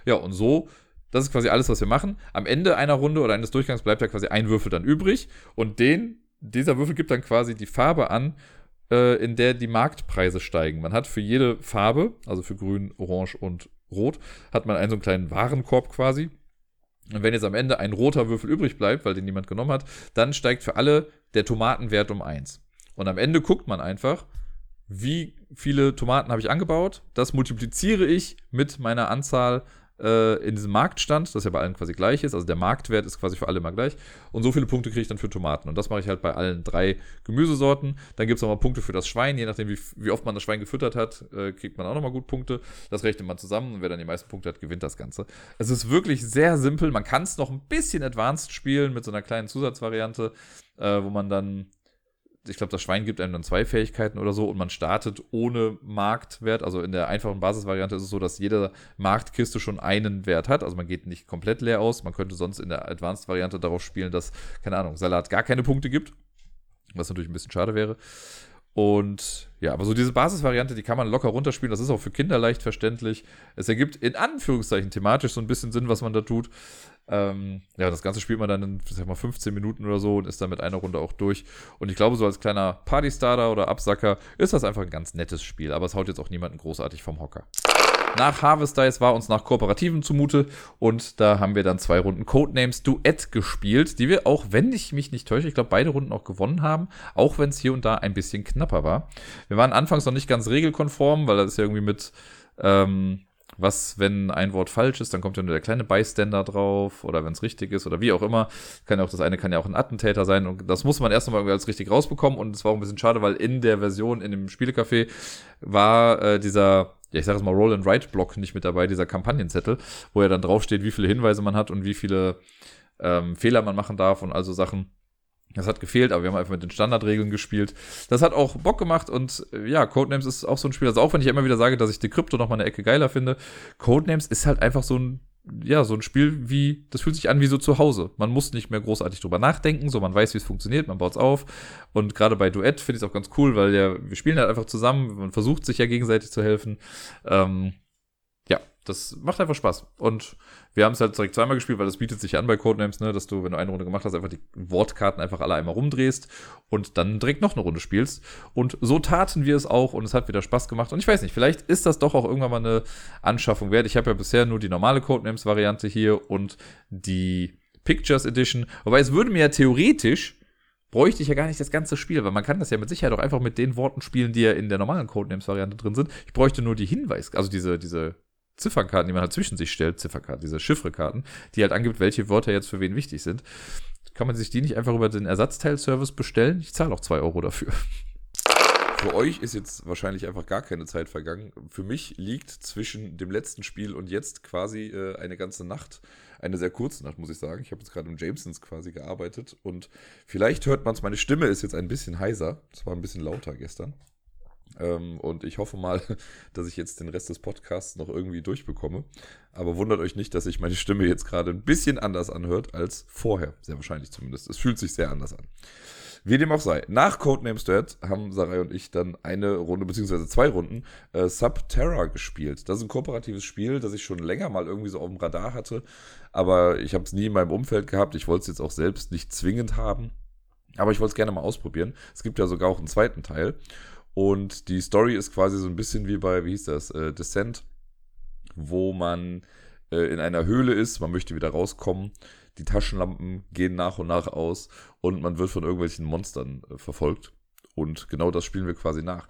Ja, und so das ist quasi alles, was wir machen. Am Ende einer Runde oder eines Durchgangs bleibt ja quasi ein Würfel dann übrig. Und den dieser Würfel gibt dann quasi die Farbe an, äh, in der die Marktpreise steigen. Man hat für jede Farbe, also für grün, orange und rot, hat man einen so einen kleinen Warenkorb quasi. Und wenn jetzt am Ende ein roter Würfel übrig bleibt, weil den niemand genommen hat, dann steigt für alle der Tomatenwert um 1. Und am Ende guckt man einfach, wie viele Tomaten habe ich angebaut. Das multipliziere ich mit meiner Anzahl äh, in diesem Marktstand, das ja bei allen quasi gleich ist. Also der Marktwert ist quasi für alle immer gleich. Und so viele Punkte kriege ich dann für Tomaten. Und das mache ich halt bei allen drei Gemüsesorten. Dann gibt es nochmal Punkte für das Schwein. Je nachdem, wie, wie oft man das Schwein gefüttert hat, äh, kriegt man auch nochmal gut Punkte. Das rechnet man zusammen und wer dann die meisten Punkte hat, gewinnt das Ganze. Es ist wirklich sehr simpel. Man kann es noch ein bisschen advanced spielen mit so einer kleinen Zusatzvariante, äh, wo man dann ich glaube, das Schwein gibt einem dann zwei Fähigkeiten oder so und man startet ohne Marktwert. Also in der einfachen Basisvariante ist es so, dass jede Marktkiste schon einen Wert hat. Also man geht nicht komplett leer aus. Man könnte sonst in der Advanced-Variante darauf spielen, dass, keine Ahnung, Salat gar keine Punkte gibt. Was natürlich ein bisschen schade wäre. Und ja, aber so diese Basisvariante, die kann man locker runterspielen. Das ist auch für Kinder leicht verständlich. Es ergibt in Anführungszeichen thematisch so ein bisschen Sinn, was man da tut. Ähm, ja, das Ganze spielt man dann in, sag mal, 15 Minuten oder so und ist dann mit einer Runde auch durch. Und ich glaube, so als kleiner Partystarter oder Absacker ist das einfach ein ganz nettes Spiel. Aber es haut jetzt auch niemanden großartig vom Hocker. Nach Harvest Dice war uns nach Kooperativen zumute und da haben wir dann zwei Runden Codenames Duett gespielt, die wir auch, wenn ich mich nicht täusche, ich glaube beide Runden auch gewonnen haben, auch wenn es hier und da ein bisschen knapper war. Wir waren anfangs noch nicht ganz regelkonform, weil das ist ja irgendwie mit ähm, was, wenn ein Wort falsch ist, dann kommt ja nur der kleine Bystander drauf oder wenn es richtig ist oder wie auch immer. Kann ja auch das eine kann ja auch ein Attentäter sein und das muss man erst einmal irgendwie als richtig rausbekommen und es war auch ein bisschen schade, weil in der Version in dem Spielecafé war äh, dieser ja, ich sage es mal, Roll and Write Block nicht mit dabei, dieser Kampagnenzettel, wo ja dann draufsteht, wie viele Hinweise man hat und wie viele ähm, Fehler man machen darf und also Sachen. Das hat gefehlt, aber wir haben einfach mit den Standardregeln gespielt. Das hat auch Bock gemacht und äh, ja, Codenames ist auch so ein Spiel. Also auch wenn ich immer wieder sage, dass ich Decrypto noch mal eine Ecke geiler finde, Codenames ist halt einfach so ein ja, so ein Spiel wie, das fühlt sich an wie so zu Hause. Man muss nicht mehr großartig drüber nachdenken, so man weiß, wie es funktioniert, man baut es auf. Und gerade bei Duett finde ich es auch ganz cool, weil ja, wir spielen halt einfach zusammen, man versucht sich ja gegenseitig zu helfen. Ähm, das macht einfach Spaß. Und wir haben es halt direkt zweimal gespielt, weil das bietet sich an bei Codenames, ne, dass du, wenn du eine Runde gemacht hast, einfach die Wortkarten einfach alle einmal rumdrehst und dann direkt noch eine Runde spielst. Und so taten wir es auch und es hat wieder Spaß gemacht. Und ich weiß nicht, vielleicht ist das doch auch irgendwann mal eine Anschaffung wert. Ich habe ja bisher nur die normale Codenames-Variante hier und die Pictures Edition. Wobei es würde mir ja theoretisch bräuchte ich ja gar nicht das ganze Spiel, weil man kann das ja mit Sicherheit auch einfach mit den Worten spielen, die ja in der normalen Codenames-Variante drin sind. Ich bräuchte nur die Hinweis, also diese, diese Zifferkarten, die man halt zwischen sich stellt, Zifferkarten, diese Chiffrekarten, die halt angibt, welche Wörter jetzt für wen wichtig sind. Kann man sich die nicht einfach über den Ersatzteilservice bestellen? Ich zahle auch 2 Euro dafür. Für euch ist jetzt wahrscheinlich einfach gar keine Zeit vergangen. Für mich liegt zwischen dem letzten Spiel und jetzt quasi äh, eine ganze Nacht. Eine sehr kurze Nacht, muss ich sagen. Ich habe jetzt gerade im Jamesons quasi gearbeitet und vielleicht hört man es, meine Stimme ist jetzt ein bisschen heiser. Es war ein bisschen lauter gestern. Ähm, und ich hoffe mal, dass ich jetzt den Rest des Podcasts noch irgendwie durchbekomme. Aber wundert euch nicht, dass sich meine Stimme jetzt gerade ein bisschen anders anhört als vorher. Sehr wahrscheinlich zumindest. Es fühlt sich sehr anders an. Wie dem auch sei. Nach Codenames Dead haben Sarai und ich dann eine Runde, beziehungsweise zwei Runden, äh, Subterra gespielt. Das ist ein kooperatives Spiel, das ich schon länger mal irgendwie so auf dem Radar hatte. Aber ich habe es nie in meinem Umfeld gehabt. Ich wollte es jetzt auch selbst nicht zwingend haben. Aber ich wollte es gerne mal ausprobieren. Es gibt ja sogar auch einen zweiten Teil. Und die Story ist quasi so ein bisschen wie bei, wie hieß das, äh, Descent, wo man äh, in einer Höhle ist, man möchte wieder rauskommen, die Taschenlampen gehen nach und nach aus und man wird von irgendwelchen Monstern äh, verfolgt. Und genau das spielen wir quasi nach.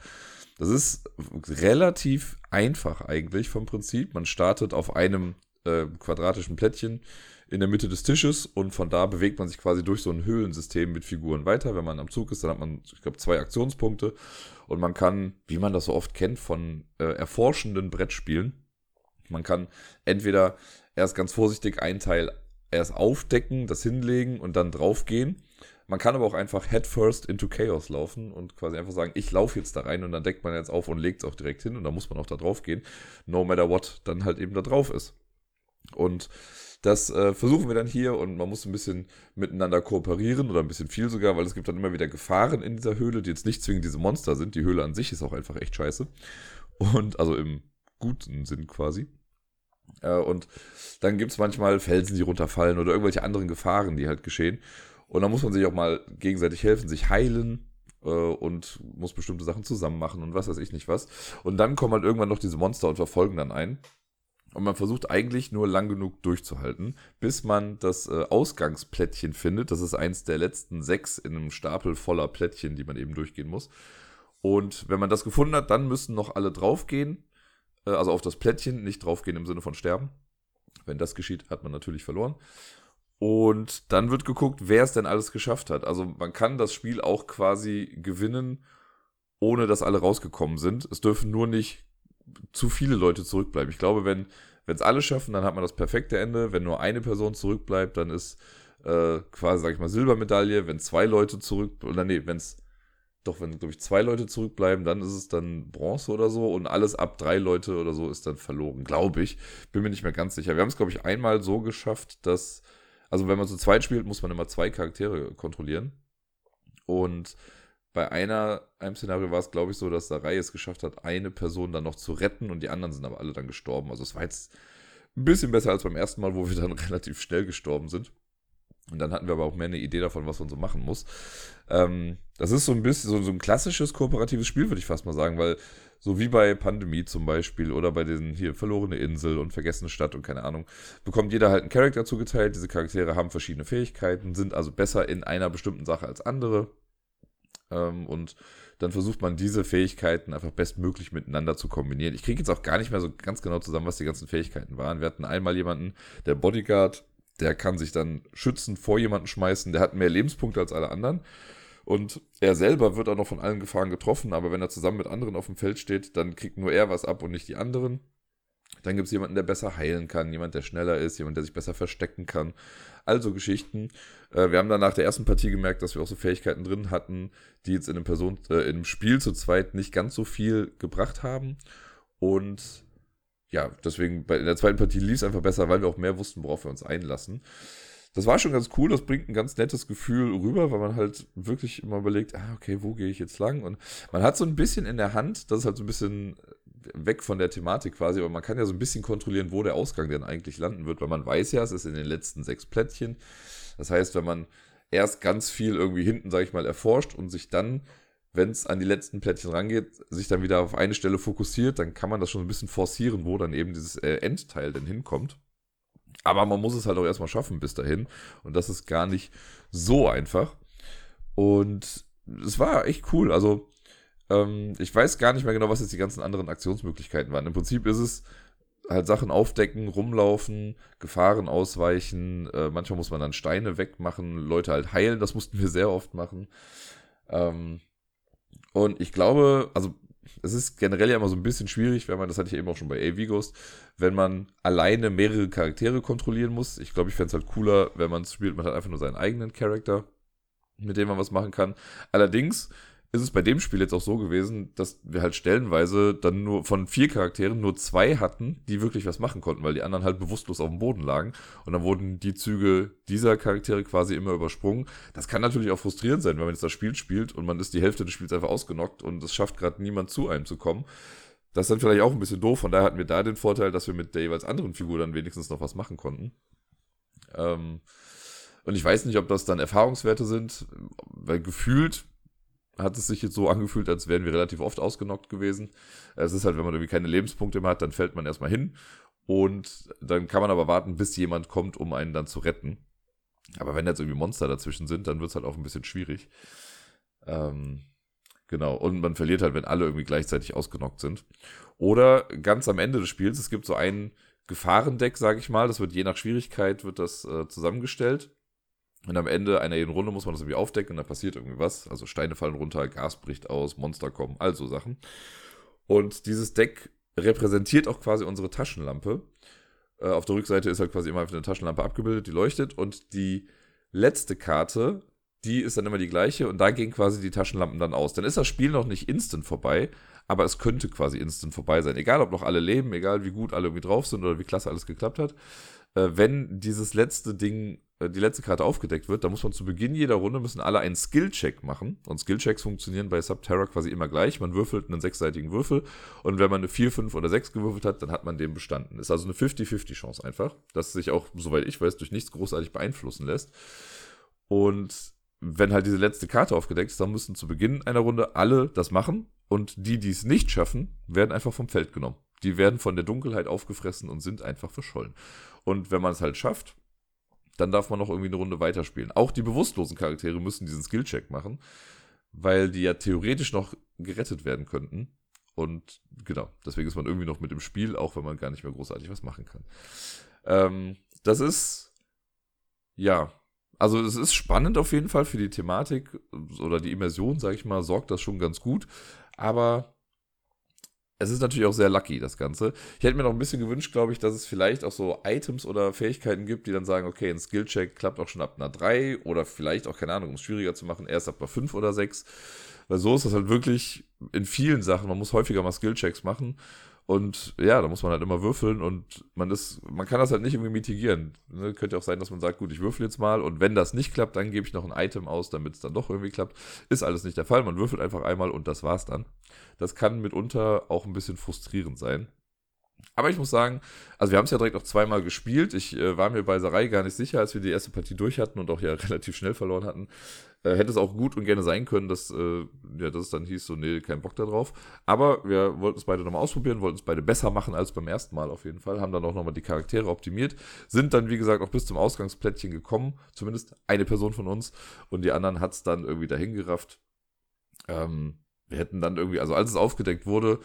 Das ist relativ einfach eigentlich vom Prinzip. Man startet auf einem äh, quadratischen Plättchen in der Mitte des Tisches und von da bewegt man sich quasi durch so ein Höhlensystem mit Figuren weiter. Wenn man am Zug ist, dann hat man, ich glaube, zwei Aktionspunkte und man kann, wie man das so oft kennt von äh, erforschenden Brettspielen, man kann entweder erst ganz vorsichtig einen Teil erst aufdecken, das hinlegen und dann draufgehen. Man kann aber auch einfach headfirst into Chaos laufen und quasi einfach sagen, ich laufe jetzt da rein und dann deckt man jetzt auf und legt es auch direkt hin und dann muss man auch da drauf gehen, no matter what dann halt eben da drauf ist. Und das äh, versuchen wir dann hier und man muss ein bisschen miteinander kooperieren oder ein bisschen viel sogar, weil es gibt dann immer wieder Gefahren in dieser Höhle, die jetzt nicht zwingend diese Monster sind. Die Höhle an sich ist auch einfach echt scheiße. Und also im guten Sinn quasi. Äh, und dann gibt es manchmal Felsen, die runterfallen oder irgendwelche anderen Gefahren, die halt geschehen. Und dann muss man sich auch mal gegenseitig helfen, sich heilen äh, und muss bestimmte Sachen zusammen machen und was weiß ich nicht was. Und dann kommen halt irgendwann noch diese Monster und verfolgen dann einen. Und man versucht eigentlich nur lang genug durchzuhalten, bis man das äh, Ausgangsplättchen findet. Das ist eins der letzten sechs in einem Stapel voller Plättchen, die man eben durchgehen muss. Und wenn man das gefunden hat, dann müssen noch alle draufgehen. Äh, also auf das Plättchen, nicht draufgehen im Sinne von sterben. Wenn das geschieht, hat man natürlich verloren. Und dann wird geguckt, wer es denn alles geschafft hat. Also man kann das Spiel auch quasi gewinnen, ohne dass alle rausgekommen sind. Es dürfen nur nicht zu viele Leute zurückbleiben. Ich glaube, wenn es alle schaffen, dann hat man das perfekte Ende. Wenn nur eine Person zurückbleibt, dann ist äh, quasi, sag ich mal, Silbermedaille. Wenn zwei Leute zurück, oder nee, wenn es doch, wenn, glaube ich, zwei Leute zurückbleiben, dann ist es dann Bronze oder so und alles ab drei Leute oder so ist dann verloren, glaube ich. Bin mir nicht mehr ganz sicher. Wir haben es, glaube ich, einmal so geschafft, dass, also wenn man zu zweit spielt, muss man immer zwei Charaktere kontrollieren. Und bei einer, einem Szenario war es, glaube ich, so, dass der Reihe es geschafft hat, eine Person dann noch zu retten und die anderen sind aber alle dann gestorben. Also es war jetzt ein bisschen besser als beim ersten Mal, wo wir dann relativ schnell gestorben sind. Und dann hatten wir aber auch mehr eine Idee davon, was man so machen muss. Ähm, das ist so ein bisschen so, so ein klassisches kooperatives Spiel, würde ich fast mal sagen, weil so wie bei Pandemie zum Beispiel oder bei den hier verlorene Insel und vergessene Stadt und keine Ahnung, bekommt jeder halt einen Charakter zugeteilt. Diese Charaktere haben verschiedene Fähigkeiten, sind also besser in einer bestimmten Sache als andere. Ähm, und dann versucht man diese Fähigkeiten einfach bestmöglich miteinander zu kombinieren. Ich kriege jetzt auch gar nicht mehr so ganz genau zusammen, was die ganzen Fähigkeiten waren. Wir hatten einmal jemanden, der Bodyguard, der kann sich dann schützen, vor jemanden schmeißen, der hat mehr Lebenspunkte als alle anderen. Und er selber wird auch noch von allen Gefahren getroffen, aber wenn er zusammen mit anderen auf dem Feld steht, dann kriegt nur er was ab und nicht die anderen. Dann gibt es jemanden, der besser heilen kann, jemand, der schneller ist, jemand, der sich besser verstecken kann. Also Geschichten. Äh, wir haben dann nach der ersten Partie gemerkt, dass wir auch so Fähigkeiten drin hatten, die jetzt in einem, Person, äh, in einem Spiel zu zweit nicht ganz so viel gebracht haben. Und ja, deswegen bei, in der zweiten Partie lief es einfach besser, weil wir auch mehr wussten, worauf wir uns einlassen. Das war schon ganz cool, das bringt ein ganz nettes Gefühl rüber, weil man halt wirklich immer überlegt, ah, okay, wo gehe ich jetzt lang? Und man hat so ein bisschen in der Hand, das ist halt so ein bisschen weg von der Thematik quasi, aber man kann ja so ein bisschen kontrollieren, wo der Ausgang denn eigentlich landen wird, weil man weiß ja, es ist in den letzten sechs Plättchen. Das heißt, wenn man erst ganz viel irgendwie hinten, sage ich mal, erforscht und sich dann wenn es an die letzten Plättchen rangeht, sich dann wieder auf eine Stelle fokussiert, dann kann man das schon ein bisschen forcieren, wo dann eben dieses äh, Endteil denn hinkommt. Aber man muss es halt auch erstmal schaffen bis dahin. Und das ist gar nicht so einfach. Und es war echt cool. Also, ähm, ich weiß gar nicht mehr genau, was jetzt die ganzen anderen Aktionsmöglichkeiten waren. Im Prinzip ist es halt Sachen aufdecken, rumlaufen, Gefahren ausweichen. Äh, manchmal muss man dann Steine wegmachen, Leute halt heilen. Das mussten wir sehr oft machen. Ähm, und ich glaube, also es ist generell ja immer so ein bisschen schwierig, wenn man, das hatte ich eben auch schon bei AV Ghost, wenn man alleine mehrere Charaktere kontrollieren muss. Ich glaube, ich fände es halt cooler, wenn man es spielt, man hat einfach nur seinen eigenen Charakter, mit dem man was machen kann. Allerdings ist es bei dem Spiel jetzt auch so gewesen, dass wir halt stellenweise dann nur von vier Charakteren nur zwei hatten, die wirklich was machen konnten, weil die anderen halt bewusstlos auf dem Boden lagen. Und dann wurden die Züge dieser Charaktere quasi immer übersprungen. Das kann natürlich auch frustrierend sein, wenn man jetzt das Spiel spielt und man ist die Hälfte des Spiels einfach ausgenockt und es schafft gerade niemand zu einem zu kommen. Das ist dann vielleicht auch ein bisschen doof. Von daher hatten wir da den Vorteil, dass wir mit der jeweils anderen Figur dann wenigstens noch was machen konnten. Ähm, und ich weiß nicht, ob das dann Erfahrungswerte sind, weil gefühlt hat es sich jetzt so angefühlt, als wären wir relativ oft ausgenockt gewesen. Es ist halt, wenn man irgendwie keine Lebenspunkte mehr hat, dann fällt man erstmal hin. Und dann kann man aber warten, bis jemand kommt, um einen dann zu retten. Aber wenn jetzt irgendwie Monster dazwischen sind, dann wird es halt auch ein bisschen schwierig. Ähm, Genau. Und man verliert halt, wenn alle irgendwie gleichzeitig ausgenockt sind. Oder ganz am Ende des Spiels, es gibt so ein Gefahrendeck, sage ich mal. Das wird je nach Schwierigkeit wird das äh, zusammengestellt. Und am Ende einer jeden Runde muss man das irgendwie aufdecken und dann passiert irgendwie was. Also Steine fallen runter, Gas bricht aus, Monster kommen, all so Sachen. Und dieses Deck repräsentiert auch quasi unsere Taschenlampe. Äh, auf der Rückseite ist halt quasi immer eine Taschenlampe abgebildet, die leuchtet. Und die letzte Karte, die ist dann immer die gleiche. Und da gehen quasi die Taschenlampen dann aus. Dann ist das Spiel noch nicht instant vorbei, aber es könnte quasi instant vorbei sein. Egal, ob noch alle leben, egal wie gut alle irgendwie drauf sind oder wie klasse alles geklappt hat. Äh, wenn dieses letzte Ding die letzte Karte aufgedeckt wird, dann muss man zu Beginn jeder Runde müssen alle einen Skill-Check machen. Und Skill-Checks funktionieren bei Subterra quasi immer gleich. Man würfelt einen sechsseitigen Würfel und wenn man eine 4, 5 oder 6 gewürfelt hat, dann hat man den bestanden. Ist also eine 50-50 Chance einfach, dass sich auch, soweit ich weiß, durch nichts großartig beeinflussen lässt. Und wenn halt diese letzte Karte aufgedeckt ist, dann müssen zu Beginn einer Runde alle das machen und die, die es nicht schaffen, werden einfach vom Feld genommen. Die werden von der Dunkelheit aufgefressen und sind einfach verschollen. Und wenn man es halt schafft, dann darf man noch irgendwie eine Runde weiterspielen. Auch die bewusstlosen Charaktere müssen diesen Skillcheck machen, weil die ja theoretisch noch gerettet werden könnten. Und genau, deswegen ist man irgendwie noch mit im Spiel, auch wenn man gar nicht mehr großartig was machen kann. Ähm, das ist, ja, also es ist spannend auf jeden Fall für die Thematik oder die Immersion, sage ich mal, sorgt das schon ganz gut. Aber es ist natürlich auch sehr lucky, das Ganze. Ich hätte mir noch ein bisschen gewünscht, glaube ich, dass es vielleicht auch so Items oder Fähigkeiten gibt, die dann sagen, okay, ein Skillcheck klappt auch schon ab einer 3 oder vielleicht auch, keine Ahnung, um es schwieriger zu machen, erst ab einer 5 oder 6. Weil so ist das halt wirklich in vielen Sachen. Man muss häufiger mal Skillchecks machen. Und ja, da muss man halt immer würfeln und man ist, man kann das halt nicht irgendwie mitigieren. Ne? Könnte auch sein, dass man sagt, gut, ich würfel jetzt mal und wenn das nicht klappt, dann gebe ich noch ein Item aus, damit es dann doch irgendwie klappt. Ist alles nicht der Fall. Man würfelt einfach einmal und das war's dann. Das kann mitunter auch ein bisschen frustrierend sein. Aber ich muss sagen, also wir haben es ja direkt auch zweimal gespielt. Ich äh, war mir bei Sarai gar nicht sicher, als wir die erste Partie durch hatten und auch ja relativ schnell verloren hatten. Äh, hätte es auch gut und gerne sein können, dass, äh, ja, dass es dann hieß, so, nee, kein Bock da drauf. Aber wir wollten es beide nochmal ausprobieren, wollten es beide besser machen als beim ersten Mal auf jeden Fall. Haben dann auch nochmal die Charaktere optimiert. Sind dann, wie gesagt, auch bis zum Ausgangsplättchen gekommen. Zumindest eine Person von uns. Und die anderen hat es dann irgendwie dahin gerafft. Ähm, wir hätten dann irgendwie, also als es aufgedeckt wurde,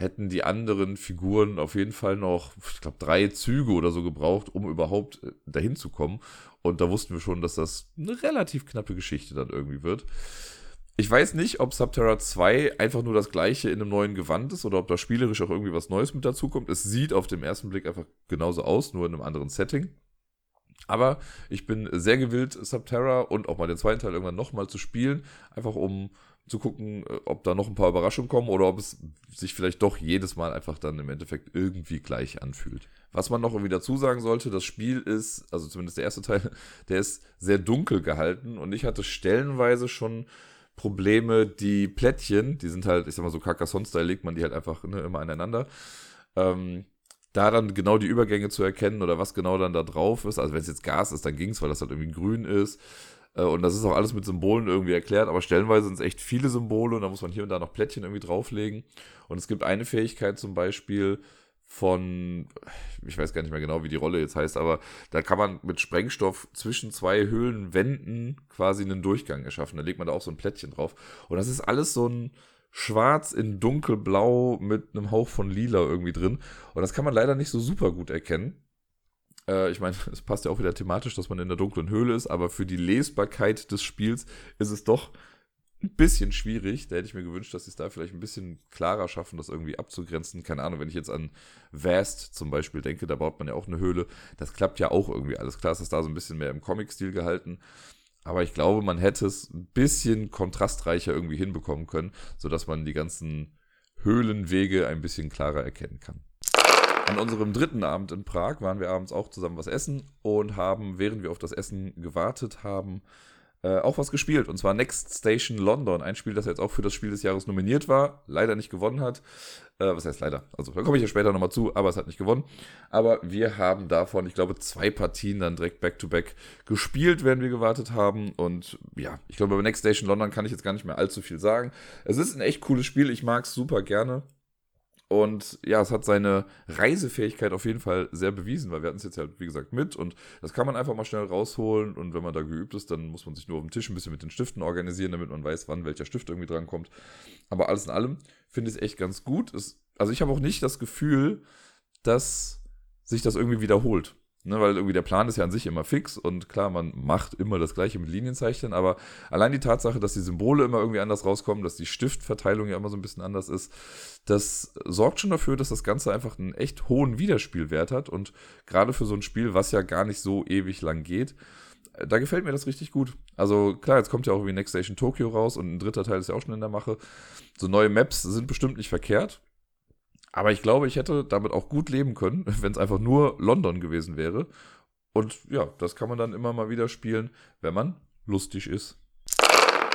hätten die anderen Figuren auf jeden Fall noch, ich glaube, drei Züge oder so gebraucht, um überhaupt äh, dahin zu kommen. Und da wussten wir schon, dass das eine relativ knappe Geschichte dann irgendwie wird. Ich weiß nicht, ob Subterra 2 einfach nur das gleiche in einem neuen Gewand ist oder ob da spielerisch auch irgendwie was Neues mit dazu kommt. Es sieht auf dem ersten Blick einfach genauso aus, nur in einem anderen Setting. Aber ich bin sehr gewillt, Subterra und auch mal den zweiten Teil irgendwann nochmal zu spielen, einfach um zu gucken, äh, ob da noch ein paar Überraschungen kommen oder ob es sich vielleicht doch jedes Mal einfach dann im Endeffekt irgendwie gleich anfühlt. Was man noch irgendwie dazu sagen sollte, das Spiel ist, also zumindest der erste Teil, der ist sehr dunkel gehalten und ich hatte stellenweise schon Probleme, die Plättchen, die sind halt, ich sag mal so Carcassonne-Style, legt man die halt einfach ne, immer aneinander. Ähm, da dann genau die Übergänge zu erkennen oder was genau dann da drauf ist. Also wenn es jetzt Gas ist, dann ging es, weil das halt irgendwie grün ist. Äh, und das ist auch alles mit Symbolen irgendwie erklärt, aber stellenweise sind es echt viele Symbole und da muss man hier und da noch Plättchen irgendwie drauflegen. Und es gibt eine Fähigkeit zum Beispiel von, ich weiß gar nicht mehr genau, wie die Rolle jetzt heißt, aber da kann man mit Sprengstoff zwischen zwei Höhlenwänden quasi einen Durchgang erschaffen. Da legt man da auch so ein Plättchen drauf. Und das ist alles so ein Schwarz in dunkelblau mit einem Hauch von Lila irgendwie drin. Und das kann man leider nicht so super gut erkennen. Äh, ich meine, es passt ja auch wieder thematisch, dass man in der dunklen Höhle ist, aber für die Lesbarkeit des Spiels ist es doch ein bisschen schwierig. Da hätte ich mir gewünscht, dass sie es da vielleicht ein bisschen klarer schaffen, das irgendwie abzugrenzen. Keine Ahnung, wenn ich jetzt an Vast zum Beispiel denke, da baut man ja auch eine Höhle. Das klappt ja auch irgendwie alles. Klar ist das da so ein bisschen mehr im Comic-Stil gehalten. Aber ich glaube, man hätte es ein bisschen kontrastreicher irgendwie hinbekommen können, sodass man die ganzen Höhlenwege ein bisschen klarer erkennen kann. An unserem dritten Abend in Prag waren wir abends auch zusammen was essen und haben, während wir auf das Essen gewartet haben, äh, auch was gespielt. Und zwar Next Station London. Ein Spiel, das jetzt auch für das Spiel des Jahres nominiert war, leider nicht gewonnen hat. Äh, was heißt leider? Also da komme ich ja später nochmal zu, aber es hat nicht gewonnen. Aber wir haben davon, ich glaube, zwei Partien dann direkt back-to-back -back gespielt, während wir gewartet haben. Und ja, ich glaube, über Next Station London kann ich jetzt gar nicht mehr allzu viel sagen. Es ist ein echt cooles Spiel. Ich mag es super gerne. Und ja, es hat seine Reisefähigkeit auf jeden Fall sehr bewiesen, weil wir hatten es jetzt halt, wie gesagt, mit und das kann man einfach mal schnell rausholen und wenn man da geübt ist, dann muss man sich nur auf dem Tisch ein bisschen mit den Stiften organisieren, damit man weiß, wann welcher Stift irgendwie drankommt. Aber alles in allem finde ich es echt ganz gut. Es, also ich habe auch nicht das Gefühl, dass sich das irgendwie wiederholt. Ne, weil irgendwie der Plan ist ja an sich immer fix und klar, man macht immer das gleiche mit Linienzeichnen, aber allein die Tatsache, dass die Symbole immer irgendwie anders rauskommen, dass die Stiftverteilung ja immer so ein bisschen anders ist, das sorgt schon dafür, dass das Ganze einfach einen echt hohen Wiederspielwert hat und gerade für so ein Spiel, was ja gar nicht so ewig lang geht, da gefällt mir das richtig gut. Also klar, jetzt kommt ja auch wie Next Station Tokyo raus und ein dritter Teil ist ja auch schon in der Mache. So neue Maps sind bestimmt nicht verkehrt. Aber ich glaube, ich hätte damit auch gut leben können, wenn es einfach nur London gewesen wäre. Und ja, das kann man dann immer mal wieder spielen, wenn man lustig ist.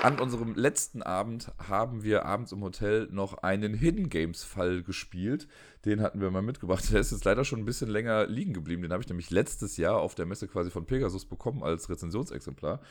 An unserem letzten Abend haben wir abends im Hotel noch einen Hidden Games Fall gespielt. Den hatten wir mal mitgebracht. Der ist jetzt leider schon ein bisschen länger liegen geblieben. Den habe ich nämlich letztes Jahr auf der Messe quasi von Pegasus bekommen als Rezensionsexemplar.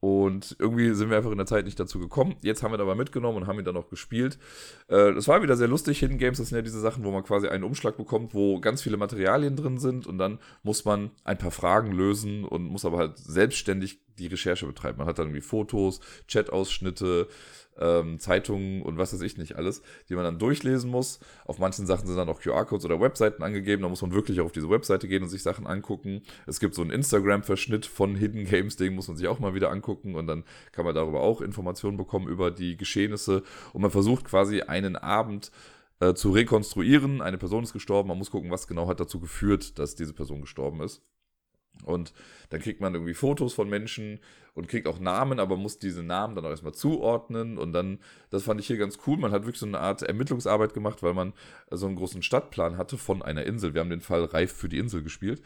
Und irgendwie sind wir einfach in der Zeit nicht dazu gekommen. Jetzt haben wir dabei mitgenommen und haben ihn dann noch gespielt. Äh, das war wieder sehr lustig. Hidden Games, das sind ja diese Sachen, wo man quasi einen Umschlag bekommt, wo ganz viele Materialien drin sind und dann muss man ein paar Fragen lösen und muss aber halt selbstständig die Recherche betreiben. Man hat dann irgendwie Fotos, Chat-Ausschnitte, ähm, Zeitungen und was weiß ich nicht alles, die man dann durchlesen muss. Auf manchen Sachen sind dann auch QR-Codes oder Webseiten angegeben. Da muss man wirklich auf diese Webseite gehen und sich Sachen angucken. Es gibt so einen Instagram-Verschnitt von Hidden Games, den muss man sich auch mal wieder angucken und dann kann man darüber auch Informationen bekommen über die Geschehnisse. Und man versucht quasi einen Abend äh, zu rekonstruieren. Eine Person ist gestorben, man muss gucken, was genau hat dazu geführt, dass diese Person gestorben ist. Und dann kriegt man irgendwie Fotos von Menschen und kriegt auch Namen, aber muss diese Namen dann auch erstmal zuordnen. Und dann, das fand ich hier ganz cool. Man hat wirklich so eine Art Ermittlungsarbeit gemacht, weil man so einen großen Stadtplan hatte von einer Insel. Wir haben den Fall Reif für die Insel gespielt.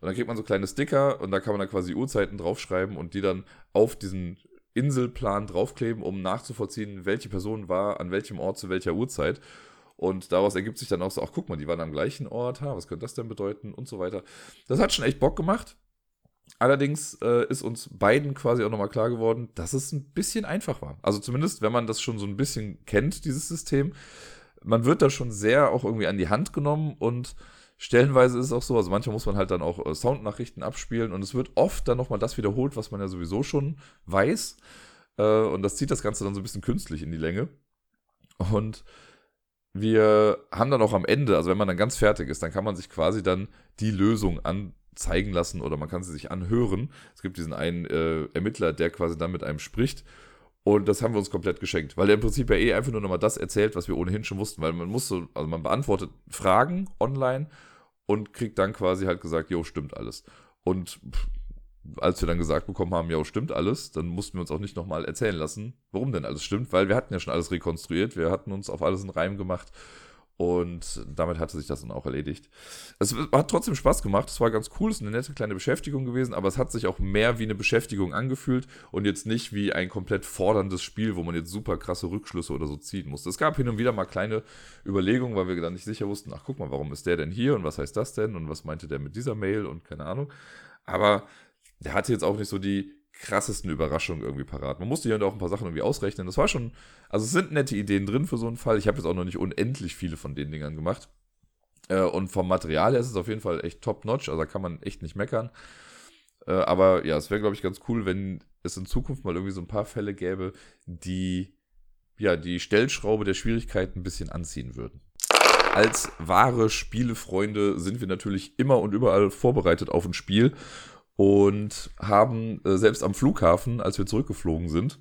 Und dann kriegt man so kleine Sticker und da kann man dann quasi Uhrzeiten draufschreiben und die dann auf diesen Inselplan draufkleben, um nachzuvollziehen, welche Person war an welchem Ort zu welcher Uhrzeit. Und daraus ergibt sich dann auch so, ach guck mal, die waren am gleichen Ort, ha, was könnte das denn bedeuten und so weiter. Das hat schon echt Bock gemacht. Allerdings äh, ist uns beiden quasi auch nochmal klar geworden, dass es ein bisschen einfach war. Also zumindest, wenn man das schon so ein bisschen kennt, dieses System. Man wird da schon sehr auch irgendwie an die Hand genommen und stellenweise ist es auch so, also manchmal muss man halt dann auch äh, Soundnachrichten abspielen und es wird oft dann nochmal das wiederholt, was man ja sowieso schon weiß. Äh, und das zieht das Ganze dann so ein bisschen künstlich in die Länge. Und wir haben dann auch am Ende, also wenn man dann ganz fertig ist, dann kann man sich quasi dann die Lösung anzeigen lassen oder man kann sie sich anhören. Es gibt diesen einen äh, Ermittler, der quasi dann mit einem spricht. Und das haben wir uns komplett geschenkt, weil er im Prinzip ja eh einfach nur nochmal das erzählt, was wir ohnehin schon wussten, weil man muss so, also man beantwortet Fragen online und kriegt dann quasi halt gesagt, jo, stimmt alles. Und als wir dann gesagt bekommen haben, ja, stimmt alles, dann mussten wir uns auch nicht nochmal erzählen lassen, warum denn alles stimmt, weil wir hatten ja schon alles rekonstruiert, wir hatten uns auf alles einen Reim gemacht und damit hatte sich das dann auch erledigt. Es hat trotzdem Spaß gemacht, es war ganz cool, es ist eine nette kleine Beschäftigung gewesen, aber es hat sich auch mehr wie eine Beschäftigung angefühlt und jetzt nicht wie ein komplett forderndes Spiel, wo man jetzt super krasse Rückschlüsse oder so ziehen musste. Es gab hin und wieder mal kleine Überlegungen, weil wir dann nicht sicher wussten, ach guck mal, warum ist der denn hier und was heißt das denn und was meinte der mit dieser Mail und keine Ahnung. Aber der hatte jetzt auch nicht so die krassesten Überraschungen irgendwie parat. Man musste hier und auch ein paar Sachen irgendwie ausrechnen. Das war schon, also es sind nette Ideen drin für so einen Fall. Ich habe jetzt auch noch nicht unendlich viele von den Dingern gemacht. Äh, und vom Material her ist es auf jeden Fall echt top-notch, also da kann man echt nicht meckern. Äh, aber ja, es wäre, glaube ich, ganz cool, wenn es in Zukunft mal irgendwie so ein paar Fälle gäbe, die ja die Stellschraube der Schwierigkeiten ein bisschen anziehen würden. Als wahre Spielefreunde sind wir natürlich immer und überall vorbereitet auf ein Spiel und haben äh, selbst am Flughafen, als wir zurückgeflogen sind,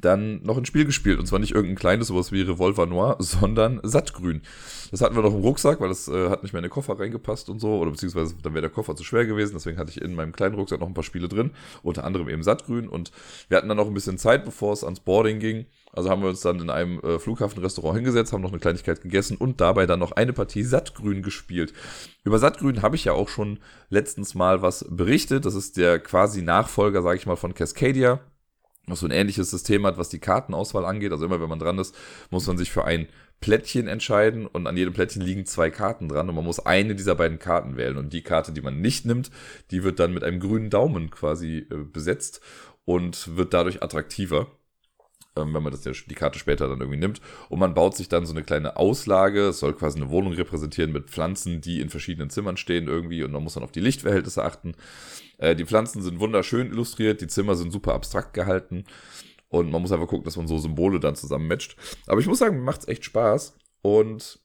dann noch ein Spiel gespielt. Und zwar nicht irgendein kleines, sowas wie Revolver Noir, sondern Sattgrün. Das hatten wir noch im Rucksack, weil das äh, hat nicht mehr in den Koffer reingepasst und so. Oder beziehungsweise dann wäre der Koffer zu schwer gewesen. Deswegen hatte ich in meinem kleinen Rucksack noch ein paar Spiele drin. Unter anderem eben Sattgrün. Und wir hatten dann noch ein bisschen Zeit, bevor es ans Boarding ging. Also haben wir uns dann in einem äh, Flughafenrestaurant hingesetzt, haben noch eine Kleinigkeit gegessen und dabei dann noch eine Partie Sattgrün gespielt. Über Sattgrün habe ich ja auch schon letztens mal was berichtet. Das ist der quasi Nachfolger, sage ich mal, von Cascadia was so ein ähnliches System hat, was die Kartenauswahl angeht. Also immer wenn man dran ist, muss man sich für ein Plättchen entscheiden und an jedem Plättchen liegen zwei Karten dran und man muss eine dieser beiden Karten wählen und die Karte, die man nicht nimmt, die wird dann mit einem grünen Daumen quasi äh, besetzt und wird dadurch attraktiver. Ähm, wenn man das die Karte später dann irgendwie nimmt. Und man baut sich dann so eine kleine Auslage. Es soll quasi eine Wohnung repräsentieren mit Pflanzen, die in verschiedenen Zimmern stehen irgendwie. Und man muss dann auf die Lichtverhältnisse achten. Äh, die Pflanzen sind wunderschön illustriert. Die Zimmer sind super abstrakt gehalten. Und man muss einfach gucken, dass man so Symbole dann zusammen matcht. Aber ich muss sagen, mir macht es echt Spaß. Und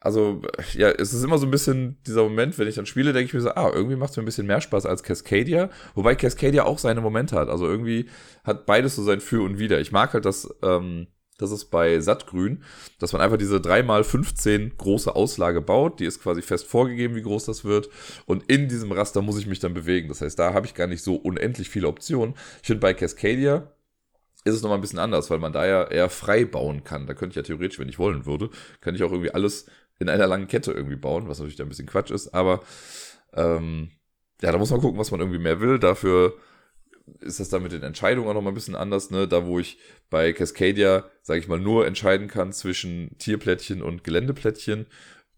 also, ja, es ist immer so ein bisschen dieser Moment, wenn ich dann spiele, denke ich mir so, ah, irgendwie macht es mir ein bisschen mehr Spaß als Cascadia. Wobei Cascadia auch seine Momente hat. Also irgendwie hat beides so sein Für und Wider. Ich mag halt das, ähm, das ist bei Sattgrün, dass man einfach diese 3x15 große Auslage baut. Die ist quasi fest vorgegeben, wie groß das wird. Und in diesem Raster muss ich mich dann bewegen. Das heißt, da habe ich gar nicht so unendlich viele Optionen. Ich finde bei Cascadia ist es nochmal ein bisschen anders, weil man da ja eher frei bauen kann. Da könnte ich ja theoretisch, wenn ich wollen würde, kann ich auch irgendwie alles in einer langen Kette irgendwie bauen, was natürlich ein bisschen Quatsch ist, aber ähm, ja, da muss man gucken, was man irgendwie mehr will. Dafür ist das dann mit den Entscheidungen auch nochmal ein bisschen anders, ne? Da, wo ich bei Cascadia, sage ich mal, nur entscheiden kann zwischen Tierplättchen und Geländeplättchen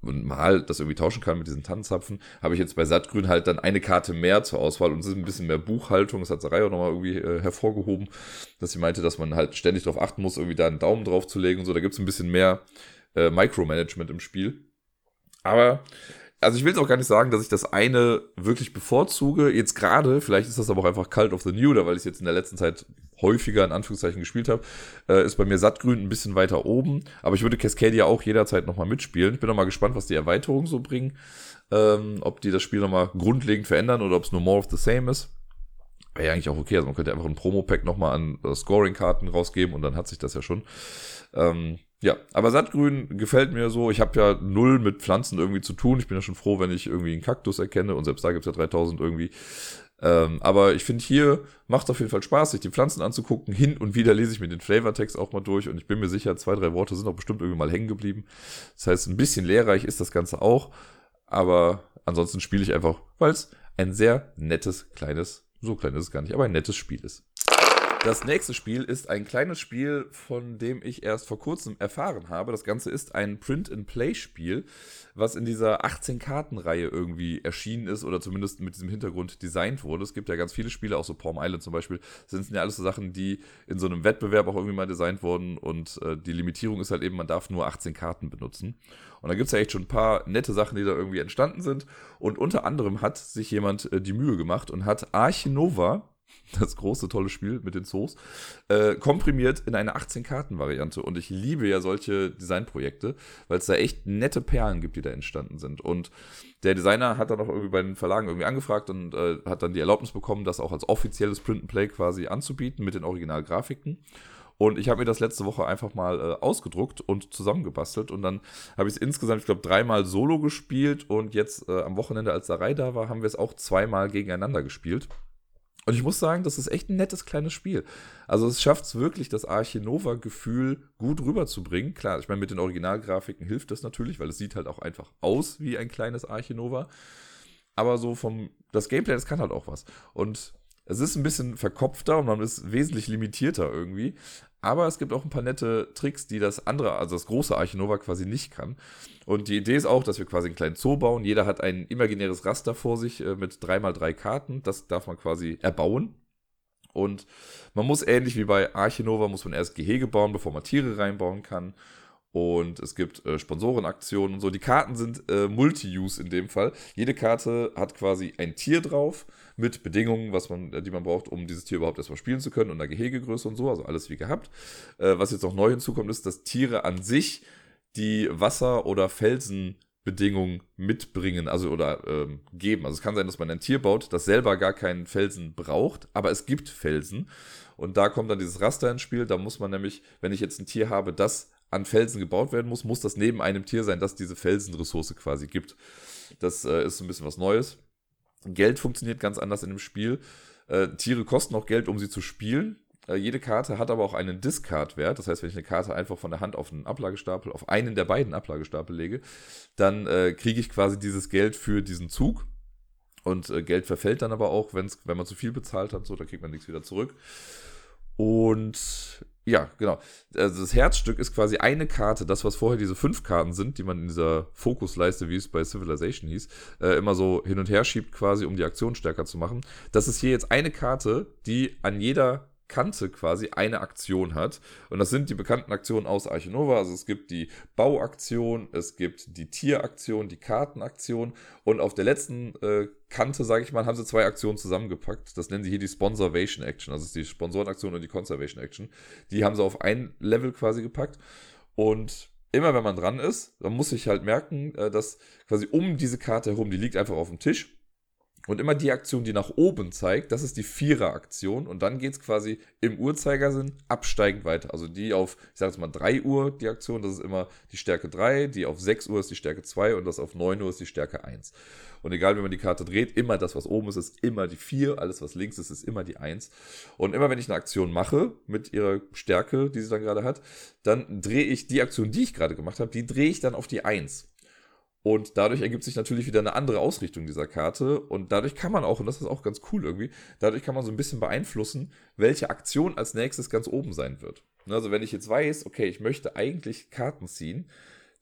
und mal das irgendwie tauschen kann mit diesen Tannenzapfen, habe ich jetzt bei Sattgrün halt dann eine Karte mehr zur Auswahl und es ist ein bisschen mehr Buchhaltung. Das hat Sarai auch nochmal irgendwie äh, hervorgehoben, dass sie meinte, dass man halt ständig darauf achten muss, irgendwie da einen Daumen drauf zu legen und so. Da gibt es ein bisschen mehr äh, Micromanagement im Spiel. Aber, also ich will es auch gar nicht sagen, dass ich das eine wirklich bevorzuge. Jetzt gerade, vielleicht ist das aber auch einfach Cult of the New, da weil ich es jetzt in der letzten Zeit häufiger in Anführungszeichen gespielt habe, äh, ist bei mir Sattgrün ein bisschen weiter oben. Aber ich würde Cascadia auch jederzeit nochmal mitspielen. Ich bin nochmal gespannt, was die Erweiterungen so bringen. Ähm, ob die das Spiel nochmal grundlegend verändern oder ob es nur more of the same ist. Wäre ja eigentlich auch okay. Also man könnte einfach ein Promo-Pack nochmal an äh, Scoring-Karten rausgeben und dann hat sich das ja schon. Ähm, ja, aber Sattgrün gefällt mir so. Ich habe ja null mit Pflanzen irgendwie zu tun. Ich bin ja schon froh, wenn ich irgendwie einen Kaktus erkenne und selbst da gibt's ja 3000 irgendwie. Ähm, aber ich finde, hier macht es auf jeden Fall Spaß, sich die Pflanzen anzugucken. Hin und wieder lese ich mir den Flavortext auch mal durch und ich bin mir sicher, zwei, drei Worte sind auch bestimmt irgendwie mal hängen geblieben. Das heißt, ein bisschen lehrreich ist das Ganze auch. Aber ansonsten spiele ich einfach, weil es ein sehr nettes, kleines, so klein ist es gar nicht, aber ein nettes Spiel ist. Das nächste Spiel ist ein kleines Spiel, von dem ich erst vor kurzem erfahren habe. Das Ganze ist ein Print-and-Play-Spiel, was in dieser 18-Karten-Reihe irgendwie erschienen ist oder zumindest mit diesem Hintergrund designt wurde. Es gibt ja ganz viele Spiele, auch so Palm Island zum Beispiel, sind ja alles so Sachen, die in so einem Wettbewerb auch irgendwie mal designt wurden und äh, die Limitierung ist halt eben, man darf nur 18 Karten benutzen. Und da gibt es ja echt schon ein paar nette Sachen, die da irgendwie entstanden sind. Und unter anderem hat sich jemand äh, die Mühe gemacht und hat Archinova, das große, tolle Spiel mit den Zoos, äh, komprimiert in eine 18-Karten-Variante. Und ich liebe ja solche Designprojekte, weil es da echt nette Perlen gibt, die da entstanden sind. Und der Designer hat dann auch irgendwie bei den Verlagen irgendwie angefragt und äh, hat dann die Erlaubnis bekommen, das auch als offizielles Print-and-Play quasi anzubieten mit den Originalgrafiken. Und ich habe mir das letzte Woche einfach mal äh, ausgedruckt und zusammengebastelt. Und dann habe ich es insgesamt, ich glaube, dreimal solo gespielt. Und jetzt äh, am Wochenende, als Sarai da war, haben wir es auch zweimal gegeneinander gespielt. Und ich muss sagen, das ist echt ein nettes kleines Spiel. Also es schafft es wirklich, das Archinova-Gefühl gut rüberzubringen. Klar, ich meine, mit den Originalgrafiken hilft das natürlich, weil es sieht halt auch einfach aus wie ein kleines Archinova. Aber so vom, das Gameplay, das kann halt auch was. Und es ist ein bisschen verkopfter und man ist wesentlich limitierter irgendwie. Aber es gibt auch ein paar nette Tricks, die das andere, also das große Archinova quasi nicht kann. Und die Idee ist auch, dass wir quasi einen kleinen Zoo bauen. Jeder hat ein imaginäres Raster vor sich äh, mit 3x3 Karten. Das darf man quasi erbauen. Und man muss ähnlich wie bei Archinova, muss man erst Gehege bauen, bevor man Tiere reinbauen kann. Und es gibt äh, Sponsorenaktionen und so. Die Karten sind äh, Multi-Use in dem Fall. Jede Karte hat quasi ein Tier drauf mit Bedingungen, was man, die man braucht, um dieses Tier überhaupt erstmal spielen zu können und einer Gehegegröße und so. Also alles wie gehabt. Äh, was jetzt noch neu hinzukommt, ist, dass Tiere an sich die Wasser- oder Felsenbedingungen mitbringen, also oder ähm, geben. Also es kann sein, dass man ein Tier baut, das selber gar keinen Felsen braucht, aber es gibt Felsen. Und da kommt dann dieses Raster ins Spiel. Da muss man nämlich, wenn ich jetzt ein Tier habe, das an Felsen gebaut werden muss, muss das neben einem Tier sein, das diese Felsenressource quasi gibt. Das äh, ist ein bisschen was Neues. Geld funktioniert ganz anders in dem Spiel. Äh, Tiere kosten auch Geld, um sie zu spielen. Äh, jede Karte hat aber auch einen Discard-Wert. Das heißt, wenn ich eine Karte einfach von der Hand auf einen Ablagestapel, auf einen der beiden Ablagestapel lege, dann äh, kriege ich quasi dieses Geld für diesen Zug. Und äh, Geld verfällt dann aber auch, wenn's, wenn man zu viel bezahlt hat, so, dann kriegt man nichts wieder zurück. Und ja, genau. Also das Herzstück ist quasi eine Karte, das, was vorher diese fünf Karten sind, die man in dieser Fokusleiste, wie es bei Civilization hieß, äh, immer so hin und her schiebt, quasi, um die Aktion stärker zu machen. Das ist hier jetzt eine Karte, die an jeder Kante quasi eine Aktion hat. Und das sind die bekannten Aktionen aus Archinova. Also es gibt die Bauaktion, es gibt die Tieraktion, die Kartenaktion. Und auf der letzten äh, Kante, sage ich mal, haben sie zwei Aktionen zusammengepackt. Das nennen sie hier die Sponsorvation Action. Also die Sponsorenaktion und die Conservation Action. Die haben sie auf ein Level quasi gepackt. Und immer wenn man dran ist, dann muss ich halt merken, äh, dass quasi um diese Karte herum, die liegt einfach auf dem Tisch und immer die Aktion, die nach oben zeigt, das ist die Vierer-Aktion. Und dann geht es quasi im Uhrzeigersinn absteigend weiter. Also die auf, ich sage jetzt mal 3 Uhr, die Aktion, das ist immer die Stärke 3, die auf 6 Uhr ist die Stärke 2 und das auf 9 Uhr ist die Stärke 1. Und egal, wenn man die Karte dreht, immer das, was oben ist, ist immer die 4, alles, was links ist, ist immer die 1. Und immer wenn ich eine Aktion mache, mit ihrer Stärke, die sie dann gerade hat, dann drehe ich die Aktion, die ich gerade gemacht habe, die drehe ich dann auf die 1. Und dadurch ergibt sich natürlich wieder eine andere Ausrichtung dieser Karte. Und dadurch kann man auch, und das ist auch ganz cool irgendwie, dadurch kann man so ein bisschen beeinflussen, welche Aktion als nächstes ganz oben sein wird. Also wenn ich jetzt weiß, okay, ich möchte eigentlich Karten ziehen,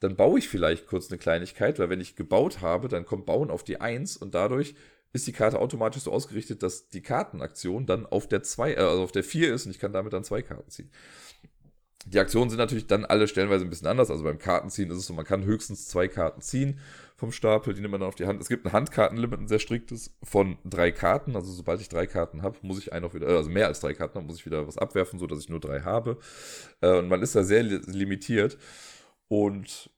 dann baue ich vielleicht kurz eine Kleinigkeit, weil wenn ich gebaut habe, dann kommt Bauen auf die 1 und dadurch ist die Karte automatisch so ausgerichtet, dass die Kartenaktion dann auf der 2, äh, also auf der 4 ist und ich kann damit dann zwei Karten ziehen. Die Aktionen sind natürlich dann alle stellenweise ein bisschen anders. Also beim Kartenziehen ist es so, man kann höchstens zwei Karten ziehen vom Stapel, die nimmt man dann auf die Hand. Es gibt ein Handkartenlimit, ein sehr striktes, von drei Karten. Also sobald ich drei Karten habe, muss ich einen auch wieder, äh, also mehr als drei Karten habe, muss ich wieder was abwerfen, sodass ich nur drei habe. Äh, und man ist da sehr limitiert. Und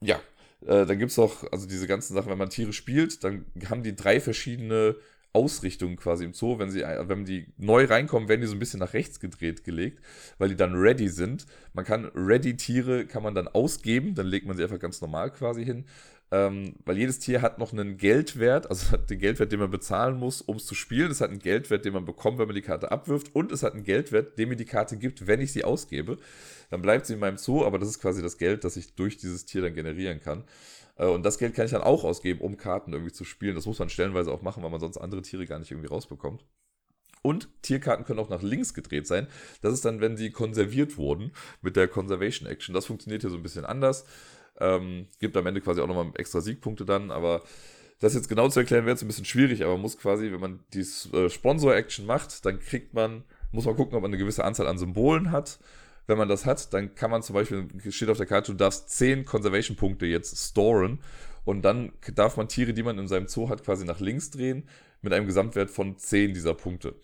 ja, äh, dann gibt es auch, also diese ganzen Sachen, wenn man Tiere spielt, dann haben die drei verschiedene Ausrichtung quasi im Zoo. Wenn sie, wenn die neu reinkommen, werden die so ein bisschen nach rechts gedreht gelegt, weil die dann ready sind. Man kann ready Tiere kann man dann ausgeben, dann legt man sie einfach ganz normal quasi hin. Ähm, weil jedes Tier hat noch einen Geldwert, also hat den Geldwert, den man bezahlen muss, um es zu spielen. Es hat einen Geldwert, den man bekommt, wenn man die Karte abwirft. Und es hat einen Geldwert, den mir die Karte gibt, wenn ich sie ausgebe. Dann bleibt sie in meinem Zoo, aber das ist quasi das Geld, das ich durch dieses Tier dann generieren kann. Äh, und das Geld kann ich dann auch ausgeben, um Karten irgendwie zu spielen. Das muss man stellenweise auch machen, weil man sonst andere Tiere gar nicht irgendwie rausbekommt. Und Tierkarten können auch nach links gedreht sein. Das ist dann, wenn sie konserviert wurden mit der Conservation Action. Das funktioniert hier so ein bisschen anders. Ähm, gibt am Ende quasi auch nochmal extra Siegpunkte dann, aber das jetzt genau zu erklären wäre jetzt ein bisschen schwierig, aber man muss quasi, wenn man die äh, Sponsor-Action macht, dann kriegt man, muss man gucken, ob man eine gewisse Anzahl an Symbolen hat wenn man das hat, dann kann man zum Beispiel, steht auf der Karte, du darfst 10 Conservation-Punkte jetzt storen. Und dann darf man Tiere, die man in seinem Zoo hat, quasi nach links drehen, mit einem Gesamtwert von 10 dieser Punkte.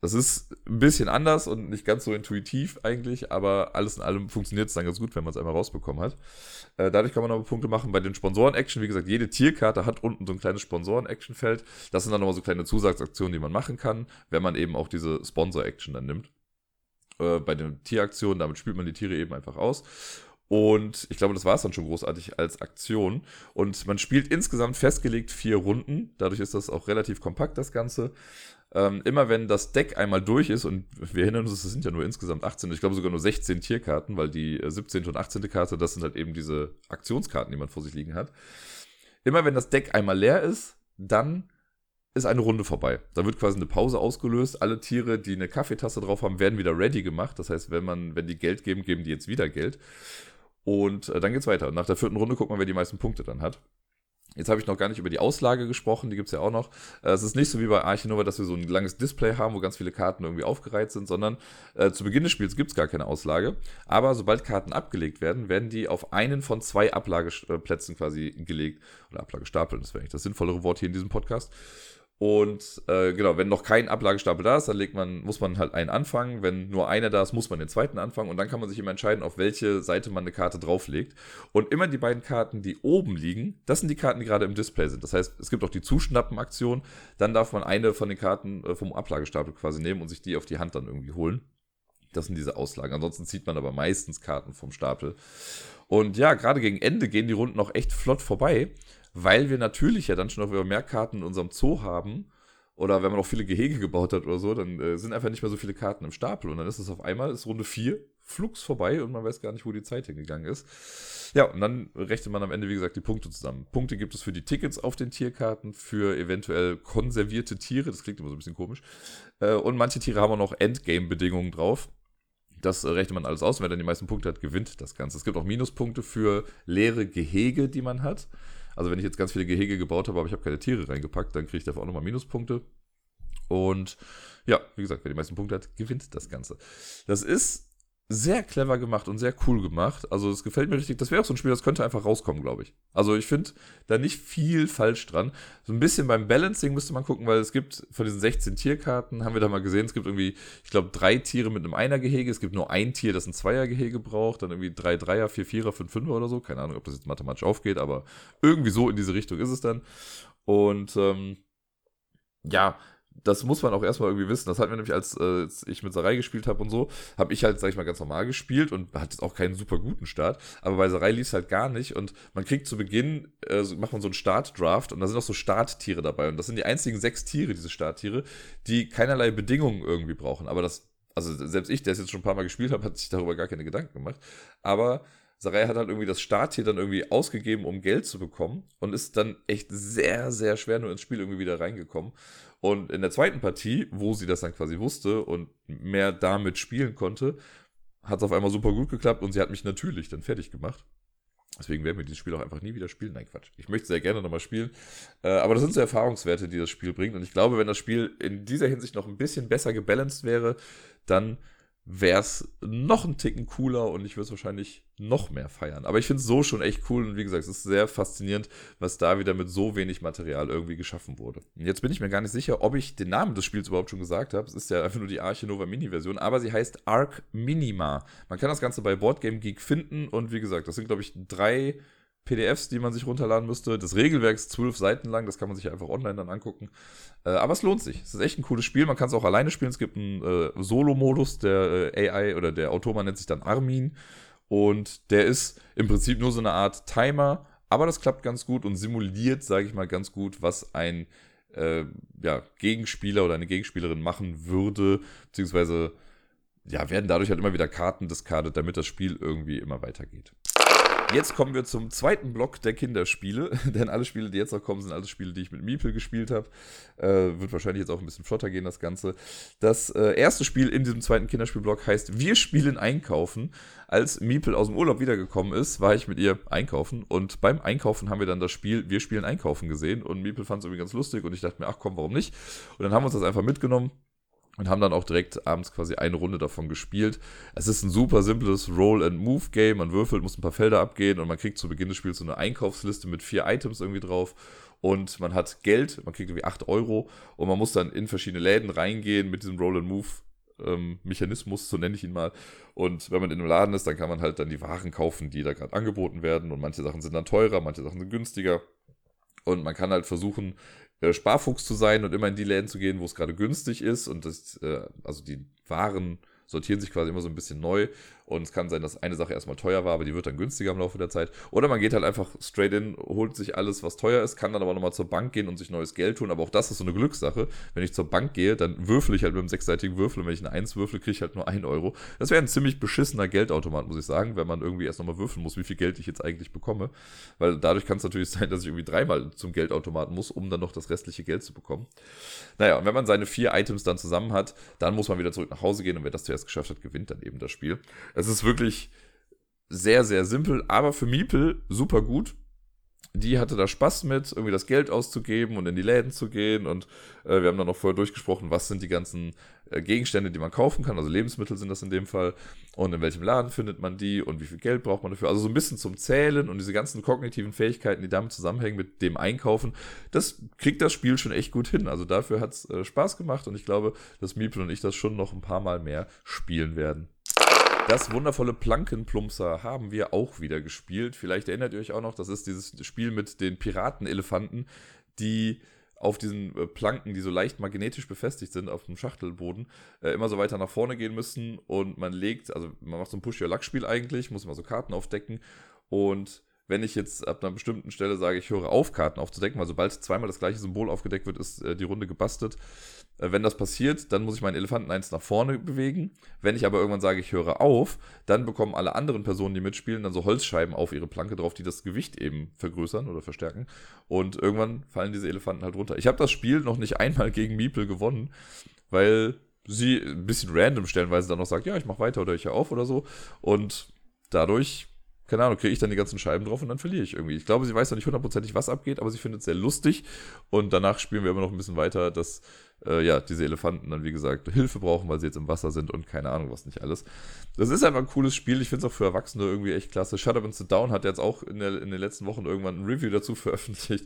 Das ist ein bisschen anders und nicht ganz so intuitiv eigentlich, aber alles in allem funktioniert es dann ganz gut, wenn man es einmal rausbekommen hat. Äh, dadurch kann man aber Punkte machen bei den Sponsoren-Action. Wie gesagt, jede Tierkarte hat unten so ein kleines Sponsoren-Action-Feld. Das sind dann nochmal so kleine Zusatzaktionen, die man machen kann, wenn man eben auch diese Sponsor-Action dann nimmt äh, bei den Tieraktionen. Damit spielt man die Tiere eben einfach aus. Und ich glaube, das war es dann schon großartig als Aktion. Und man spielt insgesamt festgelegt vier Runden. Dadurch ist das auch relativ kompakt, das Ganze. Ähm, immer wenn das Deck einmal durch ist, und wir erinnern uns, es sind ja nur insgesamt 18, ich glaube sogar nur 16 Tierkarten, weil die 17. Äh, und 18. Karte, das sind halt eben diese Aktionskarten, die man vor sich liegen hat. Immer wenn das Deck einmal leer ist, dann ist eine Runde vorbei. Da wird quasi eine Pause ausgelöst. Alle Tiere, die eine Kaffeetasse drauf haben, werden wieder ready gemacht. Das heißt, wenn man, wenn die Geld geben, geben die jetzt wieder Geld. Und äh, dann geht's weiter. Und nach der vierten Runde guckt man, wer die meisten Punkte dann hat. Jetzt habe ich noch gar nicht über die Auslage gesprochen, die gibt's ja auch noch. Äh, es ist nicht so wie bei Archinova, dass wir so ein langes Display haben, wo ganz viele Karten irgendwie aufgereiht sind, sondern äh, zu Beginn des Spiels gibt's gar keine Auslage. Aber sobald Karten abgelegt werden, werden die auf einen von zwei Ablageplätzen quasi gelegt. Oder Ablagestapeln, das wäre eigentlich das sinnvollere Wort hier in diesem Podcast. Und äh, genau, wenn noch kein Ablagestapel da ist, dann legt man, muss man halt einen anfangen. Wenn nur einer da ist, muss man den zweiten anfangen. Und dann kann man sich immer entscheiden, auf welche Seite man eine Karte drauflegt. Und immer die beiden Karten, die oben liegen, das sind die Karten, die gerade im Display sind. Das heißt, es gibt auch die Zuschnappen-Aktion. Dann darf man eine von den Karten äh, vom Ablagestapel quasi nehmen und sich die auf die Hand dann irgendwie holen. Das sind diese Auslagen. Ansonsten zieht man aber meistens Karten vom Stapel. Und ja, gerade gegen Ende gehen die Runden auch echt flott vorbei weil wir natürlich ja dann schon noch mehr Karten in unserem Zoo haben. Oder wenn man auch viele Gehege gebaut hat oder so, dann äh, sind einfach nicht mehr so viele Karten im Stapel. Und dann ist es auf einmal, ist Runde 4, flugs vorbei und man weiß gar nicht, wo die Zeit hingegangen ist. Ja, und dann rechnet man am Ende, wie gesagt, die Punkte zusammen. Punkte gibt es für die Tickets auf den Tierkarten, für eventuell konservierte Tiere, das klingt immer so ein bisschen komisch. Äh, und manche Tiere haben auch noch Endgame-Bedingungen drauf. Das rechnet man alles aus. Und wer dann die meisten Punkte hat, gewinnt das Ganze. Es gibt auch Minuspunkte für leere Gehege, die man hat. Also wenn ich jetzt ganz viele Gehege gebaut habe, aber ich habe keine Tiere reingepackt, dann kriege ich dafür auch nochmal Minuspunkte. Und ja, wie gesagt, wer die meisten Punkte hat, gewinnt das Ganze. Das ist sehr clever gemacht und sehr cool gemacht. Also es gefällt mir richtig. Das wäre auch so ein Spiel, das könnte einfach rauskommen, glaube ich. Also ich finde da nicht viel falsch dran. So ein bisschen beim Balancing müsste man gucken, weil es gibt von diesen 16 Tierkarten, haben wir da mal gesehen, es gibt irgendwie, ich glaube, drei Tiere mit einem Einer-Gehege. Es gibt nur ein Tier, das ein Zweier-Gehege braucht. Dann irgendwie drei Dreier, vier Vierer, fünf Fünfer oder so. Keine Ahnung, ob das jetzt mathematisch aufgeht, aber irgendwie so in diese Richtung ist es dann. Und ähm, ja, das muss man auch erstmal irgendwie wissen. Das hat mir nämlich, als äh, ich mit Sarai gespielt habe und so, habe ich halt, sag ich mal, ganz normal gespielt und hatte auch keinen super guten Start. Aber bei Sarai lief es halt gar nicht und man kriegt zu Beginn, äh, macht man so einen Startdraft und da sind auch so Starttiere dabei. Und das sind die einzigen sechs Tiere, diese Starttiere, die keinerlei Bedingungen irgendwie brauchen. Aber das, also selbst ich, der es jetzt schon ein paar Mal gespielt habe, hat sich darüber gar keine Gedanken gemacht. Aber Sarai hat halt irgendwie das Starttier dann irgendwie ausgegeben, um Geld zu bekommen und ist dann echt sehr, sehr schwer nur ins Spiel irgendwie wieder reingekommen. Und in der zweiten Partie, wo sie das dann quasi wusste und mehr damit spielen konnte, hat es auf einmal super gut geklappt und sie hat mich natürlich dann fertig gemacht. Deswegen werden wir dieses Spiel auch einfach nie wieder spielen. Nein, Quatsch. Ich möchte sehr gerne nochmal spielen. Äh, aber das sind so Erfahrungswerte, die das Spiel bringt. Und ich glaube, wenn das Spiel in dieser Hinsicht noch ein bisschen besser gebalanced wäre, dann wäre es noch ein Ticken cooler und ich würde es wahrscheinlich noch mehr feiern. Aber ich finde es so schon echt cool und wie gesagt, es ist sehr faszinierend, was da wieder mit so wenig Material irgendwie geschaffen wurde. Und jetzt bin ich mir gar nicht sicher, ob ich den Namen des Spiels überhaupt schon gesagt habe. Es ist ja einfach nur die Arche Nova Mini-Version, aber sie heißt Arc Minima. Man kann das Ganze bei Boardgame Geek finden und wie gesagt, das sind glaube ich drei PDFs, die man sich runterladen müsste. Das Regelwerk ist zwölf Seiten lang, das kann man sich einfach online dann angucken. Äh, aber es lohnt sich. Es ist echt ein cooles Spiel. Man kann es auch alleine spielen. Es gibt einen äh, Solo-Modus, der äh, AI oder der Automat nennt sich dann Armin. Und der ist im Prinzip nur so eine Art Timer, aber das klappt ganz gut und simuliert, sage ich mal, ganz gut, was ein äh, ja, Gegenspieler oder eine Gegenspielerin machen würde, beziehungsweise ja, werden dadurch halt immer wieder Karten diskardet, damit das Spiel irgendwie immer weitergeht. Jetzt kommen wir zum zweiten Block der Kinderspiele, denn alle Spiele, die jetzt noch kommen, sind alles Spiele, die ich mit Miepel gespielt habe. Äh, wird wahrscheinlich jetzt auch ein bisschen flotter gehen, das Ganze. Das äh, erste Spiel in diesem zweiten Kinderspielblock heißt Wir spielen Einkaufen. Als Miepel aus dem Urlaub wiedergekommen ist, war ich mit ihr einkaufen und beim Einkaufen haben wir dann das Spiel Wir spielen Einkaufen gesehen und Miepel fand es irgendwie ganz lustig und ich dachte mir, ach komm, warum nicht? Und dann haben wir uns das einfach mitgenommen und haben dann auch direkt abends quasi eine Runde davon gespielt. Es ist ein super simples Roll-and-Move-Game. Man würfelt, muss ein paar Felder abgehen und man kriegt zu Beginn des Spiels so eine Einkaufsliste mit vier Items irgendwie drauf. Und man hat Geld, man kriegt irgendwie 8 Euro und man muss dann in verschiedene Läden reingehen mit diesem Roll-and-Move. Mechanismus, so nenne ich ihn mal. Und wenn man in einem Laden ist, dann kann man halt dann die Waren kaufen, die da gerade angeboten werden. Und manche Sachen sind dann teurer, manche Sachen sind günstiger. Und man kann halt versuchen, äh, Sparfuchs zu sein und immer in die Läden zu gehen, wo es gerade günstig ist und das, äh, also die Waren sortieren sich quasi immer so ein bisschen neu. Und es kann sein, dass eine Sache erstmal teuer war, aber die wird dann günstiger im Laufe der Zeit. Oder man geht halt einfach straight in, holt sich alles, was teuer ist, kann dann aber nochmal zur Bank gehen und sich neues Geld tun. Aber auch das ist so eine Glückssache. Wenn ich zur Bank gehe, dann würfel ich halt mit einem sechsseitigen Würfel. Und wenn ich eine Eins würfel, kriege ich halt nur ein Euro. Das wäre ein ziemlich beschissener Geldautomat, muss ich sagen, wenn man irgendwie erst nochmal würfeln muss, wie viel Geld ich jetzt eigentlich bekomme. Weil dadurch kann es natürlich sein, dass ich irgendwie dreimal zum Geldautomaten muss, um dann noch das restliche Geld zu bekommen. Naja, und wenn man seine vier Items dann zusammen hat, dann muss man wieder zurück nach Hause gehen und wer das zuerst geschafft hat, gewinnt dann eben das Spiel. Es ist wirklich sehr, sehr simpel, aber für Miepel super gut. Die hatte da Spaß mit, irgendwie das Geld auszugeben und in die Läden zu gehen. Und äh, wir haben dann noch vorher durchgesprochen, was sind die ganzen äh, Gegenstände, die man kaufen kann. Also Lebensmittel sind das in dem Fall. Und in welchem Laden findet man die und wie viel Geld braucht man dafür. Also so ein bisschen zum Zählen und diese ganzen kognitiven Fähigkeiten, die damit zusammenhängen mit dem Einkaufen. Das kriegt das Spiel schon echt gut hin. Also dafür hat es äh, Spaß gemacht und ich glaube, dass Miepel und ich das schon noch ein paar Mal mehr spielen werden. Das wundervolle Plankenplumpser haben wir auch wieder gespielt. Vielleicht erinnert ihr euch auch noch, das ist dieses Spiel mit den Piratenelefanten, die auf diesen äh, Planken, die so leicht magnetisch befestigt sind, auf dem Schachtelboden, äh, immer so weiter nach vorne gehen müssen und man legt, also man macht so ein Push-Your-Luck-Spiel eigentlich, muss immer so Karten aufdecken und wenn ich jetzt ab einer bestimmten Stelle sage, ich höre auf, Karten aufzudecken, weil sobald zweimal das gleiche Symbol aufgedeckt wird, ist äh, die Runde gebastelt. Äh, wenn das passiert, dann muss ich meinen Elefanten eins nach vorne bewegen. Wenn ich aber irgendwann sage, ich höre auf, dann bekommen alle anderen Personen, die mitspielen, dann so Holzscheiben auf ihre Planke drauf, die das Gewicht eben vergrößern oder verstärken. Und irgendwann fallen diese Elefanten halt runter. Ich habe das Spiel noch nicht einmal gegen Miepel gewonnen, weil sie ein bisschen random stellenweise dann noch sagt, ja, ich mache weiter oder ich höre auf oder so. Und dadurch keine Ahnung, kriege ich dann die ganzen Scheiben drauf und dann verliere ich irgendwie. Ich glaube, sie weiß noch nicht hundertprozentig, was abgeht, aber sie findet es sehr lustig. Und danach spielen wir immer noch ein bisschen weiter, dass äh, ja, diese Elefanten dann, wie gesagt, Hilfe brauchen, weil sie jetzt im Wasser sind und keine Ahnung, was nicht alles. Das ist einfach ein cooles Spiel. Ich finde es auch für Erwachsene irgendwie echt klasse. Shut Up and Sit Down hat jetzt auch in, der, in den letzten Wochen irgendwann ein Review dazu veröffentlicht.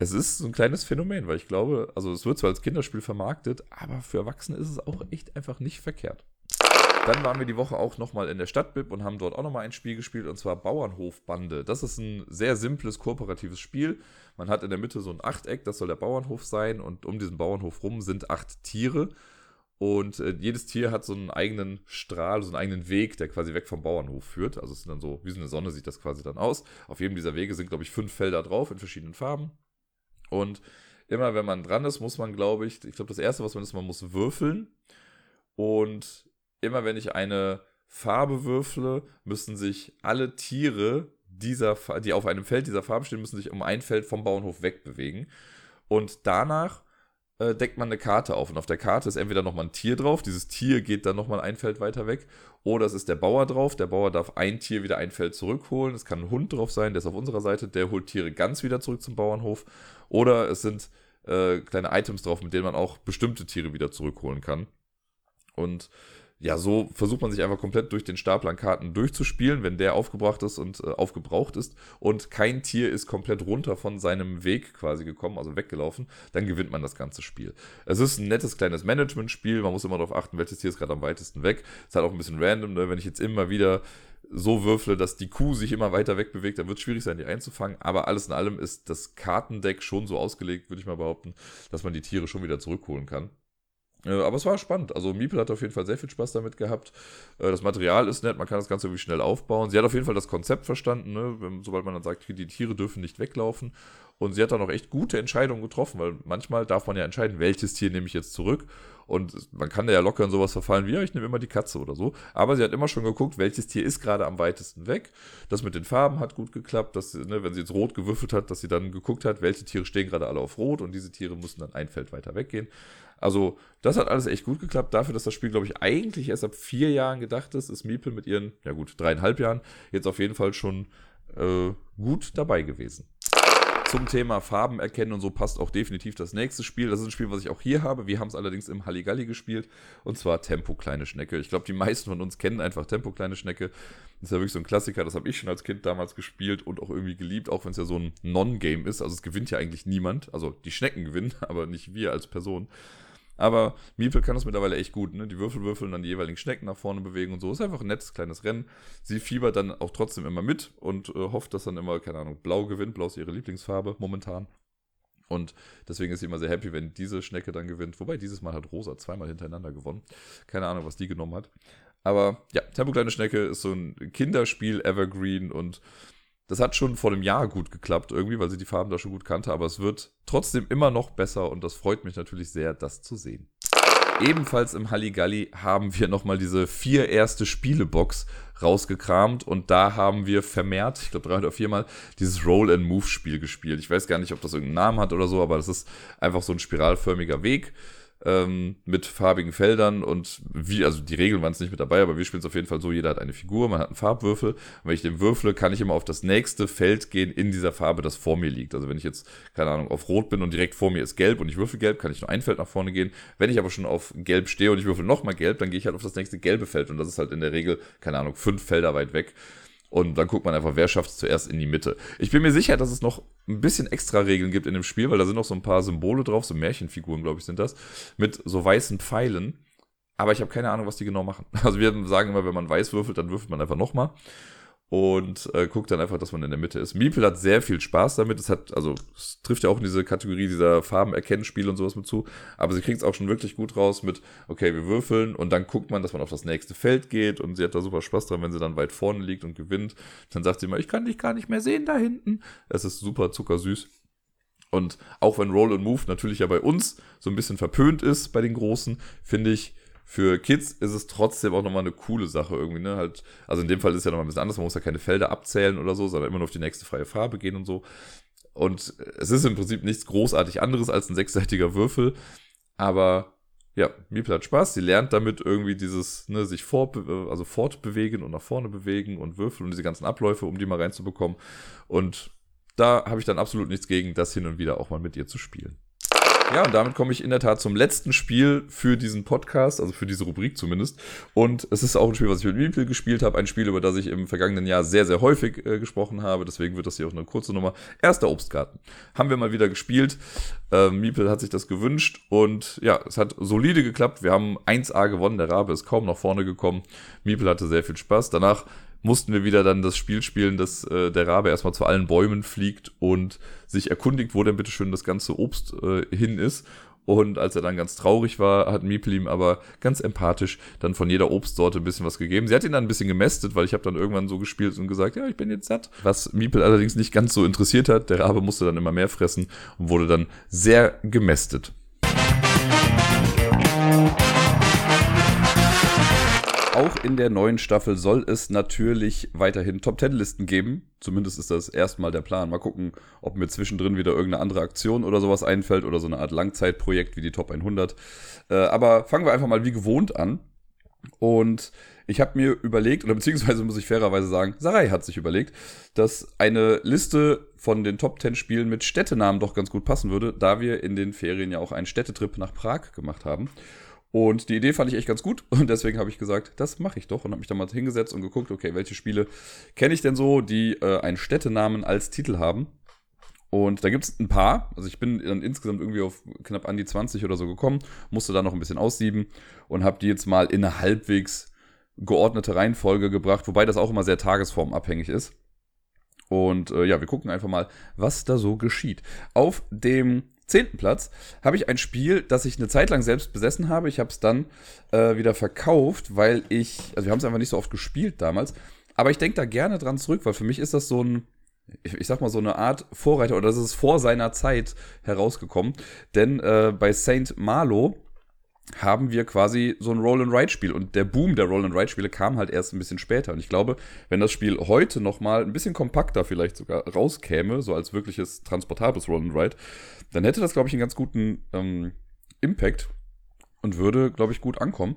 Es ist so ein kleines Phänomen, weil ich glaube, also es wird zwar als Kinderspiel vermarktet, aber für Erwachsene ist es auch echt einfach nicht verkehrt. Dann waren wir die Woche auch nochmal in der Stadtbib und haben dort auch nochmal ein Spiel gespielt und zwar Bauernhofbande. Das ist ein sehr simples, kooperatives Spiel. Man hat in der Mitte so ein Achteck, das soll der Bauernhof sein und um diesen Bauernhof rum sind acht Tiere. Und äh, jedes Tier hat so einen eigenen Strahl, so einen eigenen Weg, der quasi weg vom Bauernhof führt. Also es sind dann so, wie so eine Sonne sieht das quasi dann aus. Auf jedem dieser Wege sind, glaube ich, fünf Felder drauf in verschiedenen Farben. Und immer wenn man dran ist, muss man, glaube ich, ich glaube, das erste, was man ist, man muss würfeln. Und immer wenn ich eine Farbe würfle, müssen sich alle Tiere dieser, die auf einem Feld dieser Farbe stehen, müssen sich um ein Feld vom Bauernhof wegbewegen. Und danach äh, deckt man eine Karte auf. Und auf der Karte ist entweder nochmal ein Tier drauf, dieses Tier geht dann nochmal ein Feld weiter weg, oder es ist der Bauer drauf. Der Bauer darf ein Tier wieder ein Feld zurückholen. Es kann ein Hund drauf sein, der ist auf unserer Seite, der holt Tiere ganz wieder zurück zum Bauernhof. Oder es sind äh, kleine Items drauf, mit denen man auch bestimmte Tiere wieder zurückholen kann. Und ja, so versucht man sich einfach komplett durch den Stapel an Karten durchzuspielen, wenn der aufgebracht ist und äh, aufgebraucht ist und kein Tier ist komplett runter von seinem Weg quasi gekommen, also weggelaufen, dann gewinnt man das ganze Spiel. Es ist ein nettes kleines Management-Spiel, man muss immer darauf achten, welches Tier ist gerade am weitesten weg. Ist halt auch ein bisschen random, ne? wenn ich jetzt immer wieder so würfle, dass die Kuh sich immer weiter wegbewegt, dann wird es schwierig sein, die einzufangen. Aber alles in allem ist das Kartendeck schon so ausgelegt, würde ich mal behaupten, dass man die Tiere schon wieder zurückholen kann. Äh, aber es war spannend. Also Miepel hat auf jeden Fall sehr viel Spaß damit gehabt. Äh, das Material ist nett, man kann das Ganze irgendwie schnell aufbauen. Sie hat auf jeden Fall das Konzept verstanden, ne? sobald man dann sagt, die Tiere dürfen nicht weglaufen. Und sie hat dann auch echt gute Entscheidungen getroffen, weil manchmal darf man ja entscheiden, welches Tier nehme ich jetzt zurück. Und man kann ja locker in sowas verfallen wie, ja, ich nehme immer die Katze oder so. Aber sie hat immer schon geguckt, welches Tier ist gerade am weitesten weg. Das mit den Farben hat gut geklappt, dass, ne, wenn sie jetzt rot gewürfelt hat, dass sie dann geguckt hat, welche Tiere stehen gerade alle auf rot und diese Tiere müssen dann ein Feld weiter weggehen. Also, das hat alles echt gut geklappt. Dafür, dass das Spiel, glaube ich, eigentlich erst ab vier Jahren gedacht ist, ist Miepel mit ihren, ja gut, dreieinhalb Jahren jetzt auf jeden Fall schon äh, gut dabei gewesen zum Thema Farben erkennen und so passt auch definitiv das nächste Spiel. Das ist ein Spiel, was ich auch hier habe. Wir haben es allerdings im Halligalli gespielt und zwar Tempo Kleine Schnecke. Ich glaube, die meisten von uns kennen einfach Tempo Kleine Schnecke. Das ist ja wirklich so ein Klassiker. Das habe ich schon als Kind damals gespielt und auch irgendwie geliebt, auch wenn es ja so ein Non-Game ist. Also es gewinnt ja eigentlich niemand. Also die Schnecken gewinnen, aber nicht wir als Person. Aber Miepel kann das mittlerweile echt gut. Ne? Die Würfel würfeln, dann die jeweiligen Schnecken nach vorne bewegen und so. Ist einfach ein nettes kleines Rennen. Sie fiebert dann auch trotzdem immer mit und äh, hofft, dass dann immer, keine Ahnung, blau gewinnt. Blau ist ihre Lieblingsfarbe momentan. Und deswegen ist sie immer sehr happy, wenn diese Schnecke dann gewinnt. Wobei dieses Mal hat Rosa zweimal hintereinander gewonnen. Keine Ahnung, was die genommen hat. Aber ja, Tempo Kleine Schnecke ist so ein Kinderspiel, Evergreen und das hat schon vor einem Jahr gut geklappt irgendwie, weil sie die Farben da schon gut kannte, aber es wird trotzdem immer noch besser und das freut mich natürlich sehr, das zu sehen. Ebenfalls im Halligalli haben wir nochmal diese vier erste Spielebox rausgekramt und da haben wir vermehrt, ich glaube drei oder viermal, dieses Roll-and-Move-Spiel gespielt. Ich weiß gar nicht, ob das irgendeinen Namen hat oder so, aber das ist einfach so ein spiralförmiger Weg ähm, mit farbigen Feldern und wie, also die Regeln waren es nicht mit dabei, aber wir spielen es auf jeden Fall so, jeder hat eine Figur, man hat einen Farbwürfel und wenn ich den würfle, kann ich immer auf das nächste Feld gehen in dieser Farbe, das vor mir liegt. Also wenn ich jetzt, keine Ahnung, auf Rot bin und direkt vor mir ist Gelb und ich würfel Gelb, kann ich nur ein Feld nach vorne gehen. Wenn ich aber schon auf Gelb stehe und ich würfel nochmal Gelb, dann gehe ich halt auf das nächste gelbe Feld und das ist halt in der Regel, keine Ahnung, fünf Felder weit weg. Und dann guckt man einfach, wer schafft es zuerst in die Mitte. Ich bin mir sicher, dass es noch ein bisschen extra Regeln gibt in dem Spiel, weil da sind noch so ein paar Symbole drauf, so Märchenfiguren, glaube ich, sind das, mit so weißen Pfeilen. Aber ich habe keine Ahnung, was die genau machen. Also wir sagen immer, wenn man weiß würfelt, dann würfelt man einfach nochmal und äh, guckt dann einfach, dass man in der Mitte ist. Meeple hat sehr viel Spaß damit. Es hat, also, es trifft ja auch in diese Kategorie dieser Farbenerkennenspiele und sowas mit zu. Aber sie kriegt es auch schon wirklich gut raus mit, okay, wir würfeln und dann guckt man, dass man auf das nächste Feld geht und sie hat da super Spaß dran, wenn sie dann weit vorne liegt und gewinnt. Dann sagt sie immer, ich kann dich gar nicht mehr sehen da hinten. Es ist super zuckersüß. Und auch wenn Roll and Move natürlich ja bei uns so ein bisschen verpönt ist bei den Großen, finde ich, für Kids ist es trotzdem auch nochmal eine coole Sache irgendwie, ne? Halt, also in dem Fall ist es ja nochmal ein bisschen anders, man muss ja keine Felder abzählen oder so, sondern immer nur auf die nächste freie Farbe gehen und so. Und es ist im Prinzip nichts großartig anderes als ein sechsseitiger Würfel, aber ja, Miepel hat Spaß. Sie lernt damit irgendwie dieses, ne, sich fort, also fortbewegen und nach vorne bewegen und würfeln und diese ganzen Abläufe, um die mal reinzubekommen. Und da habe ich dann absolut nichts gegen, das hin und wieder auch mal mit ihr zu spielen. Ja, und damit komme ich in der Tat zum letzten Spiel für diesen Podcast, also für diese Rubrik zumindest. Und es ist auch ein Spiel, was ich mit Miepel gespielt habe. Ein Spiel, über das ich im vergangenen Jahr sehr, sehr häufig äh, gesprochen habe. Deswegen wird das hier auch eine kurze Nummer. Erster Obstgarten. Haben wir mal wieder gespielt. Ähm, Miepel hat sich das gewünscht. Und ja, es hat solide geklappt. Wir haben 1A gewonnen. Der Rabe ist kaum nach vorne gekommen. Miepel hatte sehr viel Spaß. Danach mussten wir wieder dann das Spiel spielen, dass äh, der Rabe erstmal zu allen Bäumen fliegt und sich erkundigt, wo denn bitteschön das ganze Obst äh, hin ist. Und als er dann ganz traurig war, hat Miepel ihm aber ganz empathisch dann von jeder Obstsorte ein bisschen was gegeben. Sie hat ihn dann ein bisschen gemästet, weil ich habe dann irgendwann so gespielt und gesagt, ja, ich bin jetzt satt. Was Miepel allerdings nicht ganz so interessiert hat. Der Rabe musste dann immer mehr fressen und wurde dann sehr gemästet. Auch in der neuen Staffel soll es natürlich weiterhin Top Ten Listen geben. Zumindest ist das erstmal der Plan. Mal gucken, ob mir zwischendrin wieder irgendeine andere Aktion oder sowas einfällt oder so eine Art Langzeitprojekt wie die Top 100. Äh, aber fangen wir einfach mal wie gewohnt an. Und ich habe mir überlegt, oder beziehungsweise muss ich fairerweise sagen, Sarai hat sich überlegt, dass eine Liste von den Top 10 Spielen mit Städtenamen doch ganz gut passen würde, da wir in den Ferien ja auch einen Städtetrip nach Prag gemacht haben. Und die Idee fand ich echt ganz gut und deswegen habe ich gesagt, das mache ich doch und habe mich dann mal hingesetzt und geguckt, okay, welche Spiele kenne ich denn so, die äh, einen Städtenamen als Titel haben. Und da gibt es ein paar. Also ich bin dann insgesamt irgendwie auf knapp an die 20 oder so gekommen, musste da noch ein bisschen aussieben und habe die jetzt mal in eine halbwegs geordnete Reihenfolge gebracht, wobei das auch immer sehr tagesformabhängig ist. Und äh, ja, wir gucken einfach mal, was da so geschieht. Auf dem zehnten Platz habe ich ein Spiel, das ich eine Zeit lang selbst besessen habe. Ich habe es dann äh, wieder verkauft, weil ich, also wir haben es einfach nicht so oft gespielt damals, aber ich denke da gerne dran zurück, weil für mich ist das so ein, ich, ich sag mal so eine Art Vorreiter oder das ist vor seiner Zeit herausgekommen. Denn äh, bei Saint Malo haben wir quasi so ein Roll-and-Ride-Spiel. Und der Boom der Roll-and-Ride-Spiele kam halt erst ein bisschen später. Und ich glaube, wenn das Spiel heute nochmal ein bisschen kompakter vielleicht sogar rauskäme, so als wirkliches transportables Roll-and-Ride, dann hätte das, glaube ich, einen ganz guten ähm, Impact und würde, glaube ich, gut ankommen.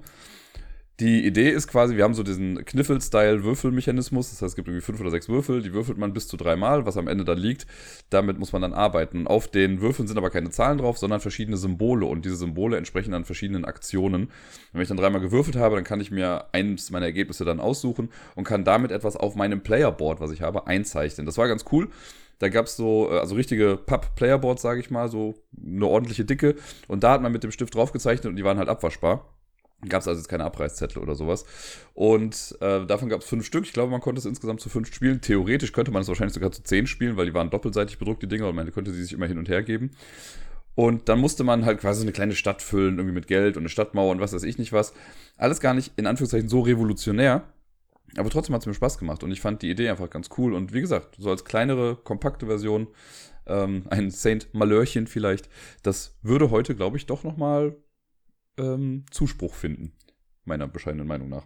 Die Idee ist quasi, wir haben so diesen Kniffel-Style-Würfelmechanismus. Das heißt, es gibt irgendwie fünf oder sechs Würfel, die würfelt man bis zu dreimal, was am Ende dann liegt. Damit muss man dann arbeiten. Auf den Würfeln sind aber keine Zahlen drauf, sondern verschiedene Symbole. Und diese Symbole entsprechen dann verschiedenen Aktionen. Wenn ich dann dreimal gewürfelt habe, dann kann ich mir eines meiner Ergebnisse dann aussuchen und kann damit etwas auf meinem Playerboard, was ich habe, einzeichnen. Das war ganz cool. Da gab es so, äh, also richtige Papp-Playerboards, sage ich mal, so eine ordentliche Dicke. Und da hat man mit dem Stift draufgezeichnet und die waren halt abwaschbar. Gab es also jetzt keine Abreißzettel oder sowas. Und äh, davon gab es fünf Stück. Ich glaube, man konnte es insgesamt zu fünf spielen. Theoretisch könnte man es wahrscheinlich sogar zu zehn spielen, weil die waren doppelseitig bedruckt, die Dinger, und man konnte sie sich immer hin und her geben. Und dann musste man halt quasi eine kleine Stadt füllen, irgendwie mit Geld und eine Stadtmauer und was weiß ich nicht was. Alles gar nicht in Anführungszeichen so revolutionär. Aber trotzdem hat es mir Spaß gemacht und ich fand die Idee einfach ganz cool. Und wie gesagt, so als kleinere, kompakte Version, ähm, ein Saint Malörchen vielleicht, das würde heute, glaube ich, doch nochmal ähm, Zuspruch finden. Meiner bescheidenen Meinung nach.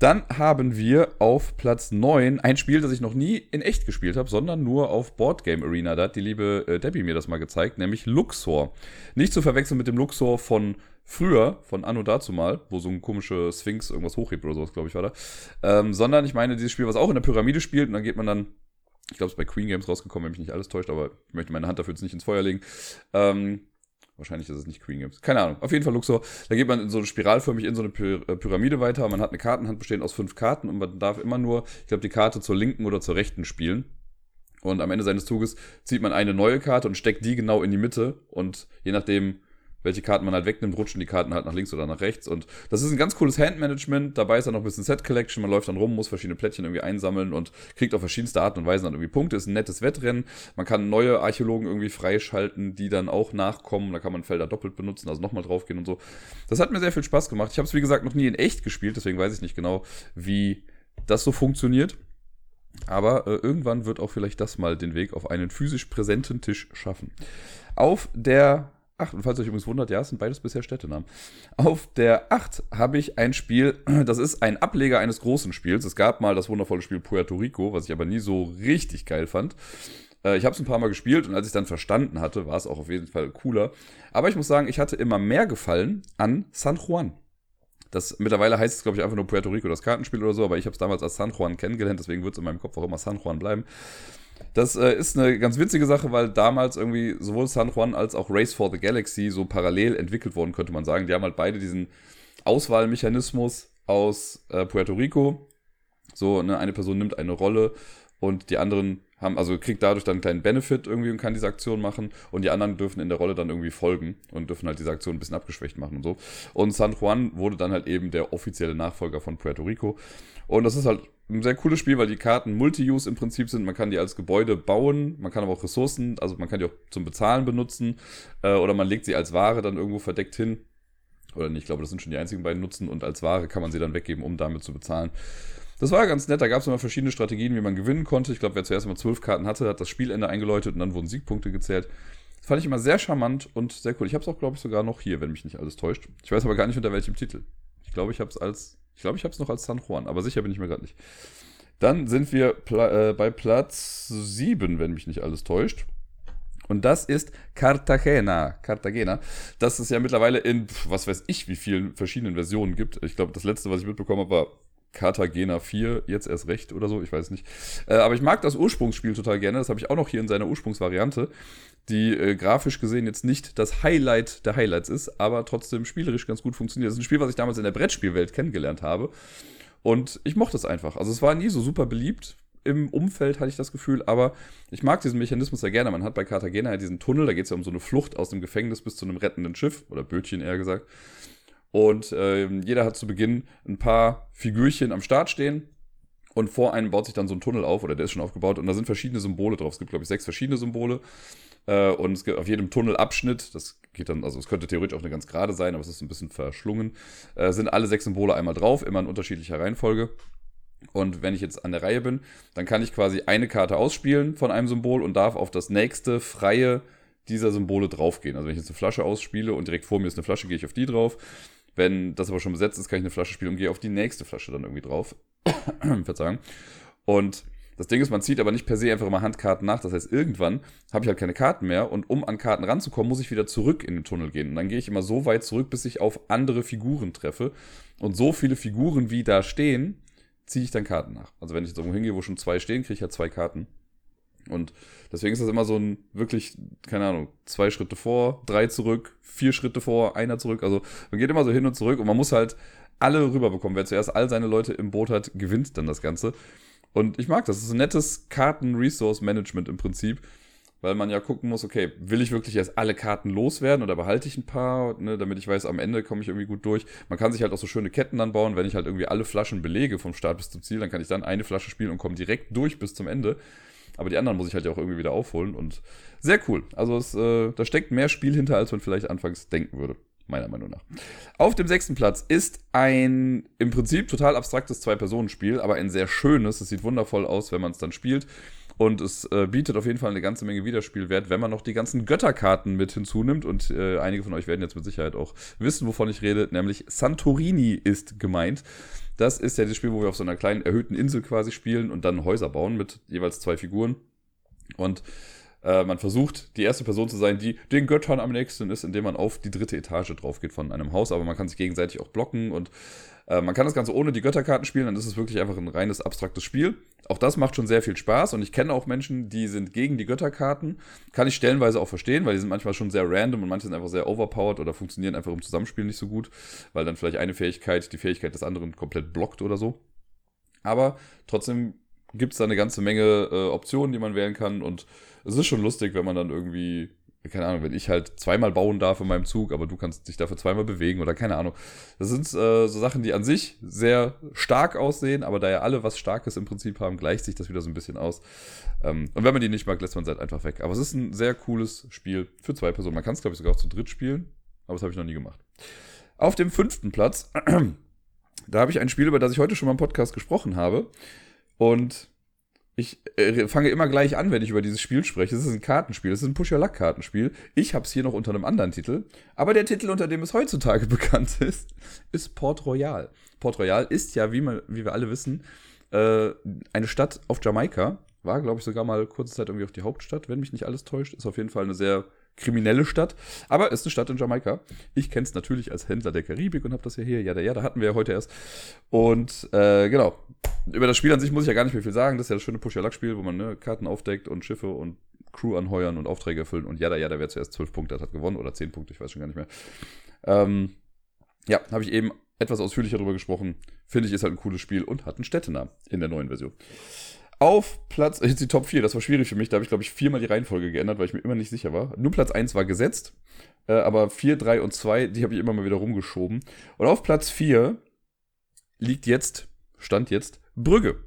Dann haben wir auf Platz 9 ein Spiel, das ich noch nie in echt gespielt habe, sondern nur auf Boardgame Arena. Da hat die liebe äh, Debbie mir das mal gezeigt, nämlich Luxor. Nicht zu verwechseln mit dem Luxor von früher, von Anno dazu mal, wo so ein komischer Sphinx irgendwas hochhebt oder sowas, glaube ich, war da. Ähm, sondern ich meine, dieses Spiel, was auch in der Pyramide spielt, und dann geht man dann ich glaube, es ist bei Queen Games rausgekommen, wenn mich nicht alles täuscht, aber ich möchte meine Hand dafür jetzt nicht ins Feuer legen. Ähm, Wahrscheinlich ist es nicht Queen Games. Keine Ahnung. Auf jeden Fall Luxor. Da geht man in so eine spiralförmig in so eine äh, Pyramide weiter. Man hat eine Kartenhand bestehend aus fünf Karten und man darf immer nur, ich glaube, die Karte zur linken oder zur rechten spielen. Und am Ende seines Zuges zieht man eine neue Karte und steckt die genau in die Mitte. Und je nachdem, welche Karten man halt wegnimmt, rutschen die Karten halt nach links oder nach rechts. Und das ist ein ganz cooles Handmanagement. Dabei ist dann noch ein bisschen Set Collection. Man läuft dann rum, muss verschiedene Plättchen irgendwie einsammeln und kriegt auf verschiedenste Arten und Weisen dann irgendwie Punkte. Ist ein nettes Wettrennen. Man kann neue Archäologen irgendwie freischalten, die dann auch nachkommen. Da kann man Felder doppelt benutzen, also nochmal draufgehen und so. Das hat mir sehr viel Spaß gemacht. Ich habe es, wie gesagt, noch nie in echt gespielt, deswegen weiß ich nicht genau, wie das so funktioniert. Aber äh, irgendwann wird auch vielleicht das mal den Weg auf einen physisch präsenten Tisch schaffen. Auf der 8. Und falls euch übrigens wundert, ja, es sind beides bisher Städtenamen. Auf der 8 habe ich ein Spiel, das ist ein Ableger eines großen Spiels. Es gab mal das wundervolle Spiel Puerto Rico, was ich aber nie so richtig geil fand. Äh, ich habe es ein paar Mal gespielt und als ich dann verstanden hatte, war es auch auf jeden Fall cooler. Aber ich muss sagen, ich hatte immer mehr Gefallen an San Juan. Das mittlerweile heißt es, glaube ich, einfach nur Puerto Rico, das Kartenspiel oder so, aber ich habe es damals als San Juan kennengelernt, deswegen wird es in meinem Kopf auch immer San Juan bleiben. Das äh, ist eine ganz witzige Sache, weil damals irgendwie sowohl San Juan als auch Race for the Galaxy so parallel entwickelt wurden, könnte man sagen. Die haben halt beide diesen Auswahlmechanismus aus äh, Puerto Rico. So, ne, eine Person nimmt eine Rolle und die anderen haben, also kriegt dadurch dann einen kleinen Benefit irgendwie und kann diese Aktion machen und die anderen dürfen in der Rolle dann irgendwie folgen und dürfen halt diese Aktion ein bisschen abgeschwächt machen und so. Und San Juan wurde dann halt eben der offizielle Nachfolger von Puerto Rico. Und das ist halt ein sehr cooles Spiel, weil die Karten Multi-Use im Prinzip sind. Man kann die als Gebäude bauen, man kann aber auch Ressourcen, also man kann die auch zum Bezahlen benutzen äh, oder man legt sie als Ware dann irgendwo verdeckt hin. Oder nicht, ich glaube, das sind schon die einzigen beiden Nutzen und als Ware kann man sie dann weggeben, um damit zu bezahlen. Das war ganz nett, da gab es immer verschiedene Strategien, wie man gewinnen konnte. Ich glaube, wer zuerst mal zwölf Karten hatte, hat das Spielende eingeläutet und dann wurden Siegpunkte gezählt. Das fand ich immer sehr charmant und sehr cool. Ich habe es auch, glaube ich, sogar noch hier, wenn mich nicht alles täuscht. Ich weiß aber gar nicht unter welchem Titel. Ich glaube, ich habe es als, ich glaube, ich habe es noch als San Juan, aber sicher bin ich mir gerade nicht. Dann sind wir Pla äh, bei Platz 7, wenn mich nicht alles täuscht. Und das ist Cartagena. Cartagena. Das es ja mittlerweile in, was weiß ich, wie vielen verschiedenen Versionen gibt. Ich glaube, das letzte, was ich mitbekommen habe, war Cartagena 4, jetzt erst recht oder so, ich weiß nicht. Äh, aber ich mag das Ursprungsspiel total gerne. Das habe ich auch noch hier in seiner Ursprungsvariante, die äh, grafisch gesehen jetzt nicht das Highlight der Highlights ist, aber trotzdem spielerisch ganz gut funktioniert. Das ist ein Spiel, was ich damals in der Brettspielwelt kennengelernt habe. Und ich mochte es einfach. Also es war nie so super beliebt. Im Umfeld hatte ich das Gefühl, aber ich mag diesen Mechanismus sehr gerne. Man hat bei Cartagena ja diesen Tunnel, da geht es ja um so eine Flucht aus dem Gefängnis bis zu einem rettenden Schiff oder Bötchen eher gesagt. Und äh, jeder hat zu Beginn ein paar Figürchen am Start stehen. Und vor einem baut sich dann so ein Tunnel auf, oder der ist schon aufgebaut. Und da sind verschiedene Symbole drauf. Es gibt, glaube ich, sechs verschiedene Symbole. Äh, und es gibt auf jedem Tunnelabschnitt, das geht dann, also es könnte theoretisch auch eine ganz gerade sein, aber es ist ein bisschen verschlungen, äh, sind alle sechs Symbole einmal drauf, immer in unterschiedlicher Reihenfolge. Und wenn ich jetzt an der Reihe bin, dann kann ich quasi eine Karte ausspielen von einem Symbol und darf auf das nächste freie dieser Symbole draufgehen. Also wenn ich jetzt eine Flasche ausspiele und direkt vor mir ist eine Flasche, gehe ich auf die drauf. Wenn das aber schon besetzt ist, kann ich eine Flasche spielen und gehe auf die nächste Flasche dann irgendwie drauf. Verzeihung. Und das Ding ist, man zieht aber nicht per se einfach immer Handkarten nach. Das heißt, irgendwann habe ich halt keine Karten mehr und um an Karten ranzukommen, muss ich wieder zurück in den Tunnel gehen. Und dann gehe ich immer so weit zurück, bis ich auf andere Figuren treffe. Und so viele Figuren, wie da stehen, ziehe ich dann Karten nach. Also wenn ich jetzt irgendwo hingehe, wo schon zwei stehen, kriege ich halt zwei Karten. Und deswegen ist das immer so ein wirklich, keine Ahnung, zwei Schritte vor, drei zurück, vier Schritte vor, einer zurück. Also man geht immer so hin und zurück und man muss halt alle rüberbekommen. Wer zuerst all seine Leute im Boot hat, gewinnt dann das Ganze. Und ich mag das. Das ist ein nettes Karten-Resource-Management im Prinzip, weil man ja gucken muss, okay, will ich wirklich erst alle Karten loswerden oder behalte ich ein paar, ne, damit ich weiß, am Ende komme ich irgendwie gut durch. Man kann sich halt auch so schöne Ketten dann bauen. Wenn ich halt irgendwie alle Flaschen belege vom Start bis zum Ziel, dann kann ich dann eine Flasche spielen und komme direkt durch bis zum Ende. Aber die anderen muss ich halt ja auch irgendwie wieder aufholen und sehr cool. Also es, äh, da steckt mehr Spiel hinter, als man vielleicht anfangs denken würde meiner Meinung nach. Auf dem sechsten Platz ist ein im Prinzip total abstraktes Zwei-Personen-Spiel, aber ein sehr schönes. Es sieht wundervoll aus, wenn man es dann spielt. Und es äh, bietet auf jeden Fall eine ganze Menge Wiederspielwert, wenn man noch die ganzen Götterkarten mit hinzunimmt. Und äh, einige von euch werden jetzt mit Sicherheit auch wissen, wovon ich rede, nämlich Santorini ist gemeint. Das ist ja das Spiel, wo wir auf so einer kleinen erhöhten Insel quasi spielen und dann Häuser bauen mit jeweils zwei Figuren. Und äh, man versucht, die erste Person zu sein, die den Göttern am nächsten ist, indem man auf die dritte Etage drauf geht von einem Haus. Aber man kann sich gegenseitig auch blocken und äh, man kann das Ganze ohne die Götterkarten spielen. Dann ist es wirklich einfach ein reines abstraktes Spiel. Auch das macht schon sehr viel Spaß und ich kenne auch Menschen, die sind gegen die Götterkarten. Kann ich stellenweise auch verstehen, weil die sind manchmal schon sehr random und manche sind einfach sehr overpowered oder funktionieren einfach im Zusammenspiel nicht so gut, weil dann vielleicht eine Fähigkeit die Fähigkeit des anderen komplett blockt oder so. Aber trotzdem gibt es da eine ganze Menge äh, Optionen, die man wählen kann und es ist schon lustig, wenn man dann irgendwie, keine Ahnung, wenn ich halt zweimal bauen darf in meinem Zug, aber du kannst dich dafür zweimal bewegen oder keine Ahnung. Das sind äh, so Sachen, die an sich sehr stark aussehen, aber da ja alle was Starkes im Prinzip haben, gleicht sich das wieder so ein bisschen aus. Ähm, und wenn man die nicht mag, lässt man es halt einfach weg. Aber es ist ein sehr cooles Spiel für zwei Personen. Man kann es, glaube ich, sogar auch zu dritt spielen, aber das habe ich noch nie gemacht. Auf dem fünften Platz, da habe ich ein Spiel, über das ich heute schon mal im Podcast gesprochen habe. Und ich äh, fange immer gleich an, wenn ich über dieses Spiel spreche. Es ist ein Kartenspiel, es ist ein Push-Your-Luck-Kartenspiel. Ich habe es hier noch unter einem anderen Titel. Aber der Titel, unter dem es heutzutage bekannt ist, ist Port Royal. Port Royal ist ja, wie, man, wie wir alle wissen, äh, eine Stadt auf Jamaika, war, glaube ich, sogar mal kurze Zeit irgendwie auch die Hauptstadt, wenn mich nicht alles täuscht. Ist auf jeden Fall eine sehr kriminelle Stadt, aber ist eine Stadt in Jamaika. Ich kenne es natürlich als Händler der Karibik und habe das ja hier, ja, ja, da hatten wir ja heute erst. Und äh, genau, über das Spiel an sich muss ich ja gar nicht mehr viel sagen. Das ist ja das schöne Push-Your-Luck-Spiel, wo man ne, Karten aufdeckt und Schiffe und Crew anheuern und Aufträge erfüllen. Und ja, ja, da wer zuerst zwölf Punkte hat, hat gewonnen oder zehn Punkte, ich weiß schon gar nicht mehr. Ähm, ja, habe ich eben etwas ausführlicher darüber gesprochen. Finde ich, ist halt ein cooles Spiel und hat einen Städtenamen in der neuen Version. Auf Platz, jetzt die Top 4, das war schwierig für mich, da habe ich, glaube ich, viermal die Reihenfolge geändert, weil ich mir immer nicht sicher war. Nur Platz 1 war gesetzt, äh, aber 4, 3 und 2, die habe ich immer mal wieder rumgeschoben. Und auf Platz 4 liegt jetzt, stand jetzt, Brügge.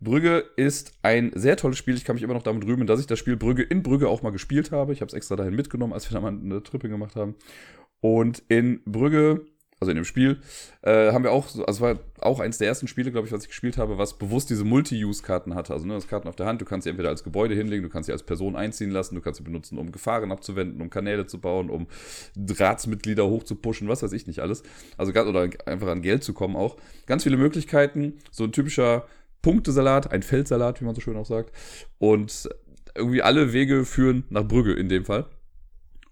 Brügge ist ein sehr tolles Spiel. Ich kann mich immer noch damit rühmen, dass ich das Spiel Brügge in Brügge auch mal gespielt habe. Ich habe es extra dahin mitgenommen, als wir da mal eine Trippe gemacht haben. Und in Brügge also in dem Spiel, äh, haben wir auch, so, also war auch eins der ersten Spiele, glaube ich, was ich gespielt habe, was bewusst diese Multi-Use-Karten hatte. Also ne, das Karten auf der Hand, du kannst sie entweder als Gebäude hinlegen, du kannst sie als Person einziehen lassen, du kannst sie benutzen, um Gefahren abzuwenden, um Kanäle zu bauen, um Ratsmitglieder hochzupushen, was weiß ich nicht alles. Also oder einfach an Geld zu kommen auch. Ganz viele Möglichkeiten, so ein typischer Punktesalat, ein Feldsalat, wie man so schön auch sagt. Und irgendwie alle Wege führen nach Brügge in dem Fall.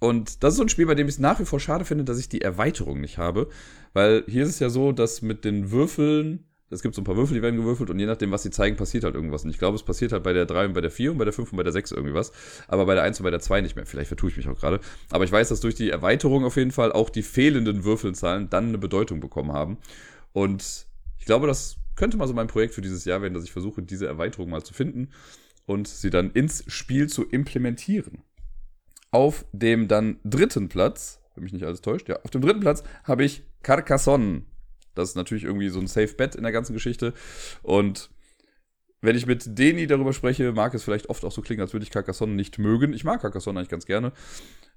Und das ist so ein Spiel, bei dem ich es nach wie vor schade finde, dass ich die Erweiterung nicht habe. Weil hier ist es ja so, dass mit den Würfeln, es gibt so ein paar Würfel, die werden gewürfelt und je nachdem, was sie zeigen, passiert halt irgendwas. Und ich glaube, es passiert halt bei der 3 und bei der 4 und bei der 5 und bei der 6 irgendwie was. Aber bei der 1 und bei der 2 nicht mehr. Vielleicht vertue ich mich auch gerade. Aber ich weiß, dass durch die Erweiterung auf jeden Fall auch die fehlenden Würfelzahlen dann eine Bedeutung bekommen haben. Und ich glaube, das könnte mal so mein Projekt für dieses Jahr werden, dass ich versuche, diese Erweiterung mal zu finden und sie dann ins Spiel zu implementieren. Auf dem dann dritten Platz, wenn mich nicht alles täuscht, ja, auf dem dritten Platz habe ich Carcassonne. Das ist natürlich irgendwie so ein Safe Bet in der ganzen Geschichte. Und wenn ich mit Deni darüber spreche, mag es vielleicht oft auch so klingen, als würde ich Carcassonne nicht mögen. Ich mag Carcassonne eigentlich ganz gerne.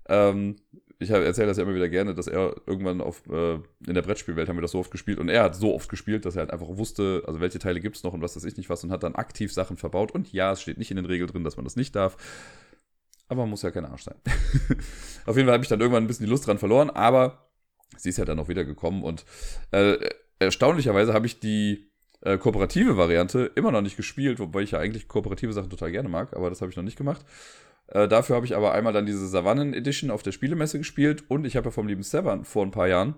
Ähm, ich erzähle das ja immer wieder gerne, dass er irgendwann auf, äh, in der Brettspielwelt haben wir das so oft gespielt und er hat so oft gespielt, dass er halt einfach wusste, also welche Teile gibt es noch und was weiß ich nicht was und hat dann aktiv Sachen verbaut. Und ja, es steht nicht in den Regeln drin, dass man das nicht darf. Aber man muss ja kein Arsch sein. Auf jeden Fall habe ich dann irgendwann ein bisschen die Lust dran verloren, aber sie ist ja dann auch wieder gekommen und äh, erstaunlicherweise habe ich die äh, kooperative Variante immer noch nicht gespielt, wobei ich ja eigentlich kooperative Sachen total gerne mag, aber das habe ich noch nicht gemacht. Äh, dafür habe ich aber einmal dann diese Savannen Edition auf der Spielemesse gespielt und ich habe ja vom lieben Sevan vor ein paar Jahren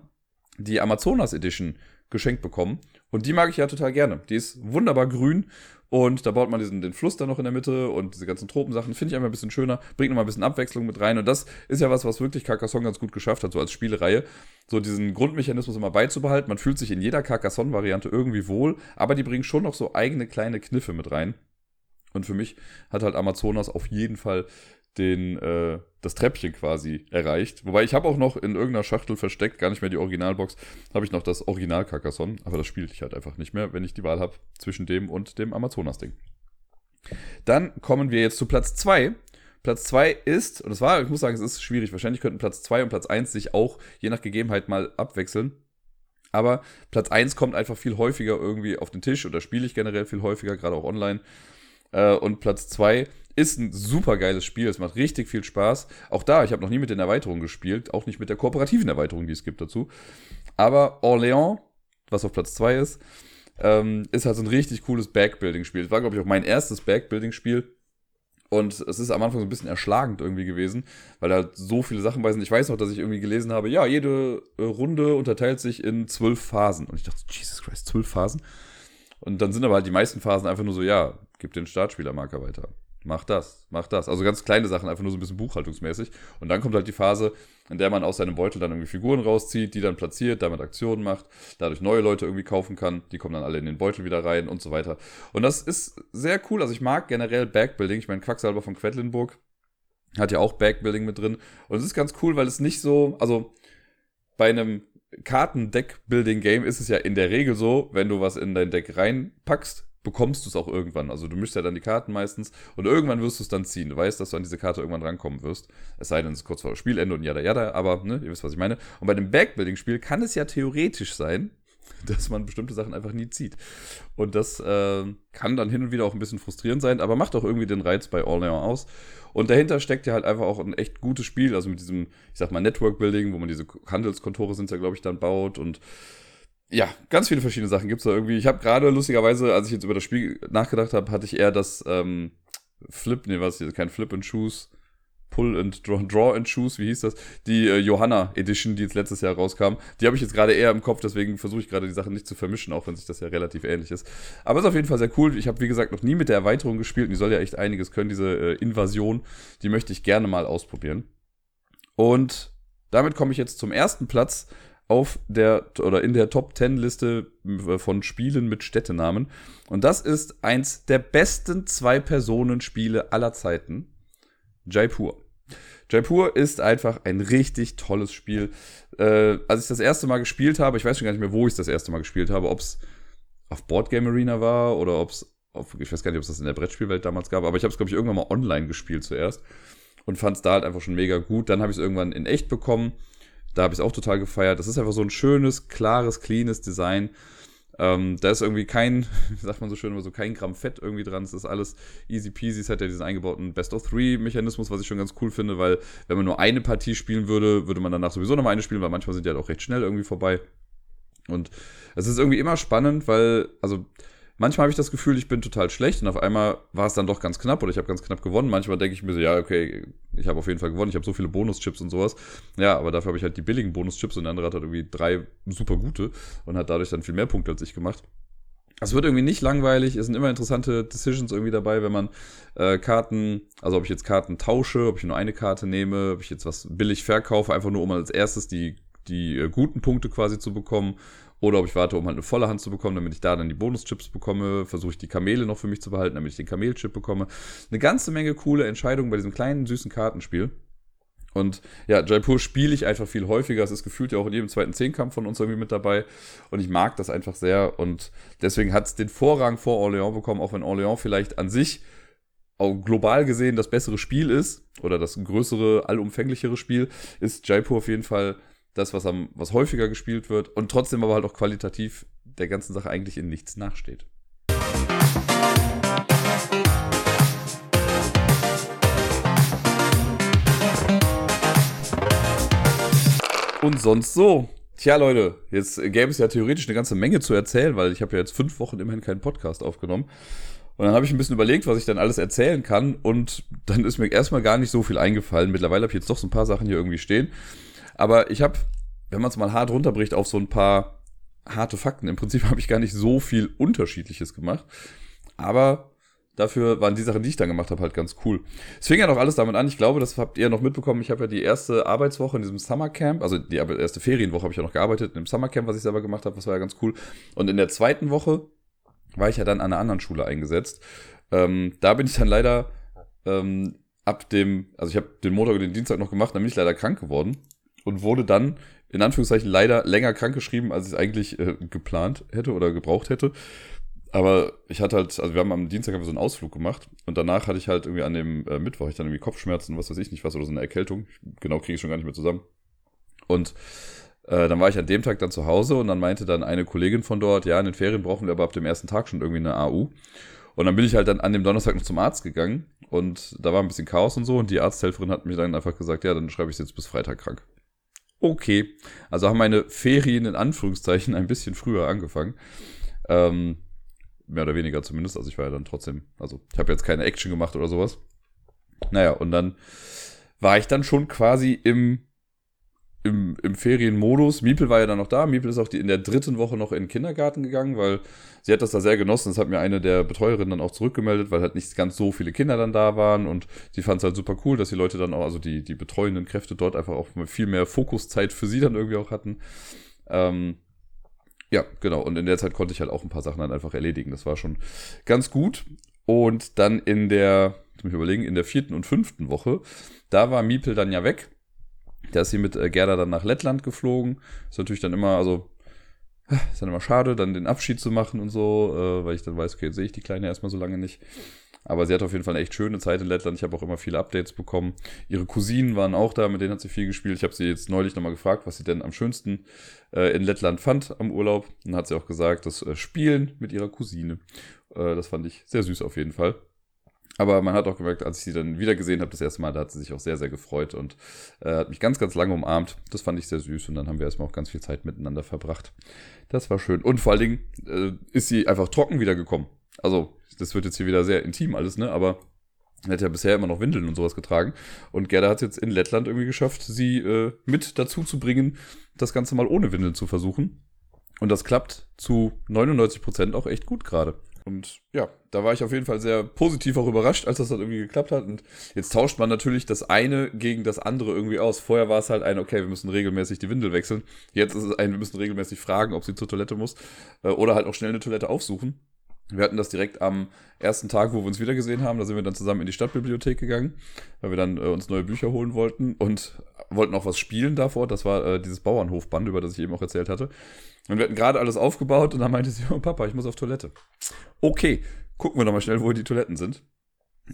die Amazonas Edition geschenkt bekommen. Und die mag ich ja total gerne. Die ist wunderbar grün und da baut man diesen, den Fluss dann noch in der Mitte und diese ganzen Tropensachen. Finde ich einfach ein bisschen schöner, bringt nochmal ein bisschen Abwechslung mit rein. Und das ist ja was, was wirklich Carcassonne ganz gut geschafft hat, so als Spielereihe. So diesen Grundmechanismus immer beizubehalten. Man fühlt sich in jeder Carcassonne-Variante irgendwie wohl, aber die bringen schon noch so eigene kleine Kniffe mit rein. Und für mich hat halt Amazonas auf jeden Fall den, äh, das Treppchen quasi erreicht. Wobei ich habe auch noch in irgendeiner Schachtel versteckt, gar nicht mehr die Originalbox, habe ich noch das Original Carcassonne, aber das spiele ich halt einfach nicht mehr, wenn ich die Wahl habe zwischen dem und dem Amazonas-Ding. Dann kommen wir jetzt zu Platz 2. Platz 2 ist, und das war, ich muss sagen, es ist schwierig, wahrscheinlich könnten Platz 2 und Platz 1 sich auch je nach Gegebenheit mal abwechseln. Aber Platz 1 kommt einfach viel häufiger irgendwie auf den Tisch oder spiele ich generell viel häufiger, gerade auch online. Äh, und Platz 2 ist ein super geiles Spiel. Es macht richtig viel Spaß. Auch da, ich habe noch nie mit den Erweiterungen gespielt, auch nicht mit der kooperativen Erweiterung, die es gibt dazu. Aber Orléans, was auf Platz 2 ist, ähm, ist halt so ein richtig cooles Backbuilding-Spiel. Es war, glaube ich, auch mein erstes Backbuilding-Spiel. Und es ist am Anfang so ein bisschen erschlagend irgendwie gewesen, weil da so viele Sachen bei sind. Ich weiß noch, dass ich irgendwie gelesen habe, ja, jede Runde unterteilt sich in zwölf Phasen. Und ich dachte, Jesus Christ, zwölf Phasen? Und dann sind aber halt die meisten Phasen einfach nur so, ja, gib den Startspielermarker weiter mach das, mach das. Also ganz kleine Sachen, einfach nur so ein bisschen buchhaltungsmäßig. Und dann kommt halt die Phase, in der man aus seinem Beutel dann irgendwie Figuren rauszieht, die dann platziert, damit Aktionen macht, dadurch neue Leute irgendwie kaufen kann. Die kommen dann alle in den Beutel wieder rein und so weiter. Und das ist sehr cool. Also ich mag generell Backbuilding. Ich meine, Quacksalber von Quedlinburg hat ja auch Backbuilding mit drin. Und es ist ganz cool, weil es nicht so, also bei einem Karten-Deck-Building-Game ist es ja in der Regel so, wenn du was in dein Deck reinpackst, bekommst du es auch irgendwann. Also du mischst ja dann die Karten meistens und irgendwann wirst du es dann ziehen. Du weißt, dass du an diese Karte irgendwann rankommen wirst. Es sei denn, es ist kurz vor Spielende und jada jada, aber ne, ihr wisst, was ich meine. Und bei dem Backbuilding-Spiel kann es ja theoretisch sein, dass man bestimmte Sachen einfach nie zieht. Und das äh, kann dann hin und wieder auch ein bisschen frustrierend sein, aber macht auch irgendwie den Reiz bei All Now aus. Und dahinter steckt ja halt einfach auch ein echt gutes Spiel, also mit diesem, ich sag mal, Network Building, wo man diese Handelskontore sind ja, glaube ich, dann baut und ja, ganz viele verschiedene Sachen gibt es da irgendwie. Ich habe gerade lustigerweise, als ich jetzt über das Spiel nachgedacht habe, hatte ich eher das, ähm, Flip, nee, was hier, kein Flip and Choose, Pull and Draw, Draw and Choose, wie hieß das? Die äh, Johanna Edition, die jetzt letztes Jahr rauskam. Die habe ich jetzt gerade eher im Kopf, deswegen versuche ich gerade die Sachen nicht zu vermischen, auch wenn sich das ja relativ ähnlich ist. Aber ist auf jeden Fall sehr cool. Ich habe, wie gesagt, noch nie mit der Erweiterung gespielt und die soll ja echt einiges können, diese äh, Invasion. Die möchte ich gerne mal ausprobieren. Und damit komme ich jetzt zum ersten Platz auf der oder in der Top 10 Liste äh, von Spielen mit Städtenamen. Und das ist eins der besten Zwei-Personen-Spiele aller Zeiten. Jaipur. Jaipur ist einfach ein richtig tolles Spiel. Äh, als ich das erste Mal gespielt habe, ich weiß schon gar nicht mehr, wo ich das erste Mal gespielt habe, ob es auf Boardgame Arena war oder ob es ich weiß gar nicht, ob es das in der Brettspielwelt damals gab, aber ich habe es, glaube ich, irgendwann mal online gespielt zuerst und fand es da halt einfach schon mega gut. Dann habe ich es irgendwann in echt bekommen da habe ich es auch total gefeiert. Das ist einfach so ein schönes, klares, cleanes Design. Ähm, da ist irgendwie kein, sagt man so schön, immer so kein Gramm Fett irgendwie dran. Es ist alles easy peasy. Es hat ja diesen eingebauten Best-of-Three-Mechanismus, was ich schon ganz cool finde, weil wenn man nur eine Partie spielen würde, würde man danach sowieso nochmal eine spielen, weil manchmal sind die halt auch recht schnell irgendwie vorbei. Und es ist irgendwie immer spannend, weil, also manchmal habe ich das Gefühl, ich bin total schlecht und auf einmal war es dann doch ganz knapp oder ich habe ganz knapp gewonnen. Manchmal denke ich mir so, ja, okay, ich habe auf jeden Fall gewonnen, ich habe so viele Bonuschips und sowas. Ja, aber dafür habe ich halt die billigen Bonuschips und der andere hat halt irgendwie drei super gute und hat dadurch dann viel mehr Punkte als ich gemacht. Es wird irgendwie nicht langweilig, es sind immer interessante Decisions irgendwie dabei, wenn man äh, Karten, also ob ich jetzt Karten tausche, ob ich nur eine Karte nehme, ob ich jetzt was billig verkaufe, einfach nur um als erstes die, die äh, guten Punkte quasi zu bekommen oder ob ich warte, um halt eine volle Hand zu bekommen, damit ich da dann die Bonuschips bekomme. Versuche ich die Kamele noch für mich zu behalten, damit ich den Kamelchip bekomme. Eine ganze Menge coole Entscheidungen bei diesem kleinen, süßen Kartenspiel. Und ja, Jaipur spiele ich einfach viel häufiger. Es ist gefühlt ja auch in jedem zweiten Zehnkampf von uns irgendwie mit dabei. Und ich mag das einfach sehr. Und deswegen hat es den Vorrang vor Orléans bekommen, auch wenn Orléans vielleicht an sich auch global gesehen das bessere Spiel ist oder das größere, allumfänglichere Spiel, ist Jaipur auf jeden Fall das, was, am, was häufiger gespielt wird und trotzdem aber halt auch qualitativ der ganzen Sache eigentlich in nichts nachsteht. Und sonst so. Tja, Leute, jetzt gäbe es ja theoretisch eine ganze Menge zu erzählen, weil ich habe ja jetzt fünf Wochen immerhin keinen Podcast aufgenommen. Und dann habe ich ein bisschen überlegt, was ich dann alles erzählen kann. Und dann ist mir erstmal gar nicht so viel eingefallen. Mittlerweile habe ich jetzt doch so ein paar Sachen hier irgendwie stehen. Aber ich habe, wenn man es mal hart runterbricht, auf so ein paar harte Fakten. Im Prinzip habe ich gar nicht so viel Unterschiedliches gemacht. Aber dafür waren die Sachen, die ich dann gemacht habe, halt ganz cool. Es fing ja noch alles damit an. Ich glaube, das habt ihr noch mitbekommen. Ich habe ja die erste Arbeitswoche in diesem Summercamp, also die erste Ferienwoche habe ich ja noch gearbeitet in dem Summercamp, was ich selber gemacht habe. Das war ja ganz cool. Und in der zweiten Woche war ich ja dann an einer anderen Schule eingesetzt. Ähm, da bin ich dann leider ähm, ab dem, also ich habe den Montag und den Dienstag noch gemacht, dann bin ich leider krank geworden und wurde dann in Anführungszeichen leider länger krankgeschrieben, als ich es eigentlich äh, geplant hätte oder gebraucht hätte. Aber ich hatte halt, also wir haben am Dienstag haben wir so einen Ausflug gemacht und danach hatte ich halt irgendwie an dem äh, Mittwoch ich dann irgendwie Kopfschmerzen, was weiß ich nicht was oder so eine Erkältung. Genau kriege ich schon gar nicht mehr zusammen. Und äh, dann war ich an dem Tag dann zu Hause und dann meinte dann eine Kollegin von dort, ja, in den Ferien brauchen wir aber ab dem ersten Tag schon irgendwie eine AU. Und dann bin ich halt dann an dem Donnerstag noch zum Arzt gegangen und da war ein bisschen Chaos und so und die Arzthelferin hat mir dann einfach gesagt, ja, dann schreibe ich jetzt bis Freitag krank okay. Also haben meine Ferien in Anführungszeichen ein bisschen früher angefangen. Ähm, mehr oder weniger zumindest. Also ich war ja dann trotzdem, also ich habe jetzt keine Action gemacht oder sowas. Naja, und dann war ich dann schon quasi im im, im Ferienmodus. Miepel war ja dann noch da. Miepel ist auch die, in der dritten Woche noch in den Kindergarten gegangen, weil sie hat das da sehr genossen. Das hat mir eine der Betreuerinnen dann auch zurückgemeldet, weil halt nicht ganz so viele Kinder dann da waren und sie fand es halt super cool, dass die Leute dann auch, also die, die betreuenden Kräfte dort einfach auch viel mehr Fokuszeit für sie dann irgendwie auch hatten. Ähm, ja, genau. Und in der Zeit konnte ich halt auch ein paar Sachen dann einfach erledigen. Das war schon ganz gut. Und dann in der, ich muss mich überlegen, in der vierten und fünften Woche, da war Miepel dann ja weg. Der ist hier mit äh, Gerda dann nach Lettland geflogen. Ist natürlich dann immer, also, ist dann immer schade, dann den Abschied zu machen und so, äh, weil ich dann weiß, okay, sehe ich die Kleine erstmal so lange nicht. Aber sie hat auf jeden Fall eine echt schöne Zeit in Lettland. Ich habe auch immer viele Updates bekommen. Ihre Cousinen waren auch da, mit denen hat sie viel gespielt. Ich habe sie jetzt neulich nochmal gefragt, was sie denn am schönsten äh, in Lettland fand am Urlaub. Dann hat sie auch gesagt, das äh, Spielen mit ihrer Cousine. Äh, das fand ich sehr süß auf jeden Fall. Aber man hat auch gemerkt, als ich sie dann wieder gesehen habe, das erste Mal, da hat sie sich auch sehr, sehr gefreut und äh, hat mich ganz, ganz lange umarmt. Das fand ich sehr süß und dann haben wir erstmal auch ganz viel Zeit miteinander verbracht. Das war schön. Und vor allen Dingen äh, ist sie einfach trocken wiedergekommen. Also, das wird jetzt hier wieder sehr intim alles, ne? Aber Er hat ja bisher immer noch Windeln und sowas getragen. Und Gerda hat es jetzt in Lettland irgendwie geschafft, sie äh, mit dazu zu bringen, das Ganze mal ohne Windeln zu versuchen. Und das klappt zu 99 Prozent auch echt gut gerade. Und ja, da war ich auf jeden Fall sehr positiv auch überrascht, als das dann irgendwie geklappt hat. Und jetzt tauscht man natürlich das eine gegen das andere irgendwie aus. Vorher war es halt ein, okay, wir müssen regelmäßig die Windel wechseln. Jetzt ist es ein, wir müssen regelmäßig fragen, ob sie zur Toilette muss. Äh, oder halt auch schnell eine Toilette aufsuchen. Wir hatten das direkt am ersten Tag, wo wir uns wiedergesehen haben. Da sind wir dann zusammen in die Stadtbibliothek gegangen, weil wir dann äh, uns neue Bücher holen wollten und wollten auch was spielen davor. Das war äh, dieses Bauernhofband, über das ich eben auch erzählt hatte. Und wir hatten gerade alles aufgebaut und dann meinte sie, oh Papa, ich muss auf Toilette. Okay, gucken wir doch mal schnell, wo die Toiletten sind.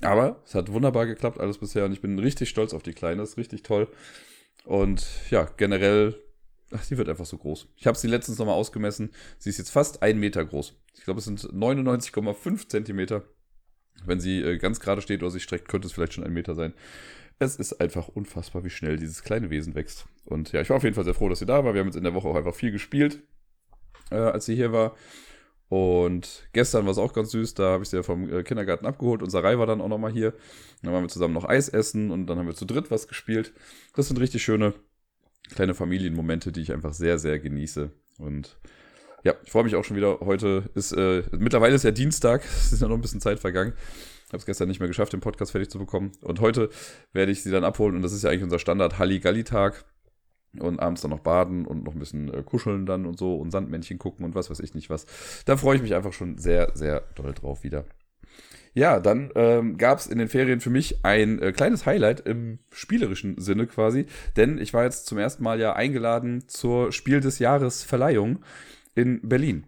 Aber es hat wunderbar geklappt alles bisher und ich bin richtig stolz auf die Kleine. Das ist richtig toll. Und ja, generell, ach, sie wird einfach so groß. Ich habe sie letztens nochmal ausgemessen. Sie ist jetzt fast ein Meter groß. Ich glaube, es sind 99,5 Zentimeter. Wenn sie äh, ganz gerade steht oder sich streckt, könnte es vielleicht schon ein Meter sein. Es ist einfach unfassbar, wie schnell dieses kleine Wesen wächst. Und ja, ich war auf jeden Fall sehr froh, dass sie da war. Wir haben jetzt in der Woche auch einfach viel gespielt äh, als sie hier war. Und gestern war es auch ganz süß, da habe ich sie ja vom äh, Kindergarten abgeholt. Unser Rai war dann auch nochmal hier. Dann waren wir zusammen noch Eis essen und dann haben wir zu dritt was gespielt. Das sind richtig schöne kleine Familienmomente, die ich einfach sehr, sehr genieße. Und ja, ich freue mich auch schon wieder. Heute ist, äh, mittlerweile ist ja Dienstag, es ist ja noch ein bisschen Zeit vergangen. Ich habe es gestern nicht mehr geschafft, den Podcast fertig zu bekommen. Und heute werde ich sie dann abholen und das ist ja eigentlich unser Standard Halligalli-Tag und abends dann noch baden und noch ein bisschen äh, kuscheln dann und so und Sandmännchen gucken und was weiß ich nicht was. Da freue ich mich einfach schon sehr, sehr doll drauf wieder. Ja, dann ähm, gab es in den Ferien für mich ein äh, kleines Highlight im spielerischen Sinne quasi, denn ich war jetzt zum ersten Mal ja eingeladen zur Spiel des Jahres Verleihung in Berlin.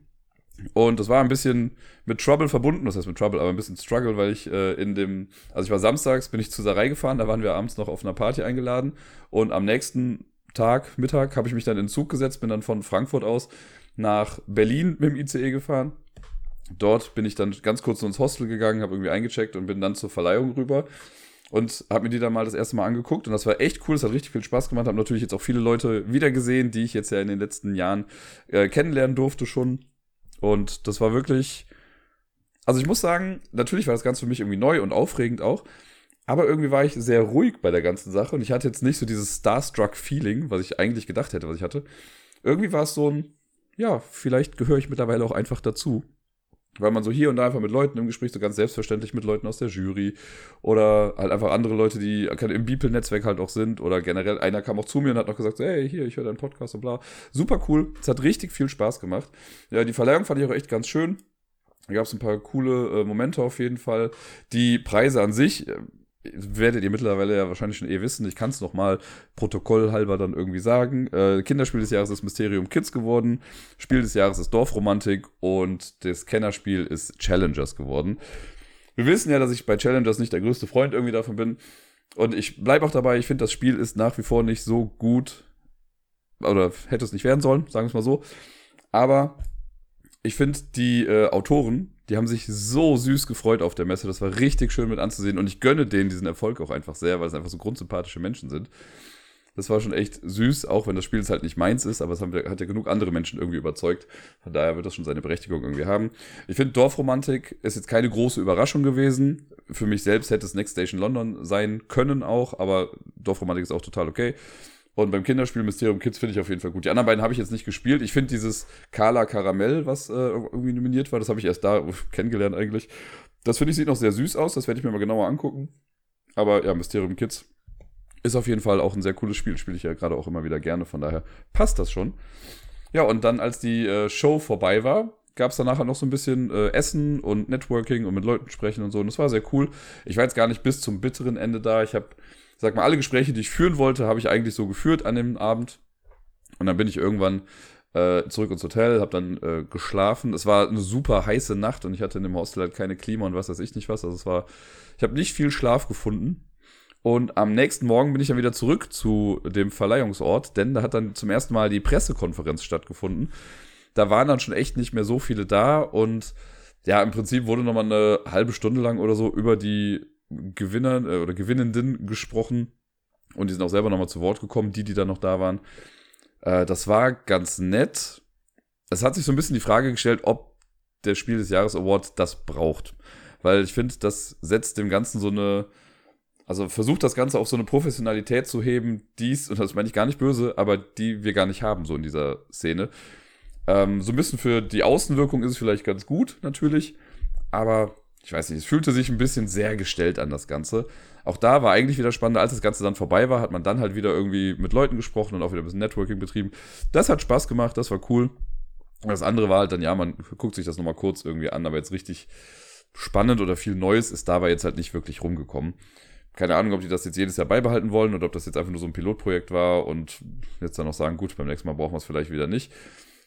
Und das war ein bisschen mit Trouble verbunden, das heißt mit Trouble, aber ein bisschen Struggle, weil ich äh, in dem, also ich war samstags, bin ich zu Sarai gefahren, da waren wir abends noch auf einer Party eingeladen und am nächsten Tag, Mittag, habe ich mich dann in den Zug gesetzt, bin dann von Frankfurt aus nach Berlin mit dem ICE gefahren. Dort bin ich dann ganz kurz ins Hostel gegangen, habe irgendwie eingecheckt und bin dann zur Verleihung rüber und habe mir die dann mal das erste Mal angeguckt und das war echt cool, es hat richtig viel Spaß gemacht, habe natürlich jetzt auch viele Leute wiedergesehen, die ich jetzt ja in den letzten Jahren äh, kennenlernen durfte schon und das war wirklich, also ich muss sagen, natürlich war das Ganze für mich irgendwie neu und aufregend auch, aber irgendwie war ich sehr ruhig bei der ganzen Sache und ich hatte jetzt nicht so dieses Starstruck-Feeling, was ich eigentlich gedacht hätte, was ich hatte. Irgendwie war es so ein, ja, vielleicht gehöre ich mittlerweile auch einfach dazu. Weil man so hier und da einfach mit Leuten im Gespräch, so ganz selbstverständlich mit Leuten aus der Jury oder halt einfach andere Leute, die im Beeple-Netzwerk halt auch sind oder generell, einer kam auch zu mir und hat noch gesagt, hey, hier, ich höre deinen Podcast und bla. Super cool. Es hat richtig viel Spaß gemacht. Ja, die Verleihung fand ich auch echt ganz schön. Da gab es ein paar coole äh, Momente auf jeden Fall. Die Preise an sich, äh, werdet ihr mittlerweile ja wahrscheinlich schon eh wissen. Ich kann es nochmal protokollhalber dann irgendwie sagen. Äh, Kinderspiel des Jahres ist Mysterium Kids geworden. Spiel des Jahres ist Dorfromantik und das Kennerspiel ist Challengers geworden. Wir wissen ja, dass ich bei Challengers nicht der größte Freund irgendwie davon bin. Und ich bleibe auch dabei, ich finde, das Spiel ist nach wie vor nicht so gut. Oder hätte es nicht werden sollen, sagen wir es mal so. Aber ich finde, die äh, Autoren, die haben sich so süß gefreut auf der Messe. Das war richtig schön mit anzusehen. Und ich gönne denen diesen Erfolg auch einfach sehr, weil es einfach so grundsympathische Menschen sind. Das war schon echt süß, auch wenn das Spiel jetzt halt nicht meins ist, aber es haben, hat ja genug andere Menschen irgendwie überzeugt. Von daher wird das schon seine Berechtigung irgendwie haben. Ich finde, Dorfromantik ist jetzt keine große Überraschung gewesen. Für mich selbst hätte es Next Station London sein können auch, aber Dorfromantik ist auch total okay. Und beim Kinderspiel Mysterium Kids finde ich auf jeden Fall gut. Die anderen beiden habe ich jetzt nicht gespielt. Ich finde dieses Kala Karamell, was äh, irgendwie nominiert war, das habe ich erst da kennengelernt eigentlich. Das finde ich sieht noch sehr süß aus. Das werde ich mir mal genauer angucken. Aber ja, Mysterium Kids ist auf jeden Fall auch ein sehr cooles Spiel. Spiele ich ja gerade auch immer wieder gerne. Von daher passt das schon. Ja, und dann, als die äh, Show vorbei war, gab es danach noch so ein bisschen äh, Essen und Networking und mit Leuten sprechen und so. Und das war sehr cool. Ich war jetzt gar nicht bis zum bitteren Ende da. Ich habe sag mal, alle Gespräche, die ich führen wollte, habe ich eigentlich so geführt an dem Abend. Und dann bin ich irgendwann äh, zurück ins Hotel, habe dann äh, geschlafen. Es war eine super heiße Nacht und ich hatte in dem Hostel halt keine Klima und was weiß ich nicht was. Also es war, ich habe nicht viel Schlaf gefunden. Und am nächsten Morgen bin ich dann wieder zurück zu dem Verleihungsort, denn da hat dann zum ersten Mal die Pressekonferenz stattgefunden. Da waren dann schon echt nicht mehr so viele da und ja, im Prinzip wurde nochmal eine halbe Stunde lang oder so über die Gewinnern äh, oder Gewinnenden gesprochen und die sind auch selber nochmal zu Wort gekommen, die, die da noch da waren. Äh, das war ganz nett. Es hat sich so ein bisschen die Frage gestellt, ob der Spiel des Jahres Award das braucht. weil ich finde, das setzt dem Ganzen so eine, also versucht das Ganze auf so eine Professionalität zu heben, dies, und das meine ich gar nicht böse, aber die wir gar nicht haben, so in dieser Szene. Ähm, so ein bisschen für die Außenwirkung ist es vielleicht ganz gut, natürlich, aber ich weiß nicht, es fühlte sich ein bisschen sehr gestellt an das Ganze. Auch da war eigentlich wieder spannend, als das Ganze dann vorbei war, hat man dann halt wieder irgendwie mit Leuten gesprochen und auch wieder ein bisschen Networking betrieben. Das hat Spaß gemacht, das war cool. Das andere war halt dann, ja, man guckt sich das nochmal kurz irgendwie an, aber jetzt richtig spannend oder viel Neues ist dabei jetzt halt nicht wirklich rumgekommen. Keine Ahnung, ob die das jetzt jedes Jahr beibehalten wollen oder ob das jetzt einfach nur so ein Pilotprojekt war und jetzt dann noch sagen, gut, beim nächsten Mal brauchen wir es vielleicht wieder nicht.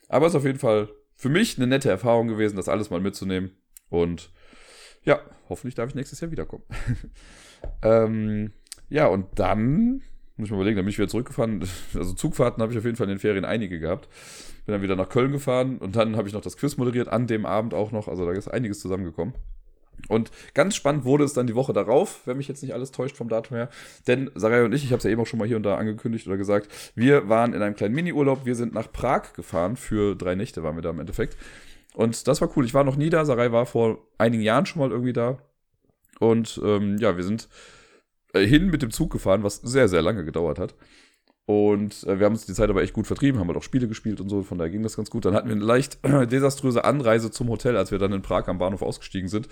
Aber es ist auf jeden Fall für mich eine nette Erfahrung gewesen, das alles mal mitzunehmen. Und ja, hoffentlich darf ich nächstes Jahr wiederkommen. ähm, ja, und dann muss ich mal überlegen, dann bin ich wieder zurückgefahren. Also Zugfahrten habe ich auf jeden Fall in den Ferien einige gehabt. Bin dann wieder nach Köln gefahren und dann habe ich noch das Quiz moderiert, an dem Abend auch noch. Also da ist einiges zusammengekommen. Und ganz spannend wurde es dann die Woche darauf, wenn mich jetzt nicht alles täuscht vom Datum her. Denn Sarai und ich, ich habe es ja eben auch schon mal hier und da angekündigt oder gesagt, wir waren in einem kleinen Mini-Urlaub. Wir sind nach Prag gefahren. Für drei Nächte waren wir da im Endeffekt. Und das war cool. Ich war noch nie da. Sarai war vor einigen Jahren schon mal irgendwie da. Und ähm, ja, wir sind äh, hin mit dem Zug gefahren, was sehr, sehr lange gedauert hat. Und äh, wir haben uns die Zeit aber echt gut vertrieben, haben halt auch Spiele gespielt und so, von daher ging das ganz gut. Dann hatten wir eine leicht äh, desaströse Anreise zum Hotel, als wir dann in Prag am Bahnhof ausgestiegen sind.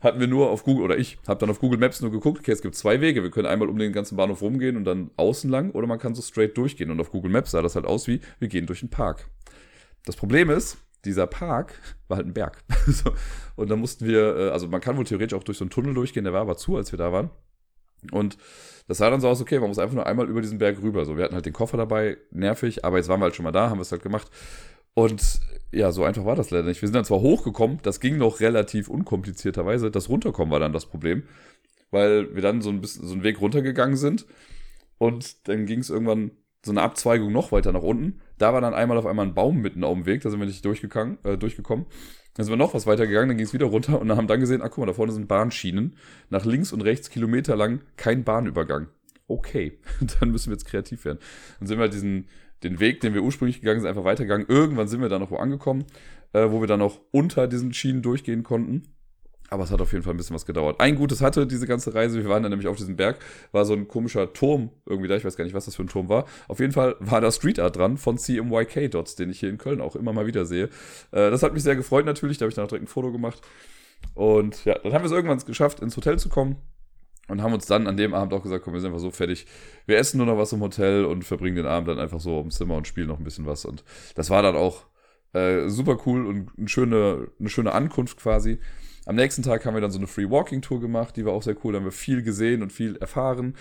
Hatten wir nur auf Google, oder ich habe dann auf Google Maps nur geguckt, okay, es gibt zwei Wege. Wir können einmal um den ganzen Bahnhof rumgehen und dann außen lang, oder man kann so straight durchgehen. Und auf Google Maps sah das halt aus wie, wir gehen durch den Park. Das Problem ist, dieser Park war halt ein Berg. und da mussten wir, äh, also man kann wohl theoretisch auch durch so einen Tunnel durchgehen, der war aber zu, als wir da waren. Und das sah dann so aus, okay, man muss einfach nur einmal über diesen Berg rüber. So, wir hatten halt den Koffer dabei, nervig, aber jetzt waren wir halt schon mal da, haben wir es halt gemacht. Und ja, so einfach war das leider nicht. Wir sind dann zwar hochgekommen, das ging noch relativ unkomplizierterweise. Das Runterkommen war dann das Problem, weil wir dann so ein bisschen so einen Weg runtergegangen sind. Und dann ging es irgendwann so eine Abzweigung noch weiter nach unten. Da war dann einmal auf einmal ein Baum mitten auf dem Weg, da sind wir nicht durchgegangen, äh, durchgekommen. Dann sind wir noch was weiter gegangen, dann ging es wieder runter und haben dann gesehen, ach guck mal, da vorne sind Bahnschienen. Nach links und rechts Kilometer lang kein Bahnübergang. Okay, dann müssen wir jetzt kreativ werden. Dann sind wir halt diesen, den Weg, den wir ursprünglich gegangen sind, einfach weitergegangen. Irgendwann sind wir dann noch wo angekommen, äh, wo wir dann noch unter diesen Schienen durchgehen konnten. Aber es hat auf jeden Fall ein bisschen was gedauert. Ein Gutes hatte diese ganze Reise. Wir waren dann nämlich auf diesem Berg, war so ein komischer Turm irgendwie da. Ich weiß gar nicht, was das für ein Turm war. Auf jeden Fall war da Street Art dran von CMYK Dots, den ich hier in Köln auch immer mal wieder sehe. Äh, das hat mich sehr gefreut natürlich. Da habe ich dann auch direkt ein Foto gemacht. Und ja, dann haben wir es irgendwann geschafft, ins Hotel zu kommen. Und haben uns dann an dem Abend auch gesagt, komm, wir sind einfach so fertig. Wir essen nur noch was im Hotel und verbringen den Abend dann einfach so im Zimmer und spielen noch ein bisschen was. Und das war dann auch äh, super cool und eine schöne, eine schöne Ankunft quasi. Am nächsten Tag haben wir dann so eine Free Walking Tour gemacht, die war auch sehr cool. Da haben wir viel gesehen und viel erfahren.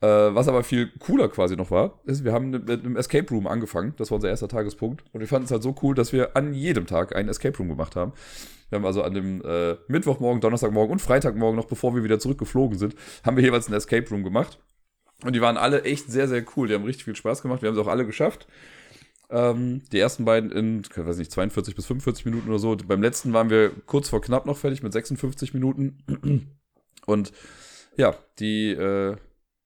Äh, was aber viel cooler quasi noch war, ist, wir haben mit einem Escape Room angefangen. Das war unser erster Tagespunkt. Und wir fanden es halt so cool, dass wir an jedem Tag einen Escape Room gemacht haben. Wir haben also an dem äh, Mittwochmorgen, Donnerstagmorgen und Freitagmorgen, noch bevor wir wieder zurückgeflogen sind, haben wir jeweils einen Escape Room gemacht. Und die waren alle echt sehr, sehr cool. Die haben richtig viel Spaß gemacht. Wir haben sie auch alle geschafft. Ähm, die ersten beiden in, weiß nicht, 42 bis 45 Minuten oder so. Beim letzten waren wir kurz vor knapp noch fertig mit 56 Minuten. Und ja, die, äh,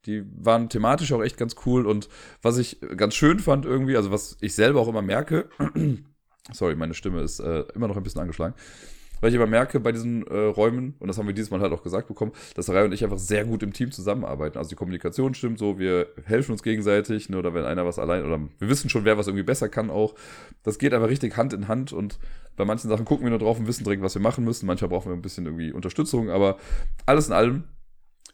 die waren thematisch auch echt ganz cool. Und was ich ganz schön fand irgendwie, also was ich selber auch immer merke, sorry, meine Stimme ist äh, immer noch ein bisschen angeschlagen weil ich aber merke bei diesen äh, Räumen, und das haben wir dieses Mal halt auch gesagt bekommen, dass Rai und ich einfach sehr gut im Team zusammenarbeiten. Also die Kommunikation stimmt so, wir helfen uns gegenseitig, ne, oder wenn einer was allein, oder wir wissen schon, wer was irgendwie besser kann auch. Das geht aber richtig Hand in Hand und bei manchen Sachen gucken wir nur drauf und wissen direkt, was wir machen müssen. Manchmal brauchen wir ein bisschen irgendwie Unterstützung, aber alles in allem,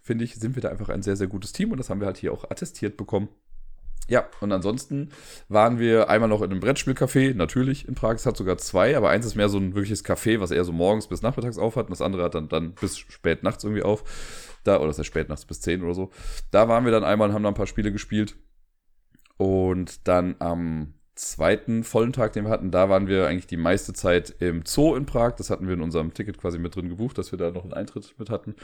finde ich, sind wir da einfach ein sehr, sehr gutes Team und das haben wir halt hier auch attestiert bekommen. Ja, und ansonsten waren wir einmal noch in einem Brettspielcafé, natürlich in Prag. Es hat sogar zwei, aber eins ist mehr so ein wirkliches Café, was eher so morgens bis nachmittags auf hat. Und das andere hat dann, dann bis spät nachts irgendwie auf. Da, oder das heißt spät nachts bis zehn oder so. Da waren wir dann einmal und haben da ein paar Spiele gespielt. Und dann am zweiten vollen Tag, den wir hatten, da waren wir eigentlich die meiste Zeit im Zoo in Prag. Das hatten wir in unserem Ticket quasi mit drin gebucht, dass wir da noch einen Eintritt mit hatten.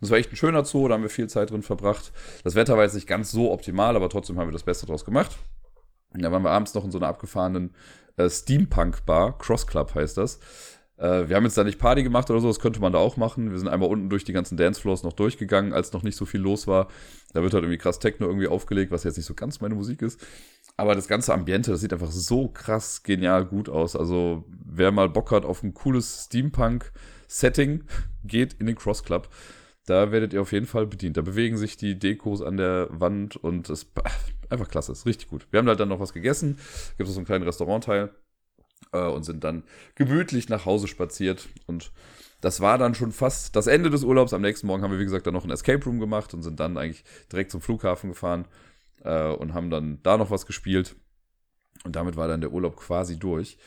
Das war echt ein schöner Zoo, da haben wir viel Zeit drin verbracht. Das Wetter war jetzt nicht ganz so optimal, aber trotzdem haben wir das Beste draus gemacht. Und da waren wir abends noch in so einer abgefahrenen äh, Steampunk-Bar, Cross Club heißt das. Äh, wir haben jetzt da nicht Party gemacht oder so, das könnte man da auch machen. Wir sind einmal unten durch die ganzen Dancefloors noch durchgegangen, als noch nicht so viel los war. Da wird halt irgendwie krass Techno irgendwie aufgelegt, was jetzt nicht so ganz meine Musik ist. Aber das ganze Ambiente, das sieht einfach so krass genial gut aus. Also wer mal Bock hat auf ein cooles Steampunk Setting, geht in den Cross Club. Da werdet ihr auf jeden Fall bedient. Da bewegen sich die Dekos an der Wand und es ist einfach klasse, ist richtig gut. Wir haben halt dann noch was gegessen, gibt es so einen kleinen Restaurantteil äh, und sind dann gemütlich nach Hause spaziert und das war dann schon fast das Ende des Urlaubs. Am nächsten Morgen haben wir, wie gesagt, dann noch ein Escape Room gemacht und sind dann eigentlich direkt zum Flughafen gefahren äh, und haben dann da noch was gespielt. Und damit war dann der Urlaub quasi durch.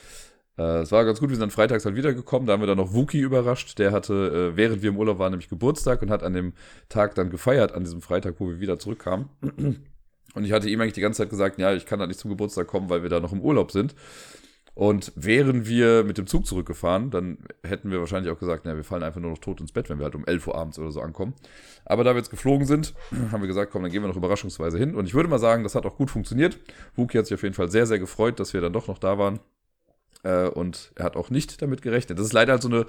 Äh, es war ganz gut, wir sind dann freitags halt wiedergekommen. Da haben wir dann noch Wookie überrascht. Der hatte, äh, während wir im Urlaub waren, nämlich Geburtstag und hat an dem Tag dann gefeiert, an diesem Freitag, wo wir wieder zurückkamen. Und ich hatte ihm eigentlich die ganze Zeit gesagt, ja, ich kann da nicht zum Geburtstag kommen, weil wir da noch im Urlaub sind. Und wären wir mit dem Zug zurückgefahren, dann hätten wir wahrscheinlich auch gesagt, na, wir fallen einfach nur noch tot ins Bett, wenn wir halt um 11 Uhr abends oder so ankommen. Aber da wir jetzt geflogen sind, haben wir gesagt, komm, dann gehen wir noch überraschungsweise hin. Und ich würde mal sagen, das hat auch gut funktioniert. Wookie hat sich auf jeden Fall sehr, sehr gefreut, dass wir dann doch noch da waren. Äh, und er hat auch nicht damit gerechnet. Das ist leider halt so eine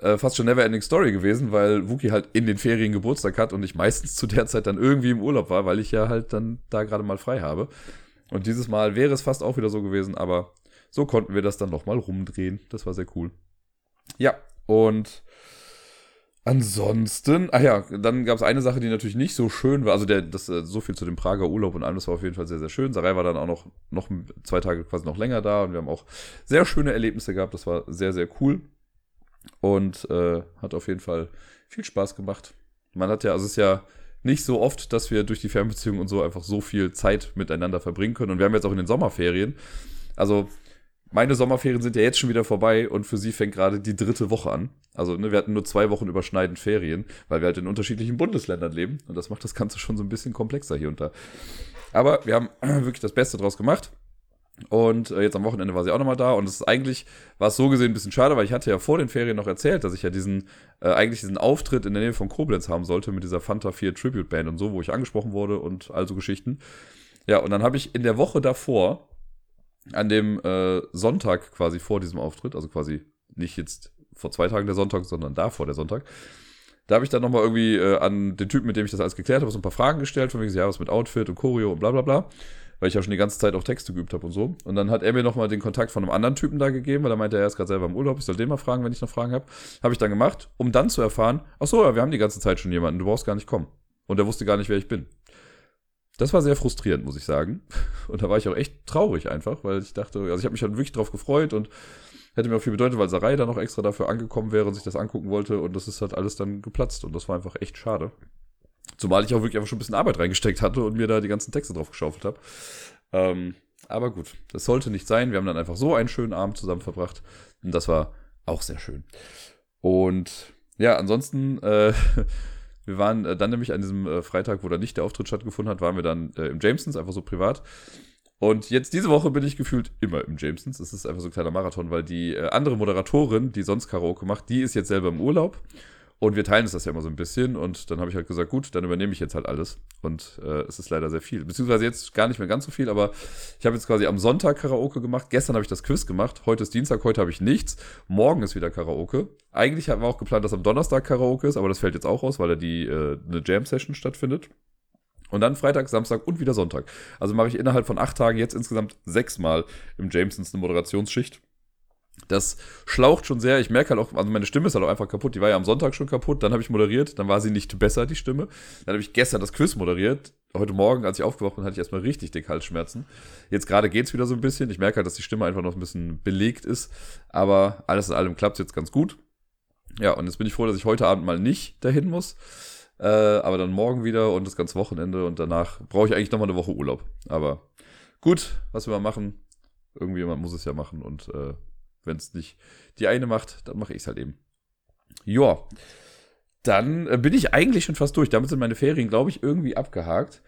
äh, fast schon never-ending Story gewesen, weil Wookie halt in den Ferien Geburtstag hat und ich meistens zu der Zeit dann irgendwie im Urlaub war, weil ich ja halt dann da gerade mal frei habe. Und dieses Mal wäre es fast auch wieder so gewesen, aber so konnten wir das dann nochmal rumdrehen. Das war sehr cool. Ja, und Ansonsten, ach ja, dann gab es eine Sache, die natürlich nicht so schön war. Also der, das, äh, so viel zu dem Prager Urlaub und allem, das war auf jeden Fall sehr, sehr schön. Sarai war dann auch noch, noch zwei Tage quasi noch länger da und wir haben auch sehr schöne Erlebnisse gehabt. Das war sehr, sehr cool und äh, hat auf jeden Fall viel Spaß gemacht. Man hat ja, also es ist ja nicht so oft, dass wir durch die Fernbeziehung und so einfach so viel Zeit miteinander verbringen können. Und wir haben jetzt auch in den Sommerferien, also meine Sommerferien sind ja jetzt schon wieder vorbei und für sie fängt gerade die dritte Woche an. Also ne, wir hatten nur zwei Wochen überschneidend Ferien, weil wir halt in unterschiedlichen Bundesländern leben und das macht das Ganze schon so ein bisschen komplexer hier und da. Aber wir haben wirklich das Beste draus gemacht. Und äh, jetzt am Wochenende war sie auch nochmal da. Und es ist eigentlich, war es so gesehen ein bisschen schade, weil ich hatte ja vor den Ferien noch erzählt, dass ich ja diesen, äh, eigentlich diesen Auftritt in der Nähe von Koblenz haben sollte mit dieser Fanta 4 Tribute Band und so, wo ich angesprochen wurde und all so Geschichten. Ja, und dann habe ich in der Woche davor an dem äh, Sonntag quasi vor diesem Auftritt, also quasi nicht jetzt vor zwei Tagen der Sonntag, sondern davor der Sonntag, da habe ich dann nochmal irgendwie äh, an den Typen, mit dem ich das alles geklärt habe, so ein paar Fragen gestellt, von wegen, ja, was mit Outfit und Choreo und bla bla bla, weil ich ja schon die ganze Zeit auch Texte geübt habe und so. Und dann hat er mir nochmal den Kontakt von einem anderen Typen da gegeben, weil er meinte, er ist gerade selber im Urlaub, ich soll den mal fragen, wenn ich noch Fragen habe. Habe ich dann gemacht, um dann zu erfahren, ach so, ja, wir haben die ganze Zeit schon jemanden, du brauchst gar nicht kommen. Und er wusste gar nicht, wer ich bin. Das war sehr frustrierend, muss ich sagen. Und da war ich auch echt traurig einfach, weil ich dachte, also ich habe mich halt wirklich drauf gefreut und hätte mir auch viel bedeutet, weil Sarai da noch extra dafür angekommen wäre und sich das angucken wollte und das ist halt alles dann geplatzt und das war einfach echt schade. Zumal ich auch wirklich einfach schon ein bisschen Arbeit reingesteckt hatte und mir da die ganzen Texte drauf geschaufelt habe. Ähm, aber gut, das sollte nicht sein. Wir haben dann einfach so einen schönen Abend zusammen verbracht und das war auch sehr schön. Und ja, ansonsten äh, Wir waren äh, dann nämlich an diesem äh, Freitag, wo dann nicht der Auftritt stattgefunden hat, waren wir dann äh, im Jamesons, einfach so privat. Und jetzt diese Woche bin ich gefühlt immer im Jamesons. Es ist einfach so ein kleiner Marathon, weil die äh, andere Moderatorin, die sonst Karaoke macht, die ist jetzt selber im Urlaub. Und wir teilen uns das ja immer so ein bisschen. Und dann habe ich halt gesagt, gut, dann übernehme ich jetzt halt alles. Und äh, es ist leider sehr viel. Beziehungsweise jetzt gar nicht mehr ganz so viel, aber ich habe jetzt quasi am Sonntag Karaoke gemacht. Gestern habe ich das Quiz gemacht. Heute ist Dienstag, heute habe ich nichts. Morgen ist wieder Karaoke. Eigentlich hatten wir auch geplant, dass am Donnerstag Karaoke ist, aber das fällt jetzt auch aus, weil da die äh, eine Jam-Session stattfindet. Und dann Freitag, Samstag und wieder Sonntag. Also mache ich innerhalb von acht Tagen jetzt insgesamt sechsmal im Jamesons eine Moderationsschicht. Das schlaucht schon sehr. Ich merke halt auch, also meine Stimme ist halt auch einfach kaputt. Die war ja am Sonntag schon kaputt. Dann habe ich moderiert. Dann war sie nicht besser, die Stimme. Dann habe ich gestern das Quiz moderiert. Heute Morgen, als ich aufgewacht bin, hatte ich erstmal richtig dick Halsschmerzen. Jetzt gerade geht's wieder so ein bisschen. Ich merke halt, dass die Stimme einfach noch ein bisschen belegt ist. Aber alles in allem klappt jetzt ganz gut. Ja, und jetzt bin ich froh, dass ich heute Abend mal nicht dahin muss. Äh, aber dann morgen wieder und das ganze Wochenende. Und danach brauche ich eigentlich nochmal eine Woche Urlaub. Aber gut, was wir mal machen. Irgendjemand muss es ja machen und äh, wenn es nicht die eine macht, dann mache ich es halt eben. Ja, dann äh, bin ich eigentlich schon fast durch. Damit sind meine Ferien, glaube ich, irgendwie abgehakt.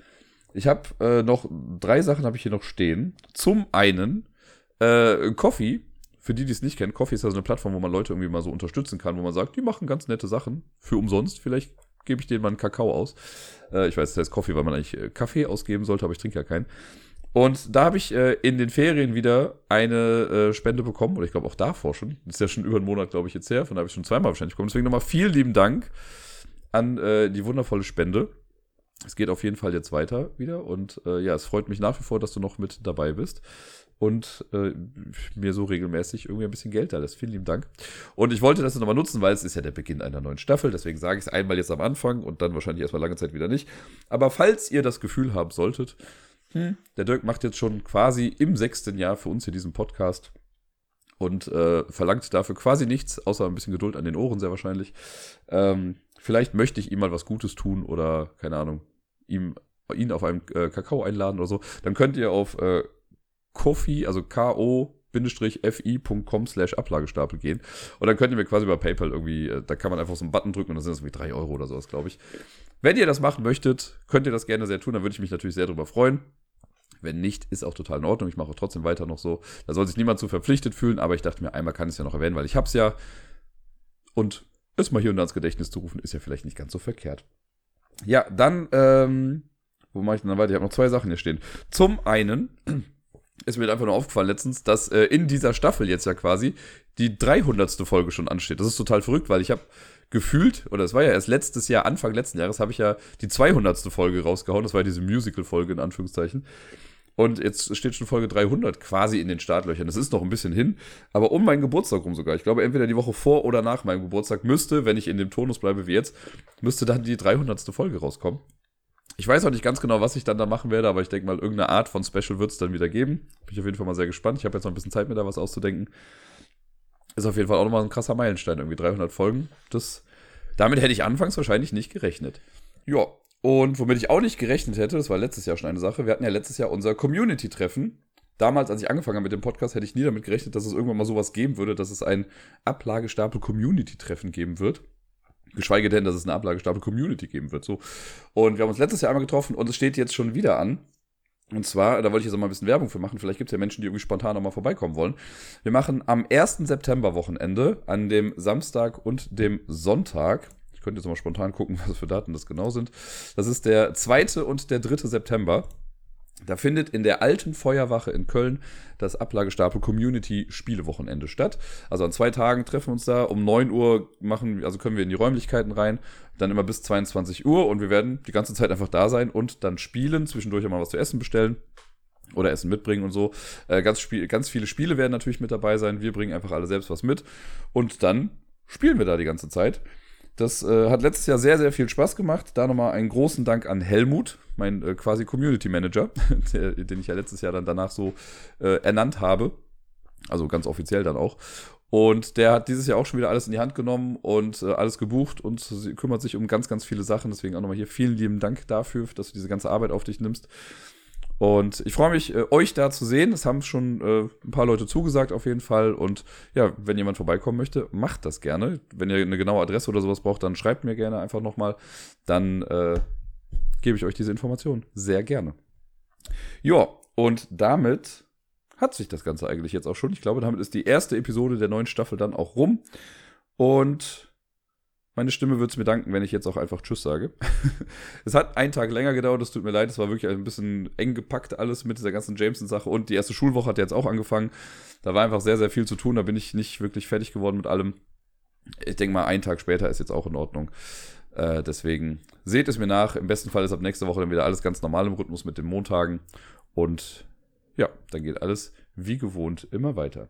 Ich habe äh, noch drei Sachen habe ich hier noch stehen. Zum einen äh, Coffee. Für die, die es nicht kennen, Coffee ist ja so eine Plattform, wo man Leute irgendwie mal so unterstützen kann, wo man sagt, die machen ganz nette Sachen für umsonst. Vielleicht gebe ich denen mal einen Kakao aus. Äh, ich weiß, das heißt Coffee, weil man eigentlich äh, Kaffee ausgeben sollte, aber ich trinke ja keinen. Und da habe ich äh, in den Ferien wieder eine äh, Spende bekommen, oder ich glaube auch davor schon. Das ist ja schon über einen Monat, glaube ich, jetzt her. Von da habe ich schon zweimal wahrscheinlich bekommen. Deswegen nochmal vielen lieben Dank an äh, die wundervolle Spende. Es geht auf jeden Fall jetzt weiter wieder. Und äh, ja, es freut mich nach wie vor, dass du noch mit dabei bist. und äh, mir so regelmäßig irgendwie ein bisschen Geld da lässt. Vielen lieben Dank. Und ich wollte das nochmal nutzen, weil es ist ja der Beginn einer neuen Staffel. Deswegen sage ich es einmal jetzt am Anfang und dann wahrscheinlich erstmal lange Zeit wieder nicht. Aber falls ihr das Gefühl haben solltet, hm, der Dirk macht jetzt schon quasi im sechsten Jahr für uns hier diesen Podcast und äh, verlangt dafür quasi nichts, außer ein bisschen Geduld an den Ohren sehr wahrscheinlich. Ähm, vielleicht möchte ich ihm mal was Gutes tun oder, keine Ahnung, ihm, ihn auf einen äh, Kakao einladen oder so. Dann könnt ihr auf äh, Kofi, also K-O fi.com slash Ablagestapel gehen. Und dann könnt ihr mir quasi über PayPal irgendwie, äh, da kann man einfach so einen Button drücken und dann sind das irgendwie drei Euro oder sowas, glaube ich. Wenn ihr das machen möchtet, könnt ihr das gerne sehr tun, dann würde ich mich natürlich sehr darüber freuen. Wenn nicht, ist auch total in Ordnung. Ich mache trotzdem weiter noch so. Da soll sich niemand zu verpflichtet fühlen, aber ich dachte mir, einmal kann ich es ja noch erwähnen, weil ich hab's ja. Und es mal hier und da ins Gedächtnis zu rufen, ist ja vielleicht nicht ganz so verkehrt. Ja, dann, ähm, wo mache ich denn dann weiter? Ich habe noch zwei Sachen hier stehen. Zum einen ist mir einfach nur aufgefallen letztens, dass äh, in dieser Staffel jetzt ja quasi die 300. Folge schon ansteht. Das ist total verrückt, weil ich habe gefühlt, oder es war ja erst letztes Jahr, Anfang letzten Jahres, habe ich ja die 200. Folge rausgehauen. Das war ja diese Musical-Folge in Anführungszeichen. Und jetzt steht schon Folge 300 quasi in den Startlöchern. Das ist noch ein bisschen hin, aber um meinen Geburtstag rum sogar. Ich glaube, entweder die Woche vor oder nach meinem Geburtstag müsste, wenn ich in dem Tonus bleibe wie jetzt, müsste dann die 300. Folge rauskommen. Ich weiß auch nicht ganz genau, was ich dann da machen werde, aber ich denke mal, irgendeine Art von Special wird es dann wieder geben. Bin ich auf jeden Fall mal sehr gespannt. Ich habe jetzt noch ein bisschen Zeit, mir da was auszudenken. Ist auf jeden Fall auch nochmal ein krasser Meilenstein, irgendwie 300 Folgen. Das, damit hätte ich anfangs wahrscheinlich nicht gerechnet. Ja, und womit ich auch nicht gerechnet hätte, das war letztes Jahr schon eine Sache, wir hatten ja letztes Jahr unser Community-Treffen. Damals, als ich angefangen habe mit dem Podcast, hätte ich nie damit gerechnet, dass es irgendwann mal sowas geben würde, dass es ein Ablagestapel-Community-Treffen geben wird. Geschweige denn, dass es eine Ablagestapel-Community geben wird. So. Und wir haben uns letztes Jahr einmal getroffen und es steht jetzt schon wieder an. Und zwar, da wollte ich jetzt auch mal ein bisschen Werbung für machen. Vielleicht gibt es ja Menschen, die irgendwie spontan noch mal vorbeikommen wollen. Wir machen am 1. September Wochenende, an dem Samstag und dem Sonntag. Ich könnte jetzt mal spontan gucken, was für Daten das genau sind. Das ist der 2. und der 3. September. Da findet in der alten Feuerwache in Köln das Ablagestapel Community Spielewochenende statt. Also an zwei Tagen treffen wir uns da. Um 9 Uhr machen, also können wir in die Räumlichkeiten rein. Dann immer bis 22 Uhr und wir werden die ganze Zeit einfach da sein und dann spielen. Zwischendurch auch mal was zu essen bestellen oder Essen mitbringen und so. Äh, ganz, Spiel, ganz viele Spiele werden natürlich mit dabei sein. Wir bringen einfach alle selbst was mit und dann spielen wir da die ganze Zeit. Das äh, hat letztes Jahr sehr, sehr viel Spaß gemacht. Da nochmal einen großen Dank an Helmut, mein äh, quasi Community Manager, der, den ich ja letztes Jahr dann danach so äh, ernannt habe. Also ganz offiziell dann auch. Und der hat dieses Jahr auch schon wieder alles in die Hand genommen und äh, alles gebucht und kümmert sich um ganz, ganz viele Sachen. Deswegen auch nochmal hier vielen lieben Dank dafür, dass du diese ganze Arbeit auf dich nimmst. Und ich freue mich, äh, euch da zu sehen. Es haben schon äh, ein paar Leute zugesagt auf jeden Fall. Und ja, wenn jemand vorbeikommen möchte, macht das gerne. Wenn ihr eine genaue Adresse oder sowas braucht, dann schreibt mir gerne einfach nochmal. Dann äh, gebe ich euch diese Information sehr gerne. Ja, und damit hat sich das Ganze eigentlich jetzt auch schon. Ich glaube, damit ist die erste Episode der neuen Staffel dann auch rum. Und meine Stimme würde es mir danken, wenn ich jetzt auch einfach Tschüss sage. es hat einen Tag länger gedauert, es tut mir leid, es war wirklich ein bisschen eng gepackt alles mit dieser ganzen Jameson-Sache und die erste Schulwoche hat jetzt auch angefangen. Da war einfach sehr, sehr viel zu tun, da bin ich nicht wirklich fertig geworden mit allem. Ich denke mal, einen Tag später ist jetzt auch in Ordnung. Äh, deswegen seht es mir nach. Im besten Fall ist ab nächster Woche dann wieder alles ganz normal im Rhythmus mit den Montagen. Und ja, dann geht alles wie gewohnt immer weiter.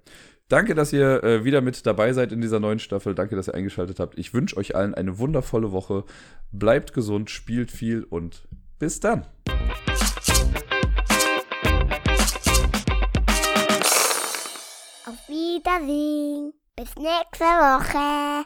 Danke, dass ihr äh, wieder mit dabei seid in dieser neuen Staffel. Danke, dass ihr eingeschaltet habt. Ich wünsche euch allen eine wundervolle Woche. Bleibt gesund, spielt viel und bis dann. Auf Wiedersehen. Bis nächste Woche.